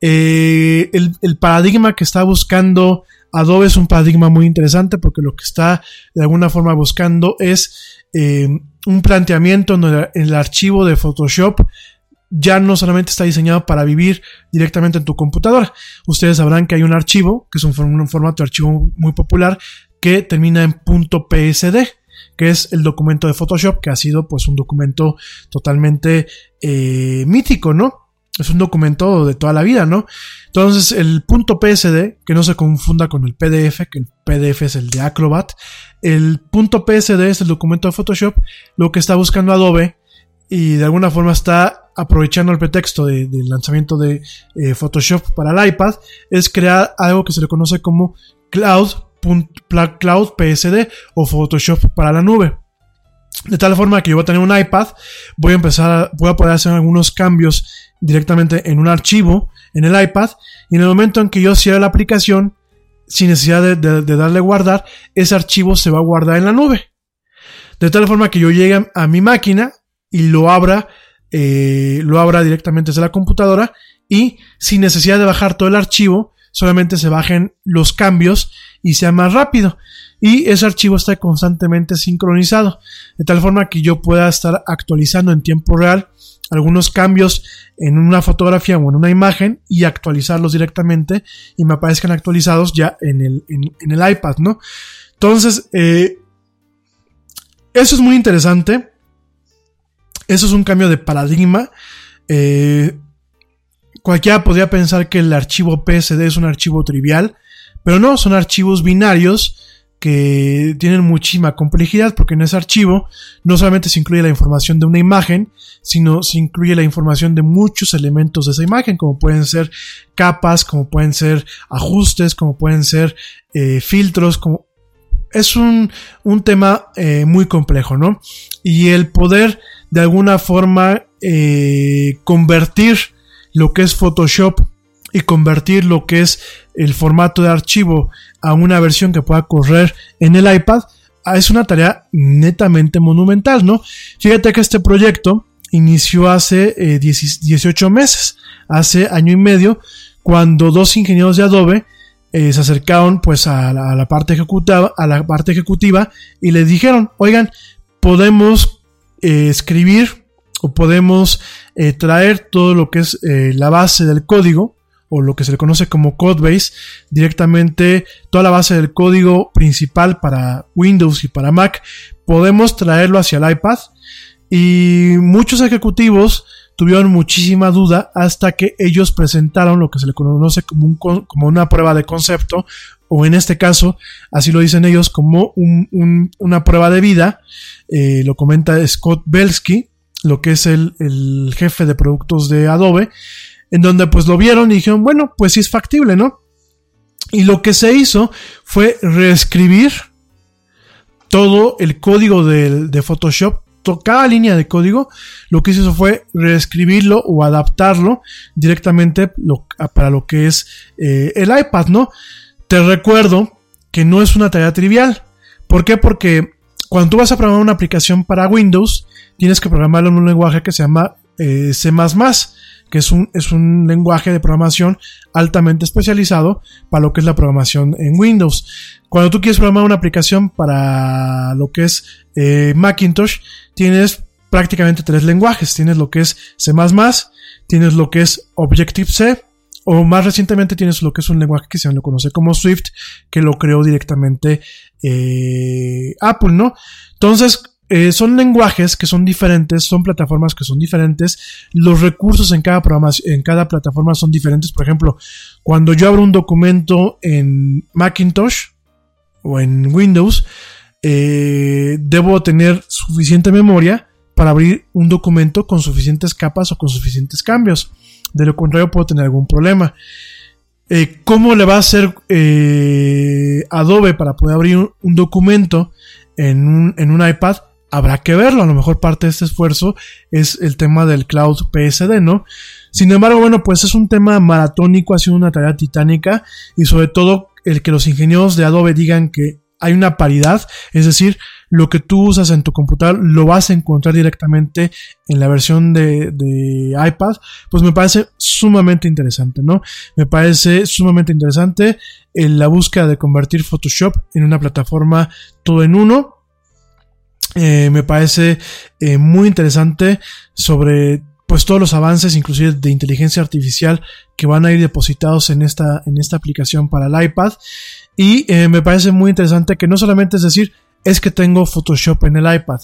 Eh, el, paradigma que está buscando Adobe es un paradigma muy interesante porque lo que está de alguna forma buscando es eh, un planteamiento en el archivo de Photoshop ya no solamente está diseñado para vivir directamente en tu computadora. Ustedes sabrán que hay un archivo, que es un, formato de archivo muy popular, que termina en .psd, que es el documento de Photoshop, que ha sido pues un documento totalmente eh, mítico, ¿no? Es un documento de toda la vida, ¿no? Entonces, el punto PSD, que no se confunda con el PDF, que el PDF es el de Acrobat, el punto PSD es el documento de Photoshop, lo que está buscando Adobe y de alguna forma está aprovechando el pretexto de, del lanzamiento de eh, Photoshop para el iPad, es crear algo que se le conoce como Cloud, Cloud PSD o Photoshop para la nube. De tal forma que yo voy a tener un iPad, voy a empezar, voy a poder hacer algunos cambios directamente en un archivo en el iPad y en el momento en que yo cierre la aplicación, sin necesidad de darle guardar, ese archivo se va a guardar en la nube. De tal forma que yo llegue a mi máquina y lo abra, eh, lo abra directamente desde la computadora y sin necesidad de bajar todo el archivo, solamente se bajen los cambios y sea más rápido. Y ese archivo está constantemente sincronizado, de tal forma que yo pueda estar actualizando en tiempo real algunos cambios en una fotografía o en una imagen y actualizarlos directamente y me aparezcan actualizados ya en el, en, el iPad, ¿no? Entonces, eh, eso es muy interesante. Eso es un cambio de paradigma. Eh, cualquiera podría pensar que el archivo PSD es un archivo trivial, pero no, son archivos binarios que tienen muchísima complejidad porque en ese archivo no solamente se incluye la información de una imagen, sino se incluye la información de muchos elementos de esa imagen, como pueden ser capas, como pueden ser ajustes, como pueden ser eh, filtros, es un, un tema eh, muy complejo, ¿no? Y el poder de alguna forma eh, convertir lo que es Photoshop y convertir lo que es el formato de archivo a una versión que pueda correr en el iPad ah, es una tarea netamente monumental, ¿no? Fíjate que este proyecto inició hace eh, 18 meses, hace año y medio, cuando dos ingenieros de Adobe eh, se acercaron pues a la, parte ejecutiva, a la parte ejecutiva y les dijeron, oigan, podemos eh, escribir o podemos eh, traer todo lo que es eh, la base del código o lo que se le conoce como codebase directamente toda la base del código principal para Windows y para Mac. Podemos traerlo hacia el iPad y muchos ejecutivos tuvieron muchísima duda hasta que ellos presentaron lo que se le conoce como, un, como una prueba de concepto o en este caso, así lo dicen ellos, como una prueba de vida. Eh, lo comenta Scott Belsky, lo que es el, el, jefe de productos de Adobe, en donde pues lo vieron y dijeron, bueno, pues sí es factible, ¿no? Y lo que se hizo fue reescribir todo el código de Photoshop cada línea de código, lo que hizo fue reescribirlo o adaptarlo directamente para lo que es eh, el iPad, ¿no? Te recuerdo que no es una tarea trivial. ¿Por qué? Porque cuando tú vas a programar una aplicación para Windows, tienes que programarlo en un lenguaje que se llama eh, C++, que es un, es un lenguaje de programación altamente especializado para lo que es la programación en Windows. Cuando tú quieres programar una aplicación para lo que es eh, Macintosh, tienes prácticamente tres lenguajes. Tienes lo que es C++, tienes lo que es Objective-C, o más recientemente tienes lo que es un lenguaje que se lo conoce como Swift, que lo creó directamente eh, Apple, ¿no? Entonces, eh, son lenguajes que son diferentes, son plataformas que son diferentes, los recursos en cada programa, en cada plataforma son diferentes. Por ejemplo, cuando yo abro un documento en Macintosh o en Windows, eh, debo tener suficiente memoria para abrir un documento con suficientes capas o con suficientes cambios. De lo contrario, puedo tener algún problema. Eh, ¿Cómo le va a hacer Adobe para poder abrir un, documento en un, en un iPad? Habrá que verlo. A lo mejor parte de este esfuerzo es el tema del cloud PSD, ¿no? Sin embargo, bueno, pues es un tema maratónico, ha sido una tarea titánica y sobre todo el que los ingenieros de Adobe digan que hay una paridad, es decir, lo que tú usas en tu computador lo vas a encontrar directamente en la versión de, de iPad, pues me parece sumamente interesante, ¿no? Me parece sumamente interesante en la búsqueda de convertir Photoshop en una plataforma todo en uno, eh, me parece eh, muy interesante sobre pues todos los avances inclusive de inteligencia artificial que van a ir depositados en esta, en esta aplicación para el iPad y eh, me parece muy interesante que no solamente es decir es que tengo Photoshop en el iPad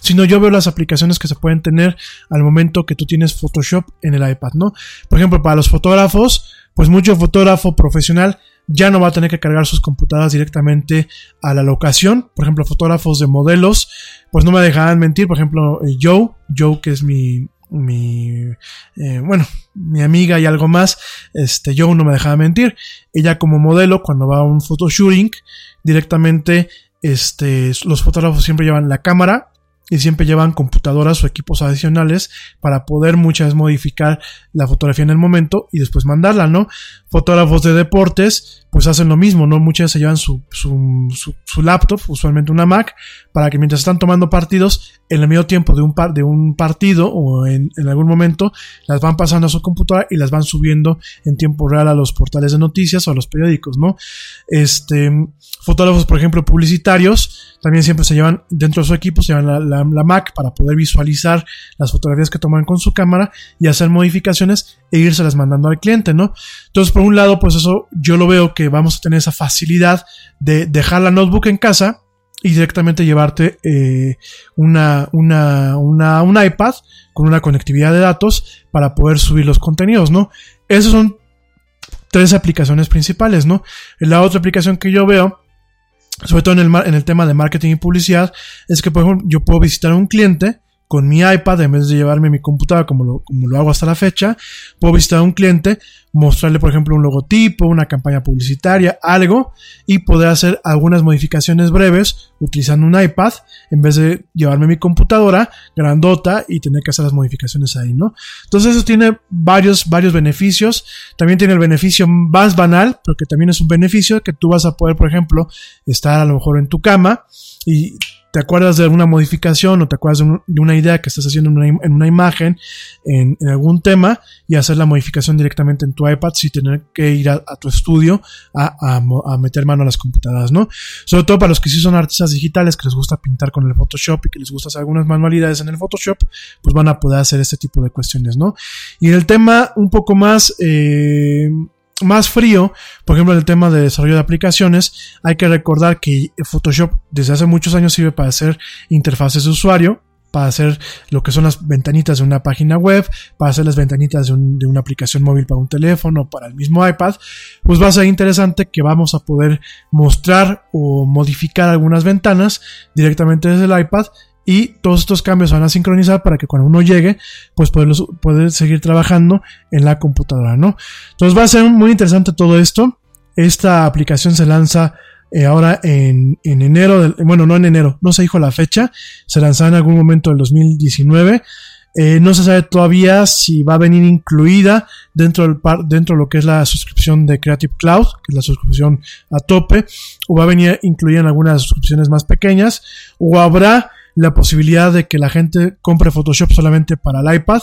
sino yo veo las aplicaciones que se pueden tener al momento que tú tienes Photoshop en el iPad, ¿no? Por ejemplo, para los fotógrafos, pues mucho fotógrafo profesional ya no va a tener que cargar sus computadoras directamente a la locación. Por ejemplo, fotógrafos de modelos, pues no me dejarán mentir. Por ejemplo, eh, Joe, Joe que es mi, mi, eh, bueno, mi amiga y algo más, este, Joe no me dejaba mentir. Ella como modelo, cuando va a un photoshooting, directamente, este, los fotógrafos siempre llevan la cámara y siempre llevan computadoras o equipos adicionales para poder muchas veces modificar la fotografía en el momento y después mandarla, ¿no? Fotógrafos de deportes pues hacen lo mismo, ¿no? Muchas veces se llevan su, su, su, laptop, usualmente una Mac, para que mientras están tomando partidos, en el medio tiempo de un, par, de un partido o en, algún momento, las van pasando a su computadora y las van subiendo en tiempo real a los portales de noticias o a los periódicos, ¿no? Este, fotógrafos, por ejemplo, publicitarios, también siempre se llevan dentro de su equipo, se llevan la, Mac para poder visualizar las fotografías que toman con su cámara y hacer modificaciones e irse las mandando al cliente, ¿no? Entonces, por un lado, pues eso yo lo veo que vamos a tener esa facilidad de dejar la notebook en casa y directamente llevarte eh, una, una, una, un iPad con una conectividad de datos para poder subir los contenidos, ¿no? Esas son tres aplicaciones principales, ¿no? La otra aplicación que yo veo sobre todo en el, en el tema de marketing y publicidad, es que, por ejemplo, yo puedo visitar a un cliente con mi iPad, en vez de llevarme mi computadora como lo, como lo hago hasta la fecha, puedo visitar a un cliente, mostrarle, por ejemplo, un logotipo, una campaña publicitaria, algo, y poder hacer algunas modificaciones breves utilizando un iPad, en vez de llevarme mi computadora grandota y tener que hacer las modificaciones ahí, ¿no? Entonces eso tiene varios, varios beneficios. También tiene el beneficio más banal, pero que también es un beneficio, que tú vas a poder, por ejemplo, estar a lo mejor en tu cama y te acuerdas de alguna modificación o te acuerdas de, un- de una idea que estás haciendo en una, im- en una imagen, en, algún tema, y hacer la modificación directamente en tu iPad sin tener que ir a, tu estudio a, a meter mano a las computadoras, ¿no? Sobre todo para los que sí son artistas digitales, que les gusta pintar con el Photoshop y que les gusta hacer algunas manualidades en el Photoshop, pues van a poder hacer este tipo de cuestiones, ¿no? Y el tema un poco más, eh, más frío, por ejemplo, en el tema de desarrollo de aplicaciones, hay que recordar que Photoshop desde hace muchos años sirve para hacer interfaces de usuario, para hacer lo que son las ventanitas de una página web, para hacer las ventanitas de, de una aplicación móvil para un teléfono, para el mismo iPad, pues va a ser interesante que vamos a poder mostrar o modificar algunas ventanas directamente desde el iPad y todos estos cambios se van a sincronizar para que cuando uno llegue, pues poderlos, poder seguir trabajando en la computadora, ¿no? Entonces va a ser muy interesante todo esto. Esta aplicación se lanza eh, ahora en, en enero, bueno, no en enero, no se dijo la fecha, se lanzará en algún momento del 2019. Eh, no se sabe todavía si va a venir incluida dentro, del dentro de lo que es la suscripción de Creative Cloud, que es la suscripción a tope, o va a venir incluida en algunas suscripciones más pequeñas, o habrá la posibilidad de que la gente compre Photoshop solamente para el iPad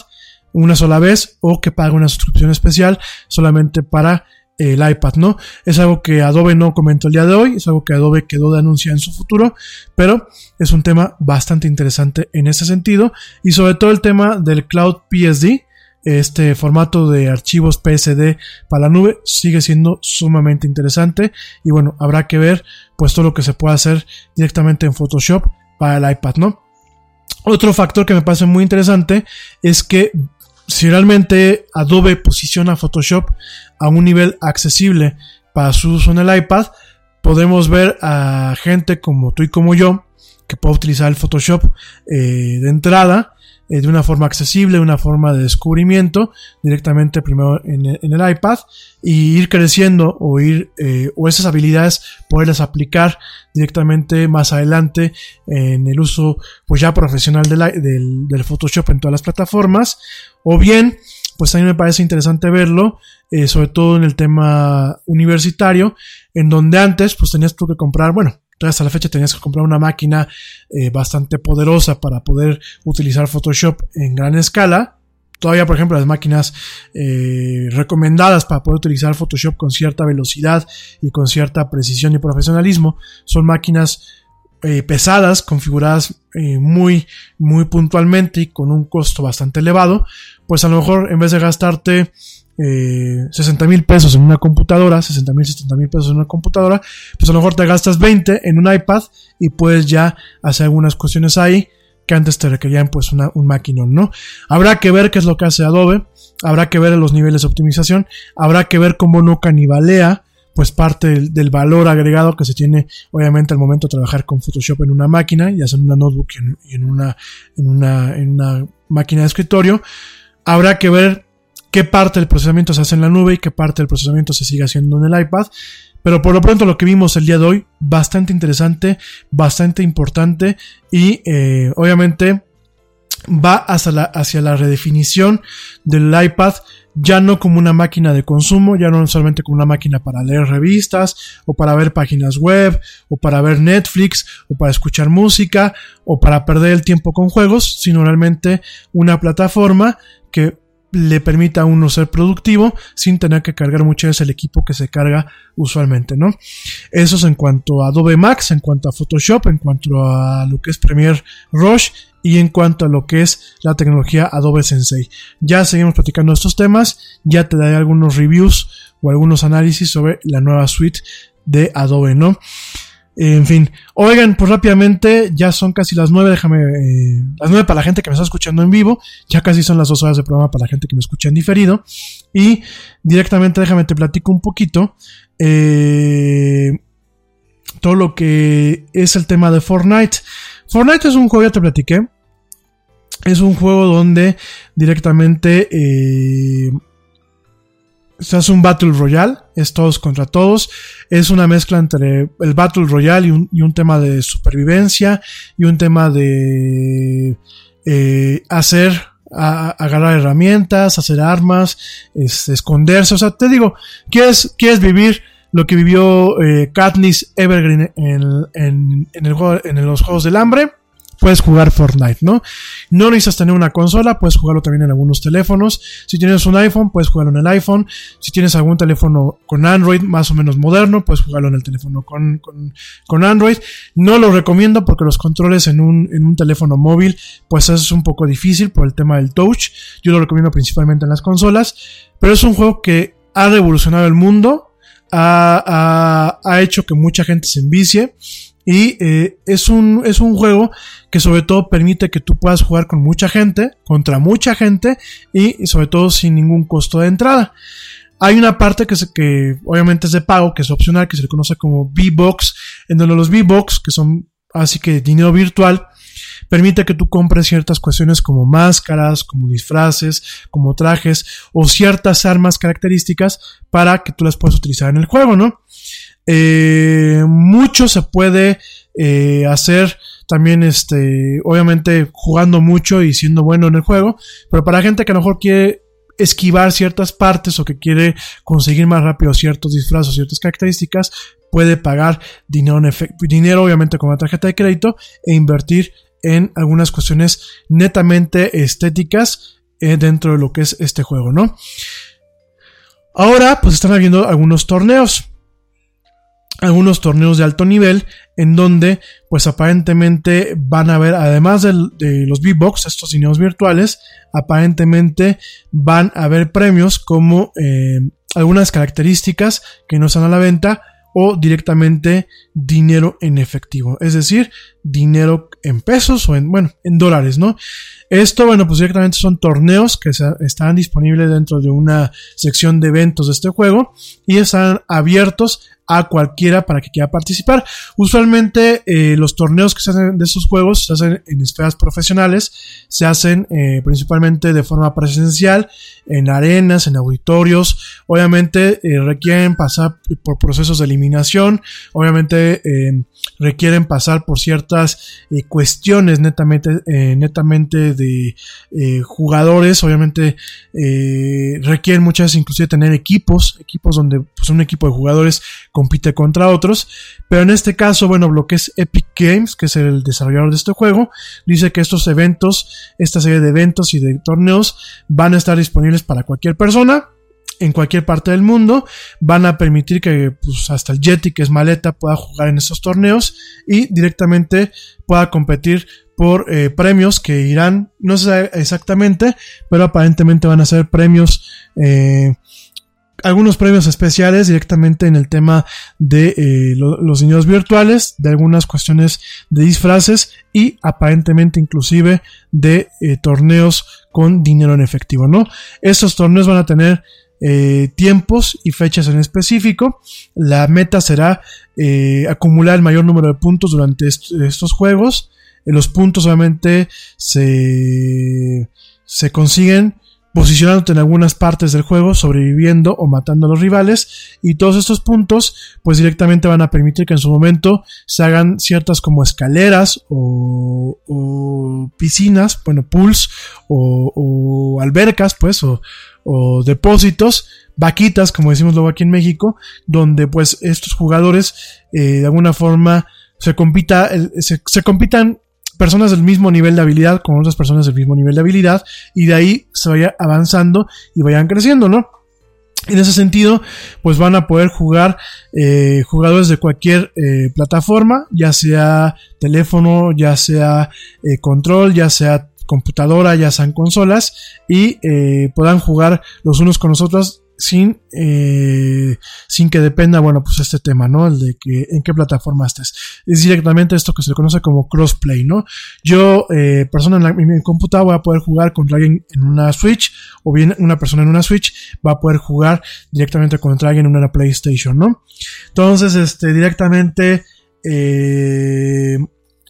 una sola vez o que pague una suscripción especial solamente para el iPad, ¿no? Es algo que Adobe no comentó el día de hoy, es algo que Adobe quedó de anunciar en su futuro, pero es un tema bastante interesante en ese sentido y sobre todo el tema del Cloud PSD, este formato de archivos PSD para la nube sigue siendo sumamente interesante y bueno, habrá que ver pues todo lo que se puede hacer directamente en Photoshop para el iPad, ¿no? Otro factor que me parece muy interesante es que si realmente Adobe posiciona Photoshop a un nivel accesible para su uso en el iPad, podemos ver a gente como tú y como yo que puede utilizar el Photoshop eh, de entrada eh, de una forma accesible, de una forma de descubrimiento directamente primero en el, en el iPad y ir creciendo o ir eh, o esas habilidades poderlas aplicar directamente más adelante en el uso pues ya profesional del, del, del Photoshop en todas las plataformas. O bien pues también me parece interesante verlo eh, sobre todo en el tema universitario en donde antes pues tenías que comprar bueno entonces hasta la fecha tenías que comprar una máquina eh, bastante poderosa para poder utilizar Photoshop en gran escala. Todavía, por ejemplo, las máquinas eh, recomendadas para poder utilizar Photoshop con cierta velocidad y con cierta precisión y profesionalismo son máquinas eh, pesadas, configuradas muy, muy puntualmente y con un costo bastante elevado. Pues a lo mejor en vez de gastarte eh, 60 mil pesos en una computadora, 60 mil, 70 mil pesos en una computadora, pues a lo mejor te gastas 20 en un iPad y puedes ya hacer algunas cuestiones ahí que antes te requerían pues una, un maquinón, ¿no? Habrá que ver qué es lo que hace Adobe, habrá que ver los niveles de optimización, habrá que ver cómo no canibalea pues parte del, valor agregado que se tiene obviamente al momento de trabajar con Photoshop en una máquina, ya sea en una notebook y en, una, en una máquina de escritorio. Habrá que ver qué parte del procesamiento se hace en la nube y qué parte del procesamiento se sigue haciendo en el iPad. Pero por lo pronto lo que vimos el día de hoy, bastante interesante, bastante importante y eh, obviamente va hacia la, hacia la redefinición del iPad ya no como una máquina de consumo, ya no solamente como una máquina para leer revistas o para ver páginas web o para ver Netflix o para escuchar música o para perder el tiempo con juegos, sino realmente una plataforma que le permita a uno ser productivo sin tener que cargar muchas veces el equipo que se carga usualmente, ¿no? Eso es en cuanto a Adobe Max, en cuanto a Photoshop, en cuanto a lo que es Premiere Rush y en cuanto a lo que es la tecnología Adobe Sensei. Ya seguimos platicando estos temas, ya te daré algunos reviews o algunos análisis sobre la nueva suite de Adobe, ¿no? En fin, oigan, pues rápidamente, ya son casi las nueve, déjame, eh, las nueve para la gente que me está escuchando en vivo, ya casi son las dos horas de programa para la gente que me escucha en diferido, y directamente déjame te platico un poquito, eh, todo lo que es el tema de Fortnite. Fortnite es un juego, ya te platiqué, es un juego donde directamente eh, hace un Battle Royale, es todos contra todos, es una mezcla entre el Battle Royale y un, y un tema de supervivencia y un tema de eh, hacer, a, agarrar herramientas, hacer armas, es, esconderse, o sea, te digo, quieres, quieres vivir lo que vivió eh, Katniss Evergreen en, en, en, el juego, en los Juegos del Hambre puedes jugar Fortnite, ¿no? No necesitas tener una consola, puedes jugarlo también en algunos teléfonos. Si tienes un iPhone, puedes jugarlo en el iPhone. Si tienes algún teléfono con Android más o menos moderno, puedes jugarlo en el teléfono con, con, Android. No lo recomiendo porque los controles en un, en un teléfono móvil, pues es un poco difícil por el tema del touch. Yo lo recomiendo principalmente en las consolas, pero es un juego que ha revolucionado el mundo. Ha, ha, ha hecho que mucha gente se envicie y eh, es, un, es un juego que sobre todo permite que tú puedas jugar con mucha gente, contra mucha gente y sobre todo sin ningún costo de entrada. Hay una parte que, que obviamente es de pago, que es opcional, que se le conoce como V-Box, en donde los V-Box, que son así que dinero virtual, permite que tú compres ciertas cuestiones como máscaras, como disfraces, como trajes o ciertas armas características para que tú las puedas utilizar en el juego, ¿no? Eh, mucho se puede eh, hacer también, este, obviamente jugando mucho y siendo bueno en el juego, pero para gente que a lo mejor quiere esquivar ciertas partes o que quiere conseguir más rápido ciertos disfraces, ciertas características, puede pagar dinero, en dinero obviamente con la tarjeta de crédito e invertir en algunas cuestiones netamente estéticas eh, dentro de lo que es este juego, ¿no? Ahora, pues están habiendo algunos torneos algunos torneos de alto nivel en donde pues aparentemente van a haber además de, los V-Box, estos dineros virtuales, aparentemente van a haber premios como eh, algunas características que no están a la venta o directamente dinero en efectivo, es decir, dinero en pesos o en, bueno, en dólares, ¿no? Esto, bueno, pues directamente son torneos que están disponibles dentro de una sección de eventos de este juego y están abiertos a cualquiera para que quiera participar. Usualmente eh, los torneos que se hacen de estos juegos se hacen en esferas profesionales, se hacen eh, principalmente de forma presencial, en arenas, en auditorios, obviamente eh, requieren pasar por procesos de eliminación, obviamente requieren pasar por ciertas cuestiones netamente, netamente de jugadores, obviamente requieren muchas veces inclusive tener equipos, equipos donde pues, un equipo de jugadores compite contra otros. Pero en este caso, bueno, lo que es Epic Games, que es el desarrollador de este juego, dice que estos eventos, esta serie de eventos y de torneos van a estar disponibles para cualquier persona en cualquier parte del mundo. Van a permitir que pues, hasta el Yeti, que es maleta, pueda jugar en estos torneos y directamente pueda competir por eh, premios que irán, no sé exactamente, pero aparentemente van a ser premios eh, algunos premios especiales directamente en el tema de eh, los niños virtuales, de algunas cuestiones de disfraces y aparentemente inclusive de torneos con dinero en efectivo, ¿no? Estos torneos van a tener eh, tiempos y fechas en específico. La meta será acumular el mayor número de puntos durante estos juegos. los puntos obviamente se, se consiguen posicionándote en algunas partes del juego, sobreviviendo o matando a los rivales, y todos estos puntos pues directamente van a permitir que en su momento se hagan ciertas como escaleras o, piscinas, bueno, pools o, albercas pues o, depósitos, vaquitas como decimos luego aquí en México, donde pues estos jugadores eh, de alguna forma se, se compitan personas del mismo nivel de habilidad con otras personas del mismo nivel de habilidad y de ahí se vaya avanzando y vayan creciendo, ¿no? En ese sentido, pues van a poder jugar eh, jugadores de cualquier eh, plataforma, ya sea teléfono, ya sea eh, control, ya sea computadora, ya sean consolas, y puedan jugar los unos con los otros sin, eh, sin que dependa, bueno, pues este tema, ¿no? El de que en qué plataforma estés. Es directamente esto que se conoce como crossplay, ¿no? Yo, eh, persona en, mi computadora, voy a poder jugar contra alguien en una Switch, o bien una persona en una Switch va a poder jugar directamente contra alguien en una PlayStation, ¿no? Entonces, este, directamente, eh,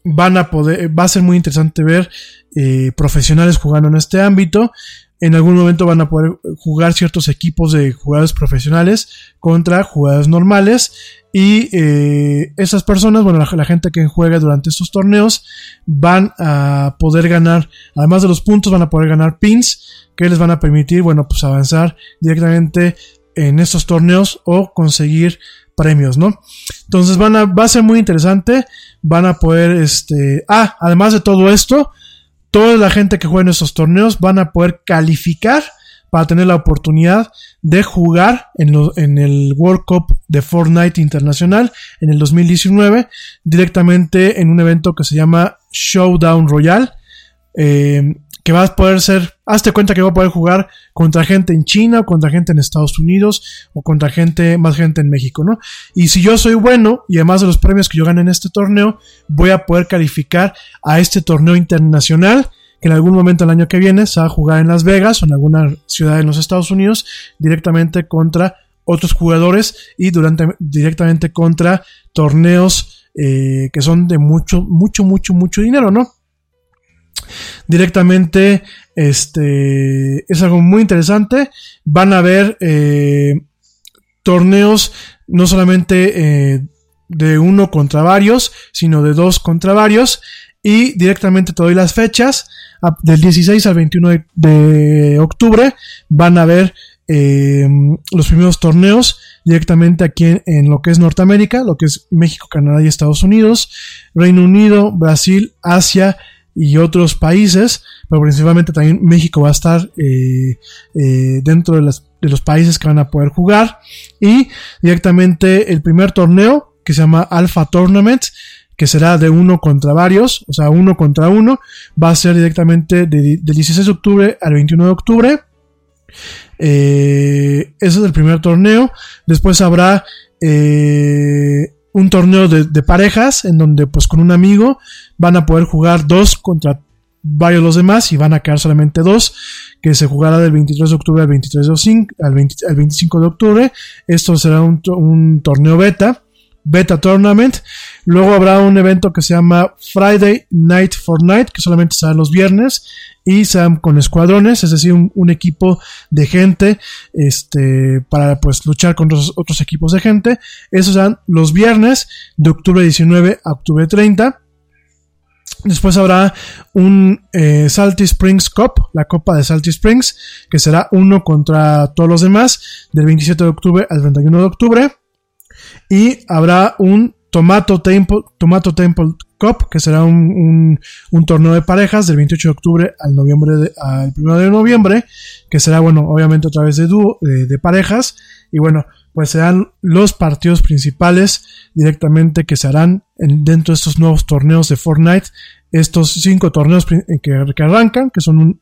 van a poder, va a ser muy interesante ver eh, profesionales jugando en este ámbito en algún momento van a poder jugar ciertos equipos de jugadores profesionales contra jugadores normales y eh, esas personas, bueno, la, gente que juega durante estos torneos van a poder ganar, además de los puntos, van a poder ganar pins que les van a permitir, bueno, pues avanzar directamente en estos torneos o conseguir premios, ¿no? Entonces van a, va a ser muy interesante, van a poder, este, ah, además de todo esto, toda la gente que juega en estos torneos van a poder calificar para tener la oportunidad de jugar en, en, el World Cup de Fortnite Internacional en el 2019 directamente en un evento que se llama Showdown Royal. Eh, que vas a poder ser, hazte cuenta que va a poder jugar contra gente en China, o contra gente en Estados Unidos, o contra gente, más gente en México, ¿no? Y si yo soy bueno, y además de los premios que yo gane en este torneo, voy a poder calificar a este torneo internacional, que en algún momento el año que viene se va a jugar en Las Vegas o en alguna ciudad en los Estados Unidos, directamente contra otros jugadores y durante, directamente contra torneos eh, que son de mucho, mucho, mucho, mucho dinero, ¿no? Directamente este es algo muy interesante. Van a haber eh, torneos no solamente eh, de uno contra varios sino de dos contra varios. Y directamente te doy las fechas. Del 16 al 21 de, octubre van a haber eh, los primeros torneos directamente aquí en, en, lo que es Norteamérica, lo que es México, Canadá y Estados Unidos, Reino Unido, Brasil, Asia, y otros países, pero principalmente también México va a estar eh, eh, dentro de, de, los países que van a poder jugar. Y directamente el primer torneo, que se llama Alpha Tournament, que será de uno contra varios, o sea, uno contra uno, va a ser directamente del 16 de octubre al 21 de octubre. Eh, ese es el primer torneo. Después habrá eh, un torneo de, parejas en donde pues con un amigo van a poder jugar dos contra varios los demás y van a quedar solamente dos que se jugará del 23 de octubre al 23 de al, 25 de octubre esto será un, torneo beta beta tournament luego habrá un evento que se llama Friday Night for Night que solamente será los viernes y sean con escuadrones, es decir, un, equipo de gente este, para pues luchar contra otros, equipos de gente. Esos serán los viernes de octubre 19 a octubre 30. Después habrá un eh, Salty Springs Cup, la Copa de Salty Springs, que será uno contra todos los demás, del 27 de octubre al 31 de octubre. Y habrá un Tomato Temple, Tomato Temple Cup, que será un, torneo de parejas del 28 de octubre al, noviembre al 1 de noviembre, que será, bueno, obviamente otra vez de dúo, de, parejas, y bueno, pues serán los partidos principales directamente que se harán dentro de estos nuevos torneos de Fortnite, estos cinco torneos que, que arrancan, que son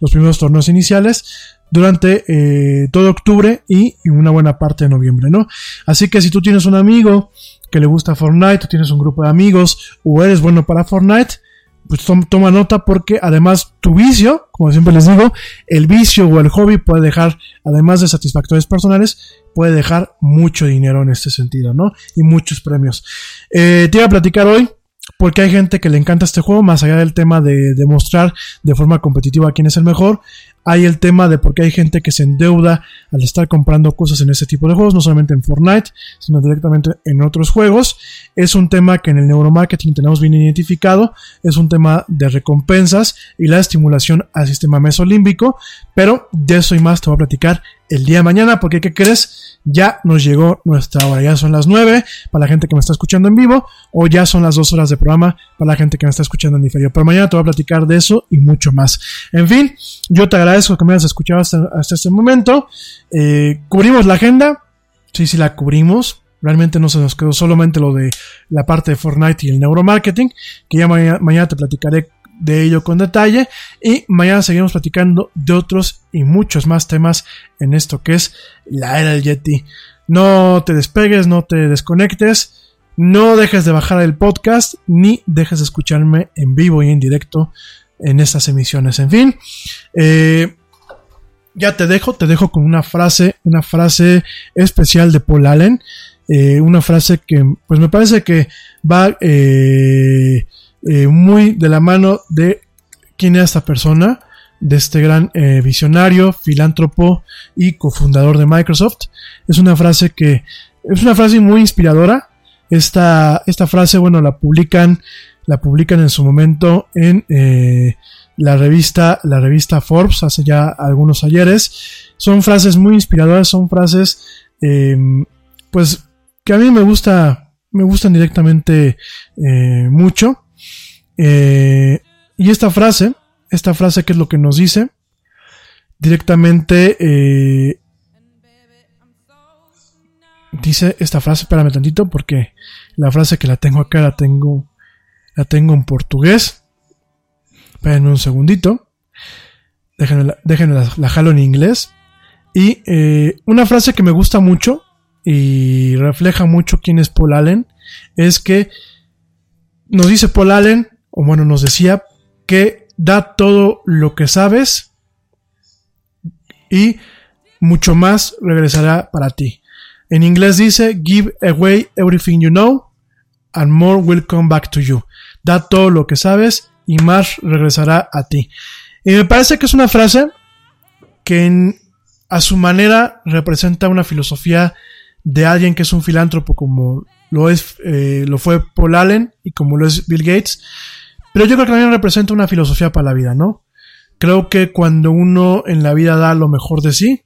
los primeros torneos iniciales, durante eh, todo octubre y, y una buena parte de noviembre, ¿no? Así que si tú tienes un amigo que le gusta Fortnite, o tienes un grupo de amigos, o eres bueno para Fortnite, pues toma nota porque además tu vicio, como siempre les digo, el vicio o el hobby puede dejar, además de satisfactores personales, puede dejar mucho dinero en este sentido, ¿no? Y muchos premios. Eh, te iba a platicar hoy porque hay gente que le encanta este juego, más allá del tema de demostrar de forma competitiva quién es el mejor, hay el tema de por qué hay gente que se endeuda al estar comprando cosas en este tipo de juegos, no solamente en Fortnite, sino directamente en otros juegos. Es un tema que en el neuromarketing tenemos bien identificado, es un tema de recompensas y la estimulación al sistema mesolímbico, pero de eso y más te voy a platicar el día de mañana, porque ¿qué crees? Ya nos llegó nuestra hora, ya son las 9 para la gente que me está escuchando en vivo, o ya son las 2 horas de programa para la gente que me está escuchando en diferido. Pero mañana te voy a platicar de eso y mucho más. En fin, yo te agradezco que me hayas escuchado hasta, este momento. Eh, cubrimos la agenda, sí, sí la cubrimos. Realmente no se nos quedó solamente lo de la parte de Fortnite y el neuromarketing, que ya mañana te platicaré de ello con detalle y mañana seguiremos platicando de otros y muchos más temas en esto que es la era del Yeti. No te despegues, no te desconectes, no dejes de bajar el podcast ni dejes de escucharme en vivo y en directo en estas emisiones. En fin, eh, ya te dejo, te dejo con una frase, una frase especial de Paul Allen, eh, una frase que pues me parece que va eh, eh, muy de la mano de quién es esta persona, de este gran eh, visionario, filántropo y cofundador de Microsoft. Es una frase que es una frase muy inspiradora. Esta, esta frase, bueno, la publican, la publican en su momento en eh, la revista, la revista Forbes hace ya algunos ayeres. Son frases muy inspiradoras, son frases, pues que a mí me gusta, me gustan directamente eh, mucho. Eh, y esta frase, esta frase que es lo que nos dice, directamente eh, dice esta frase, espérame tantito, porque la frase que la tengo acá la tengo, la tengo en portugués. Espérenme un segundito. Déjenme la, la jalo en inglés. Y eh, una frase que me gusta mucho y refleja mucho quién es Paul Allen es que nos dice Paul Allen, o bueno, nos decía que da todo lo que sabes y mucho más regresará para ti. En inglés dice, give away everything you know and more will come back to you. Da todo lo que sabes y más regresará a ti. Y me parece que es una frase que en, a su manera representa una filosofía de alguien que es un filántropo como lo es eh, lo fue Paul Allen y como lo es Bill Gates pero yo creo que también representa una filosofía para la vida no creo que cuando uno en la vida da lo mejor de sí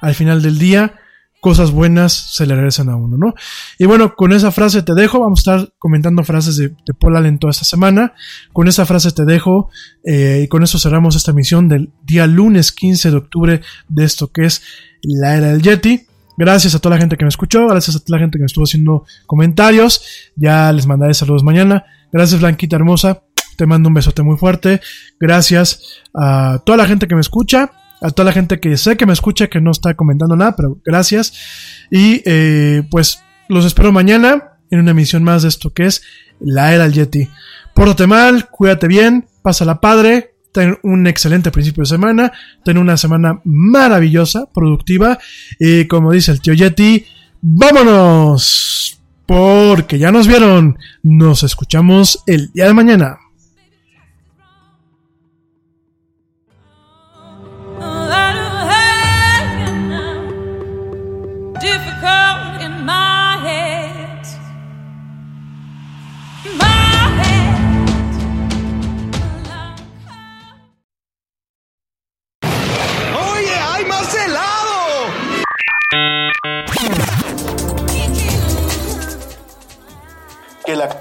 al final del día cosas buenas se le regresan a uno, ¿no? Y bueno, con esa frase te dejo, vamos a estar comentando frases de, Paul Allen toda esta semana, con esa frase te dejo eh, y con eso cerramos esta emisión del día lunes 15 de octubre de esto que es la era del Yeti. Gracias a toda la gente que me escuchó, gracias a toda la gente que me estuvo haciendo comentarios, ya les mandaré saludos mañana. Gracias Blanquita hermosa, te mando un besote muy fuerte. Gracias a toda la gente que me escucha a toda la gente que sé que me escucha, que no está comentando nada, pero gracias. Y eh, pues los espero mañana en una emisión más de esto que es La Era del Yeti. Pórtate mal, cuídate bien, pásala padre, ten un excelente principio de semana, ten una semana maravillosa, productiva. Y como dice el tío Yeti, vámonos. Porque ya nos vieron. Nos escuchamos el día de mañana.